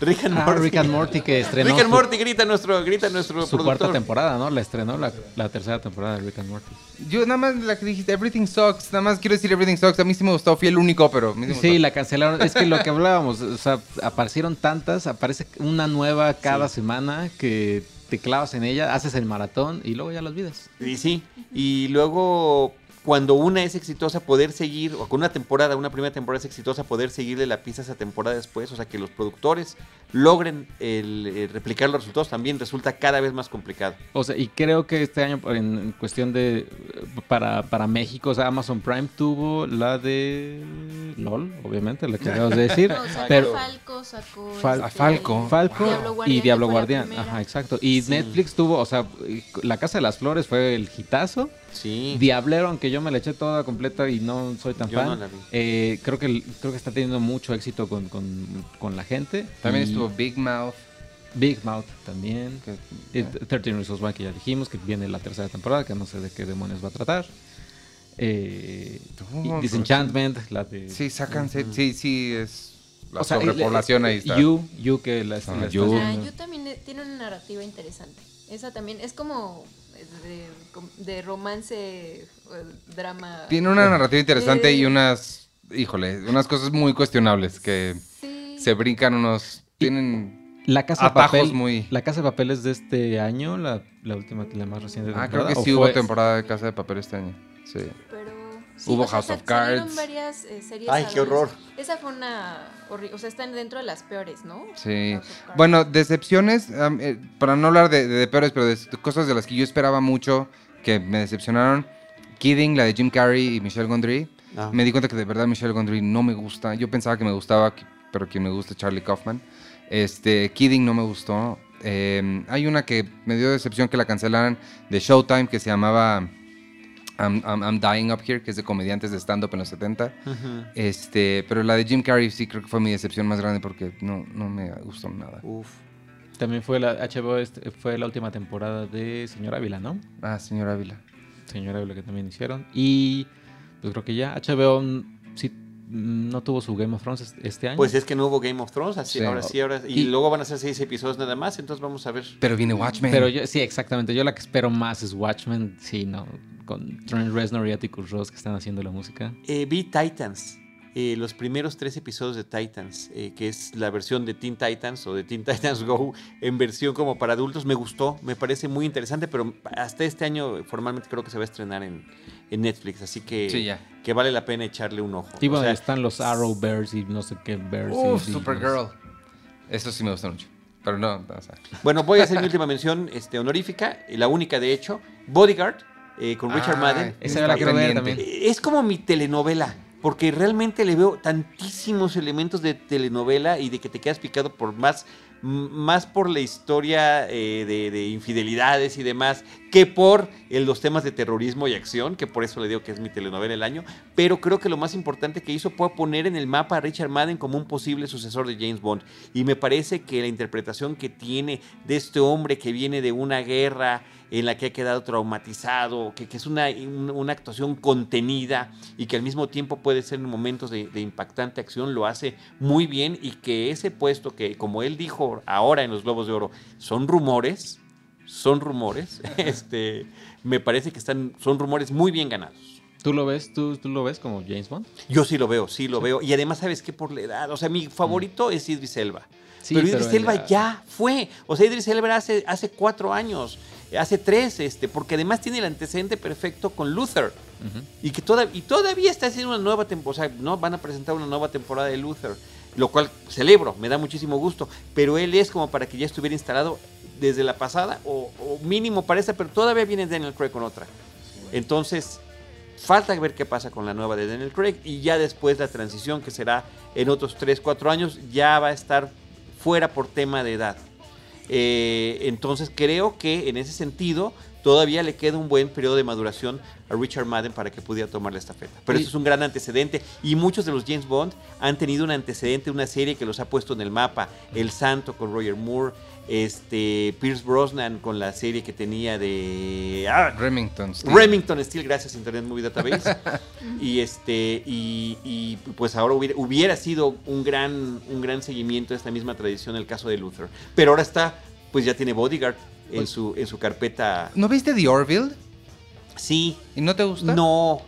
Speaker 1: Rick and
Speaker 4: Ah,
Speaker 1: Morty.
Speaker 4: Rick and Morty que estrenó
Speaker 1: Rick and
Speaker 4: su-
Speaker 1: Morty grita nuestro, grita nuestro
Speaker 4: su cuarta temporada, ¿no? La estrenó la, la tercera temporada de Rick and Morty.
Speaker 3: Yo nada más la que dijiste, Everything Sucks, nada más quiero decir Everything Sucks. A mí sí me gustó, fui el único, pero sí gustó.
Speaker 4: la cancelaron. Es que lo que hablábamos, o sea, aparecieron tantas, aparece una nueva cada semana que te clavas en ella, haces el maratón y luego ya las vidas.
Speaker 1: Y sí, y luego cuando una es exitosa poder seguir, o con una temporada, una primera temporada es exitosa, poder seguirle la pista a esa temporada después, o sea que los productores logren el, eh, replicar los resultados también resulta cada vez más complicado.
Speaker 4: O sea, y creo que este año en, en cuestión de para, para México, o sea, Amazon Prime tuvo la de LOL, obviamente, la que [laughs] acabas de decir.
Speaker 5: No, sacó
Speaker 4: pero
Speaker 5: Falco, sacó.
Speaker 4: Fal-
Speaker 5: este,
Speaker 3: a Falco.
Speaker 4: Falco
Speaker 5: Diablo Guardián,
Speaker 4: y Diablo Guardián. Ajá, exacto. Y
Speaker 1: Sí.
Speaker 4: Netflix tuvo, o sea, La Casa de las Flores fue el hitazo.
Speaker 1: Sí.
Speaker 4: Diablero, aunque yo me la eché toda completa y no soy tan
Speaker 1: Yo
Speaker 4: fan.
Speaker 1: no la vi.
Speaker 4: eh, creo, que, creo que está teniendo mucho éxito con, con- con la gente.
Speaker 3: También
Speaker 4: Y
Speaker 3: estuvo Big Mouth.
Speaker 4: Big Mouth también.
Speaker 3: que-
Speaker 4: Eh, 13 Reasons Why que ya dijimos que viene la tercera temporada, que no sé de qué demonios va a tratar. Eh, y Disenchantment, la de...
Speaker 3: Sí, sacan, sí, sí, sí, es la
Speaker 4: o sea,
Speaker 3: sobrepoblación
Speaker 4: eh,
Speaker 3: ahí está.
Speaker 4: You, You que la,
Speaker 3: Ah,
Speaker 4: la
Speaker 3: You.
Speaker 4: está
Speaker 5: Ah,
Speaker 4: haciendo.
Speaker 5: yo también eh, tiene una narrativa interesante. Esa también es como eh, de, com- de romance, drama.
Speaker 3: Tiene una narrativa interesante y
Speaker 5: Eh.
Speaker 3: unas, híjole, unas cosas muy cuestionables que
Speaker 5: Sí.
Speaker 3: se brincan unos, tienen...
Speaker 4: La Casa de
Speaker 3: Atajos
Speaker 4: Papel.
Speaker 3: muy-
Speaker 4: La Casa de Papel es de este año, la, la última, la más reciente
Speaker 3: Ah, creo
Speaker 4: temporada,
Speaker 3: que
Speaker 4: ¿o
Speaker 3: sí hubo
Speaker 4: fue-
Speaker 3: temporada de Casa de Papel este año. Sí.
Speaker 5: Pero
Speaker 3: Hubo
Speaker 5: sea,
Speaker 3: House of Cards.
Speaker 5: varias eh, series
Speaker 1: Ay, qué horror.
Speaker 5: Esa fue una horrible, o sea, están dentro de las peores, ¿no?
Speaker 3: Sí. Bueno, decepciones, eh, para no hablar de, de- de peores, pero de, de cosas de las que yo esperaba mucho que me decepcionaron. Kidding, la de Jim Carrey y Michelle Gondry.
Speaker 1: Ah.
Speaker 3: Me di cuenta que de verdad Michelle Gondry no me gusta. Yo pensaba que me gustaba, que- pero quien me gusta es Charlie Kaufman. Este, Kidding no me gustó. Eh, hay una que me dio decepción que la cancelaran de Showtime que se llamaba I'm, I'm- I'm Dying Up Here, que es de comediantes de stand-up en los 70.
Speaker 1: Ujú.
Speaker 3: Este, pero la de Jim Carrey sí creo que fue mi decepción más grande porque no, no me gustó nada.
Speaker 1: Uf.
Speaker 4: También fue la HBO, este- fue la última temporada de Señor Ávila, ¿no?
Speaker 3: Ah, señor Ávila.
Speaker 4: Señor Ávila que también hicieron. Y pues creo que ya HBO sí no tuvo su Game of Thrones es- este año.
Speaker 1: Pues es que no hubo Game of Thrones, así,
Speaker 3: Sí.
Speaker 1: ahora sí, ahora y,
Speaker 4: Y-
Speaker 1: luego van a ser seis episodios nada más, entonces vamos a ver.
Speaker 3: Pero viene Watchmen.
Speaker 4: Pero yo, sí, exactamente. Yo la que espero más es Watchmen. Sí, no. Con Trent Reznor y Atticus Ross que están haciendo la música.
Speaker 1: Eh, vi Titans, eh, los primeros tres episodios de Titans, eh, que es la versión de Teen Titans o de Teen [laughs] Titans Go en versión como para adultos. Me gustó, me parece muy interesante, pero hasta este año formalmente creo que se va a estrenar en, en Netflix, así que,
Speaker 3: Sí, ya.
Speaker 1: que vale la pena echarle un ojo.
Speaker 4: Y
Speaker 1: O
Speaker 4: bueno,
Speaker 1: sea,
Speaker 4: están los Arrow Bears y no sé qué Bears.
Speaker 3: Uf,
Speaker 4: y-
Speaker 3: Supergirl. Eso sí me gustó mucho. Pero no, o sea.
Speaker 1: Bueno, voy a hacer mi última mención este, honorífica, la única de hecho, Bodyguard, eh, con Richard
Speaker 3: Ay,
Speaker 1: Madden.
Speaker 4: Esa la quiero ver también.
Speaker 1: Es como mi telenovela, porque realmente le veo tantísimos elementos de telenovela y de que te quedas picado por más, más por la historia eh, de, de infidelidades y demás, que por eh, los temas de terrorismo y acción, que por eso le digo que es mi telenovela del año. Pero creo que lo más importante que hizo fue poner en el mapa a Richard Madden como un posible sucesor de James Bond. Y me parece que la interpretación que tiene de este hombre que viene de una guerra en la que ha quedado traumatizado, que, que es una, un- una actuación contenida y que al mismo tiempo puede ser en momentos de, de impactante acción, lo hace muy bien y que ese puesto que, como él dijo ahora en los Globos de Oro, son rumores, son rumores, [laughs] este, me parece que están, son rumores muy bien ganados.
Speaker 4: ¿Tú lo ves? ¿Tú, tú lo ves como James Bond?
Speaker 1: Yo sí lo veo, sí lo veo. Y además, ¿sabes qué? Por la edad. O sea, mi favorito es Idris Elba.
Speaker 4: Sí,
Speaker 1: pero
Speaker 4: pero
Speaker 1: Idris Elba
Speaker 4: ya-
Speaker 1: ya fue. O sea, Idris Elba hace, hace cuatro años, hace tres, este, porque además tiene el antecedente perfecto con Luther. Y que toda, y todavía está haciendo una nueva temporada, o sea, ¿no? van a presentar una nueva temporada de Luther, lo cual celebro, me da muchísimo gusto, pero él es como para que ya estuviera instalado desde la pasada, o, o mínimo para pero todavía viene Daniel Craig con otra. Entonces, falta ver qué pasa con la nueva de Daniel Craig, y ya después la transición, que será en otros 3, 4 años, ya va a estar fuera por tema de edad. Eh, entonces creo que en ese sentido todavía le queda un buen periodo de maduración a Richard Madden para que pudiera tomar la estafeta. Pero
Speaker 4: Y-
Speaker 1: eso es un gran antecedente y muchos de los James Bond han tenido un antecedente, una serie que los ha puesto en el mapa. El Santo con Roger Moore, este Pierce Brosnan con la serie que tenía de ah,
Speaker 3: Remington. Steel.
Speaker 1: Remington Steel, gracias Internet Movie Database. [laughs] y este y, y, pues ahora hubiera, hubiera sido un gran un gran seguimiento de esta misma tradición el caso de Luther. Pero ahora está pues ya tiene Bodyguard en su en su carpeta.
Speaker 3: ¿No viste The Orville?
Speaker 1: Sí,
Speaker 3: ¿Y no te gusta?
Speaker 1: no.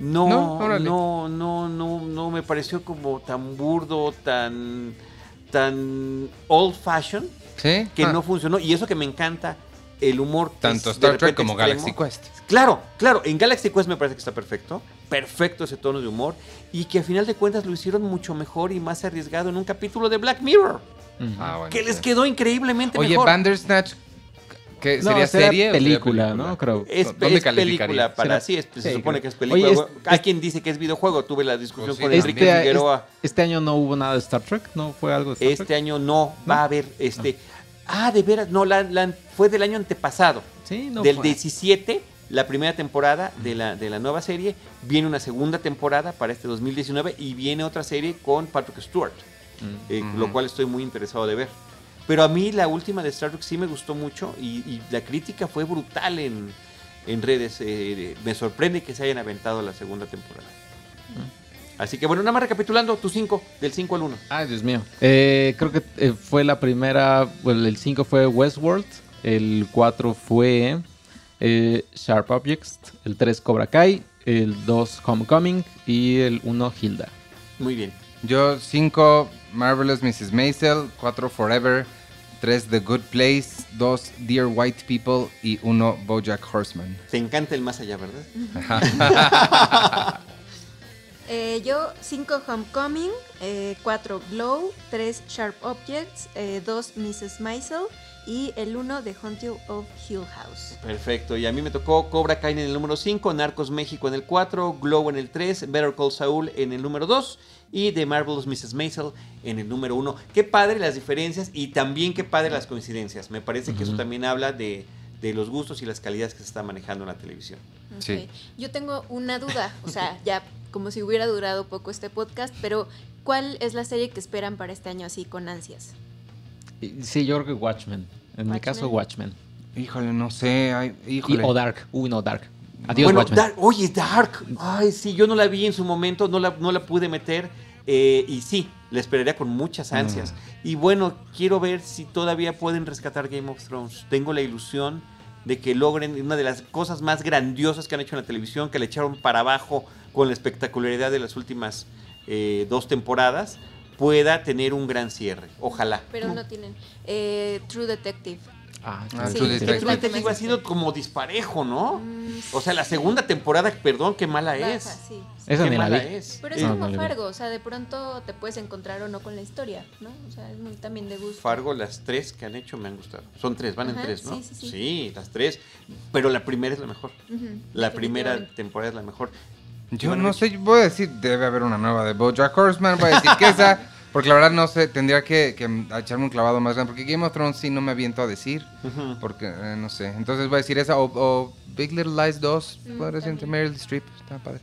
Speaker 1: No,
Speaker 3: No,
Speaker 1: no, no, no, no, me pareció como tan burdo, tan, tan old fashion,
Speaker 3: ¿Sí?
Speaker 1: que
Speaker 3: Ah,
Speaker 1: no funcionó. Y eso que me encanta, el humor.
Speaker 3: Tanto
Speaker 1: es
Speaker 3: Star Trek como
Speaker 1: extremo.
Speaker 3: Galaxy Quest.
Speaker 1: Claro, claro, en Galaxy Quest me parece que está perfecto, perfecto ese tono de humor y que a final de cuentas lo hicieron mucho mejor y más arriesgado en un capítulo de Black Mirror,
Speaker 4: Ujú.
Speaker 3: Ah, bueno,
Speaker 1: que les quedó increíblemente
Speaker 3: Oye,
Speaker 1: mejor.
Speaker 3: Bandersnatch, ¿qué,
Speaker 4: No,
Speaker 3: ¿sería serie? o sería
Speaker 4: película, ¿no? Creo.
Speaker 1: Es,
Speaker 3: ¿Dónde
Speaker 1: es película para sí, es- se
Speaker 4: sí,
Speaker 1: supone
Speaker 4: creo.
Speaker 1: que es película.
Speaker 4: Oye, es-
Speaker 1: Hay
Speaker 4: es-
Speaker 1: quien dice que es videojuego. Tuve la discusión
Speaker 3: Pues sí,
Speaker 1: con. Enrique
Speaker 4: Este,
Speaker 1: Figueroa.
Speaker 4: es- este año no hubo nada de Star Trek, ¿no fue algo de Star
Speaker 1: Este
Speaker 4: Trek?
Speaker 1: año no, va a haber este. Ah, de veras, no, la, la- fue del año antepasado.
Speaker 4: Sí, no
Speaker 1: del
Speaker 4: fue.
Speaker 1: 17, la primera temporada de la, de la nueva serie. Viene una segunda temporada para este 2019 y viene otra serie con Patrick Stewart,
Speaker 4: Mm.
Speaker 1: eh,
Speaker 3: Ujú.
Speaker 1: lo cual estoy muy interesado de ver. Pero a mí la última de Star Trek sí me gustó mucho y, y la crítica fue brutal en, en redes. eh, me sorprende que se hayan aventado la segunda temporada. Así que bueno, nada más recapitulando, tu 5, del 5 al 1.
Speaker 4: Ay, Dios mío. Eh, creo que eh, fue la primera. Bueno, el 5 fue Westworld. El 4 fue eh, Sharp Objects. El 3 Cobra Kai. El 2 Homecoming. Y el 1 Hilda.
Speaker 1: Muy bien.
Speaker 3: Yo, 5, Marvelous Mrs. Maisel. 4, Forever. 3 The Good Place, 2 Dear White People y 1 Bojack Horseman.
Speaker 1: Te encanta el más allá, ¿verdad? [laughs]
Speaker 5: Eh, yo 5 Homecoming, 4 Glow, 3 Sharp Objects, 2 Mrs. Maisel y el 1 de Haunted of Hill House.
Speaker 1: Perfecto, y a mí me tocó Cobra Kai en el número 5, Narcos México en el 4, Glow en el 3, Better Call Saul en el número 2 y The Marvelous Mrs. Maisel en el número 1. Qué padre las diferencias y también qué padre las coincidencias. Me parece que eso también habla de, de los gustos y las calidades que se está manejando en la televisión.
Speaker 3: Sí.
Speaker 5: Yo tengo una duda, o sea, [laughs] ya como si hubiera durado poco este podcast, pero ¿cuál es la serie que esperan para este año así con ansias?
Speaker 4: Sí, yo creo que Watchmen. En mi caso, Watchmen.
Speaker 3: Híjole, no sé. ay,
Speaker 4: Y-
Speaker 3: híjole.
Speaker 4: o Dark. Uy, no, Dark. Adiós,
Speaker 1: bueno,
Speaker 4: Watchmen.
Speaker 1: Dark- oye, Dark. Ay, sí, yo no la vi en su momento, no la, no la pude meter. eh, y sí, la esperaría con muchas ansias.
Speaker 3: Mm.
Speaker 1: Y bueno, quiero ver si todavía pueden rescatar Game of Thrones. Tengo la ilusión de que logren una de las cosas más grandiosas que han hecho en la televisión, que le echaron para abajo con la espectacularidad de las últimas eh, dos temporadas, pueda tener un gran cierre. Ojalá.
Speaker 5: Pero no tienen. Eh, True Detective.
Speaker 4: Ah,
Speaker 3: Ah,
Speaker 5: Sí,
Speaker 3: Detective
Speaker 5: más
Speaker 1: ha sido como disparejo, ¿no?
Speaker 5: Mm,
Speaker 1: O sea, la segunda temporada, perdón, qué mala
Speaker 5: baja,
Speaker 1: es.
Speaker 5: sí, sí.
Speaker 4: Esa
Speaker 1: Qué
Speaker 4: ni la
Speaker 1: mala
Speaker 4: vi.
Speaker 1: es.
Speaker 5: Pero es
Speaker 4: No,
Speaker 5: como
Speaker 4: no.
Speaker 5: Fargo, o sea, de pronto te puedes encontrar o no con la historia, ¿no? O sea, es muy también de gusto.
Speaker 1: Fargo, las tres que han hecho me han gustado. Son tres, van en tres, ¿no?
Speaker 5: sí, sí, sí.
Speaker 1: las tres. Pero la primera es la mejor. La primera temporada es la mejor.
Speaker 3: Yo no sé, voy a decir, debe haber una nueva de Bojack Horseman, voy a decir que esa, [laughs] porque la verdad no sé, tendría que, que echarme un clavado más grande, porque Game of Thrones sí no me aviento a decir, porque eh, no sé, entonces voy a decir esa, o, o Big Little Lies 2,
Speaker 5: Mm.
Speaker 3: Meryl Streep, está padre.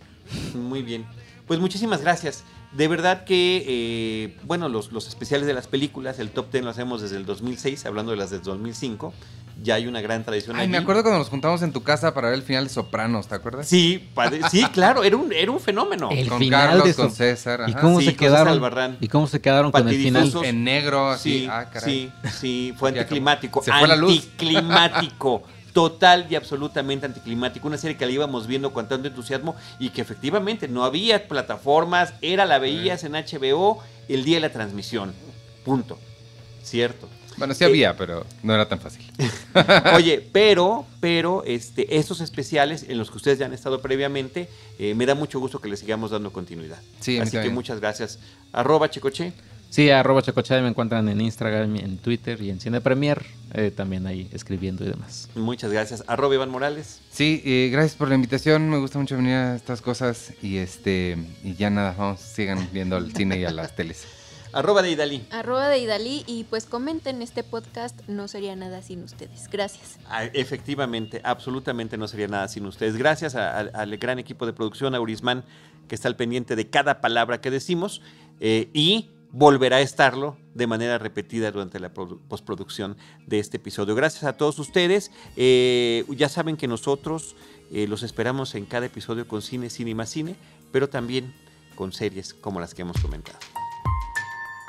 Speaker 1: Muy bien. Pues muchísimas gracias. De verdad que, eh, bueno, los, los especiales de las películas, el top 10 lo hacemos desde el 2006, hablando de las del 2005. Ya hay una gran tradición
Speaker 3: Ay, me
Speaker 1: allí.
Speaker 3: acuerdo cuando nos juntamos en tu casa para ver el final de Sopranos, ¿te acuerdas?
Speaker 1: Sí, padre- sí, [laughs] claro, era un, era un fenómeno.
Speaker 4: El
Speaker 3: con
Speaker 4: final
Speaker 3: Carlos,
Speaker 4: de
Speaker 3: con. César,
Speaker 4: ¿Y cómo
Speaker 1: Sí,
Speaker 4: se quedaron?
Speaker 1: Albarrán.
Speaker 4: ¿Y cómo se quedaron con el final?
Speaker 3: En negro, así,
Speaker 1: Sí,
Speaker 3: ah, caray.
Speaker 1: sí, sí, fue anticlimático.
Speaker 3: se fue la luz.
Speaker 1: Anticlimático. [laughs] Total y absolutamente anticlimático. Una serie que la íbamos viendo con tanto entusiasmo y que efectivamente no había plataformas, era la veías en HBO el día de la transmisión. Punto. Cierto.
Speaker 3: Bueno, sí
Speaker 1: Eh,
Speaker 3: había, pero no era tan fácil. [laughs]
Speaker 1: Oye, [laughs] pero, pero, este, estos especiales en los que ustedes ya han estado previamente, eh, me da mucho gusto que les sigamos dando continuidad.
Speaker 3: Sí,
Speaker 1: Así que muchas gracias. Arroba Checoche.
Speaker 4: Sí, arroba Chacochade me encuentran en Instagram, en Twitter y en Cine Premier, eh, también ahí escribiendo y demás.
Speaker 1: Muchas gracias. Arroba Iván Morales.
Speaker 3: Sí, eh, gracias por la invitación. Me gusta mucho venir a estas cosas. Y este y ya nada, vamos, sigan viendo el cine y a las teles.
Speaker 1: Arroba de Idalí.
Speaker 5: Arroba de Idalí y pues comenten este podcast, no sería nada sin ustedes. Gracias.
Speaker 1: Ah, Efectivamente, absolutamente no sería nada sin ustedes. Gracias a- a- al gran equipo de producción, a Urisman, que está al pendiente de cada palabra que decimos eh, y volverá a estarlo de manera repetida durante la produ- postproducción de este episodio. Gracias a todos ustedes. Eh, ya saben que nosotros eh, los esperamos en cada episodio con cine, cine y más cine, pero también con series como las que hemos comentado.